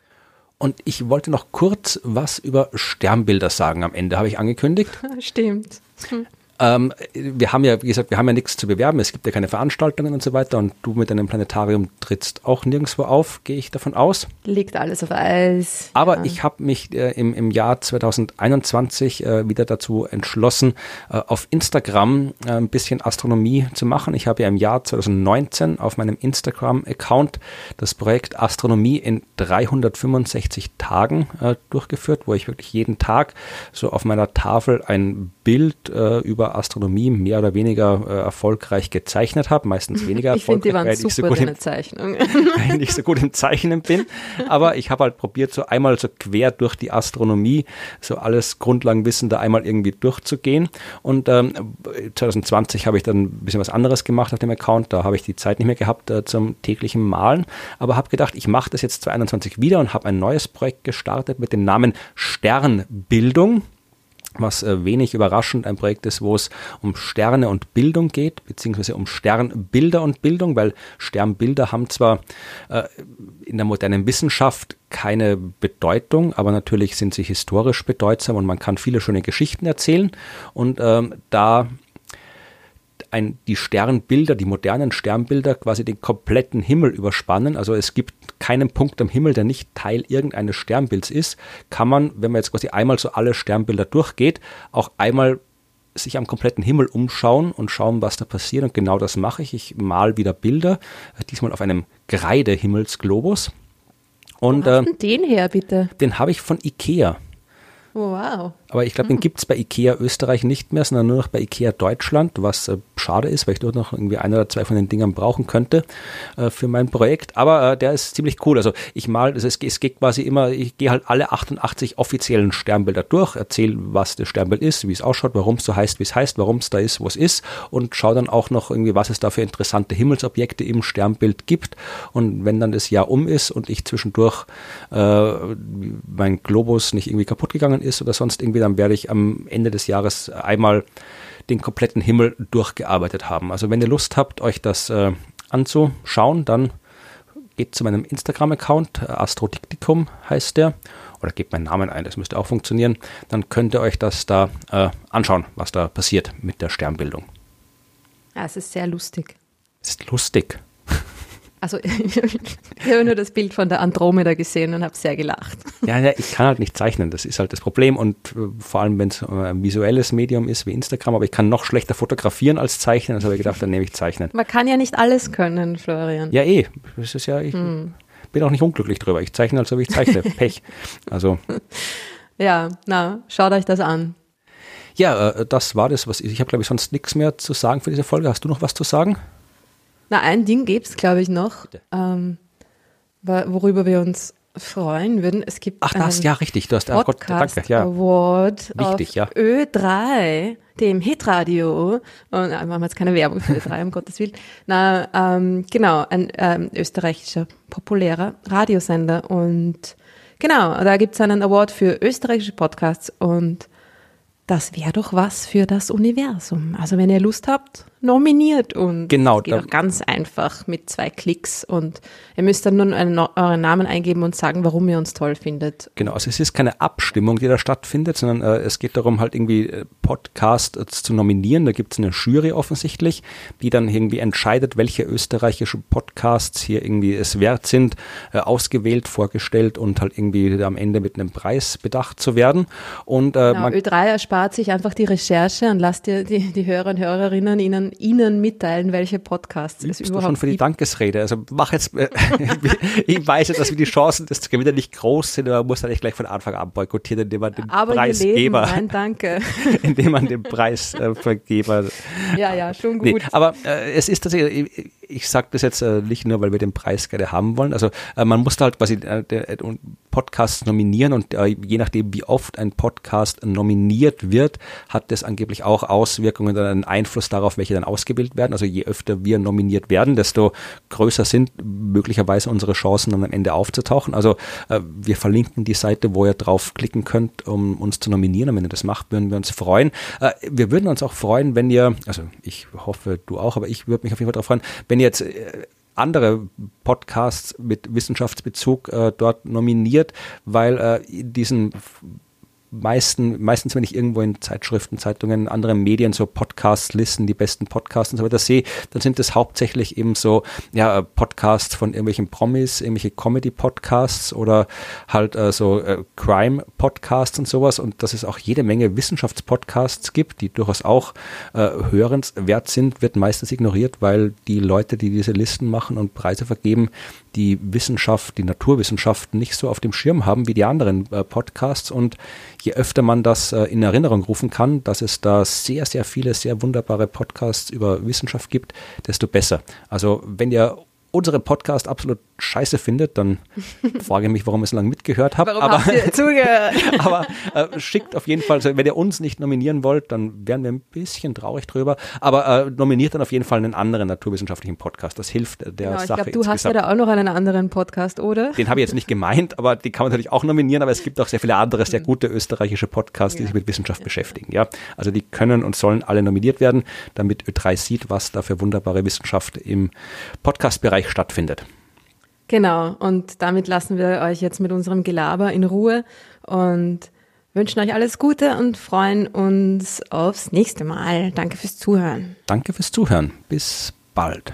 Und ich wollte noch kurz was über Sternbilder sagen am Ende, habe ich angekündigt. Stimmt. Hm. Ähm, wir haben ja, wie gesagt, wir haben ja nichts zu bewerben, es gibt ja keine Veranstaltungen und so weiter und du mit deinem Planetarium trittst auch nirgendwo auf, gehe ich davon aus. Liegt alles auf Eis. Aber ja. ich habe mich äh, im, im Jahr 2021 äh, wieder dazu entschlossen, äh, auf Instagram äh, ein bisschen Astronomie zu machen. Ich habe ja im Jahr 2019 auf meinem Instagram-Account das Projekt Astronomie in 365 Tagen äh, durchgeführt, wo ich wirklich jeden Tag so auf meiner Tafel ein Bild äh, über Astronomie mehr oder weniger äh, erfolgreich gezeichnet habe, meistens weniger ich erfolgreich, weil ich, so im, Zeichnung. weil ich nicht so gut im Zeichnen bin. Aber ich habe halt probiert, so einmal so quer durch die Astronomie, so alles Grundlagenwissen da einmal irgendwie durchzugehen. Und ähm, 2020 habe ich dann ein bisschen was anderes gemacht auf dem Account. Da habe ich die Zeit nicht mehr gehabt äh, zum täglichen Malen, aber habe gedacht, ich mache das jetzt 2021 wieder und habe ein neues Projekt gestartet mit dem Namen Sternbildung was äh, wenig überraschend ein Projekt ist, wo es um Sterne und Bildung geht, beziehungsweise um Sternbilder und Bildung, weil Sternbilder haben zwar äh, in der modernen Wissenschaft keine Bedeutung, aber natürlich sind sie historisch bedeutsam und man kann viele schöne Geschichten erzählen. Und ähm, da ein, die Sternbilder, die modernen Sternbilder quasi den kompletten Himmel überspannen. Also es gibt keinen Punkt am Himmel, der nicht Teil irgendeines Sternbilds ist, kann man, wenn man jetzt quasi einmal so alle Sternbilder durchgeht, auch einmal sich am kompletten Himmel umschauen und schauen, was da passiert. Und genau das mache ich. Ich mal wieder Bilder, diesmal auf einem Kreide-Himmelsglobus. Und, Wo hast äh, den her, bitte? Den habe ich von Ikea. Oh, wow. Aber ich glaube, den gibt es bei IKEA Österreich nicht mehr, sondern nur noch bei IKEA Deutschland, was äh, schade ist, weil ich dort noch irgendwie ein oder zwei von den Dingern brauchen könnte äh, für mein Projekt. Aber äh, der ist ziemlich cool. Also ich mal, also es, es geht quasi immer, ich gehe halt alle 88 offiziellen Sternbilder durch, erzähle, was das Sternbild ist, wie es ausschaut, warum es so heißt, wie es heißt, warum es da ist, wo es ist und schaue dann auch noch irgendwie, was es da für interessante Himmelsobjekte im Sternbild gibt. Und wenn dann das Jahr um ist und ich zwischendurch äh, mein Globus nicht irgendwie kaputt gegangen ist oder sonst irgendwie dann werde ich am Ende des Jahres einmal den kompletten Himmel durchgearbeitet haben. Also wenn ihr Lust habt, euch das äh, anzuschauen, dann geht zu meinem Instagram-Account, äh, Astrodiktikum heißt der, oder gebt meinen Namen ein, das müsste auch funktionieren. Dann könnt ihr euch das da äh, anschauen, was da passiert mit der Sternbildung. Ja, es ist sehr lustig. Es ist lustig. Also ich habe nur das Bild von der Andromeda gesehen und habe sehr gelacht. Ja, ja, ich kann halt nicht zeichnen, das ist halt das Problem und äh, vor allem, wenn es ein visuelles Medium ist wie Instagram, aber ich kann noch schlechter fotografieren als zeichnen, also habe ich gedacht, dann nehme ich zeichnen. Man kann ja nicht alles können, Florian. Ja, eh, das ist ja, ich hm. bin auch nicht unglücklich drüber, ich zeichne, also wie ich zeichne, Pech. Also. Ja, na, schaut euch das an. Ja, äh, das war das, was ich, ich habe glaube ich sonst nichts mehr zu sagen für diese Folge. Hast du noch was zu sagen? Na, ein Ding gibt es, glaube ich, noch, ähm, worüber wir uns freuen würden. Es gibt Ach, das, ja, richtig. Du hast, Podcast Gott, danke, ja. Award Wichtig, auf ja. Ö3, dem Hitradio. Und äh, machen wir jetzt keine Werbung für Ö3, um Gottes Willen. Na, ähm, genau, ein ähm, österreichischer populärer Radiosender. Und genau, da gibt's einen Award für österreichische Podcasts und das wäre doch was für das Universum. Also wenn ihr Lust habt, nominiert und Genau, geht da- auch ganz einfach mit zwei Klicks und ihr müsst dann nur einen, euren Namen eingeben und sagen, warum ihr uns toll findet. Genau, also es ist keine Abstimmung, die da stattfindet, sondern äh, es geht darum, halt irgendwie äh, Podcast äh, zu nominieren. Da gibt es eine Jury offensichtlich, die dann irgendwie entscheidet, welche österreichischen Podcasts hier irgendwie es wert sind, äh, ausgewählt, vorgestellt und halt irgendwie am Ende mit einem Preis bedacht zu werden. Und äh, Genau, man, Ö3 erspart sich einfach die Recherche und lasst ihr die, die Hörer und Hörerinnen ihnen, ihnen mitteilen, welche Podcasts es Übst du überhaupt schon für die gibt. Dankesrede. Also mach jetzt, äh, ich weiß ja, dass wir die Chancen des Gewinners nicht groß sind, aber man muss dann echt gleich von Anfang an boykottieren, indem man den Aber Leben, Preisgeber, nein, danke. indem man den Preisvergeber ja, ja, schon gut. Nee, aber äh, es ist tatsächlich, ich, ich sage das jetzt äh, nicht nur, weil wir den Preis gerne haben wollen. Also äh, man muss da halt quasi äh, äh, Podcasts nominieren und äh, je nachdem, wie oft ein Podcast nominiert wird, hat das angeblich auch Auswirkungen einen Einfluss darauf, welche dann ausgewählt werden. Also je öfter wir nominiert werden, desto größer sind möglicherweise unsere Chancen, dann am Ende aufzutauchen. Also äh, wir verlinken die Seite, wo ihr drauf klicken könnt, um uns zu nominieren. Und wenn ihr das macht, würden wir uns freuen. Äh, wir würden uns auch freuen, wenn ihr, also ich hoffe, du auch, aber ich würde mich auf jeden Fall darauf freuen, wenn ihr jetzt äh, andere Podcasts mit Wissenschaftsbezug äh, dort nominiert, weil äh, in diesen meisten, meistens, wenn ich irgendwo in Zeitschriften, Zeitungen, anderen Medien so Podcasts listen, die besten Podcasts und so weiter sehe, dann sind das hauptsächlich eben so, ja, Podcasts von irgendwelchen Promis, irgendwelche Comedy-Podcasts oder halt äh, so äh, Crime-Podcasts und sowas und dass es auch jede Menge Wissenschaftspodcasts gibt, die durchaus auch äh, hörenswert sind, wird meistens ignoriert, weil die Leute, die diese Listen machen und Preise vergeben, die Wissenschaft, die Naturwissenschaften nicht so auf dem Schirm haben wie die anderen äh, Podcasts und je öfter man das äh, in Erinnerung rufen kann, dass es da sehr, sehr viele, sehr wunderbare Podcasts über Wissenschaft gibt, desto besser. Also wenn ihr unseren Podcast absolut scheiße findet, dann frage ich mich, warum ihr so lange mitgehört habt. Warum aber habt zugehört? aber äh, schickt auf jeden Fall, also wenn ihr uns nicht nominieren wollt, dann wären wir ein bisschen traurig drüber. Aber äh, nominiert dann auf jeden Fall einen anderen naturwissenschaftlichen Podcast. Das hilft der Genau, ich Sache glaube, du hast ja da auch noch einen anderen Podcast, oder? Den habe ich jetzt nicht gemeint, aber die kann man natürlich auch nominieren, aber es gibt auch sehr viele andere sehr gute österreichische Podcasts, die Ja. sich mit Wissenschaft beschäftigen. Ja, also die können und sollen alle nominiert werden, damit Ö3 sieht, was da für wunderbare Wissenschaft im Podcast-Bereich stattfindet. Genau, und damit lassen wir euch jetzt mit unserem Gelaber in Ruhe und wünschen euch alles Gute und freuen uns aufs nächste Mal. Danke fürs Zuhören. Danke fürs Zuhören. Bis bald.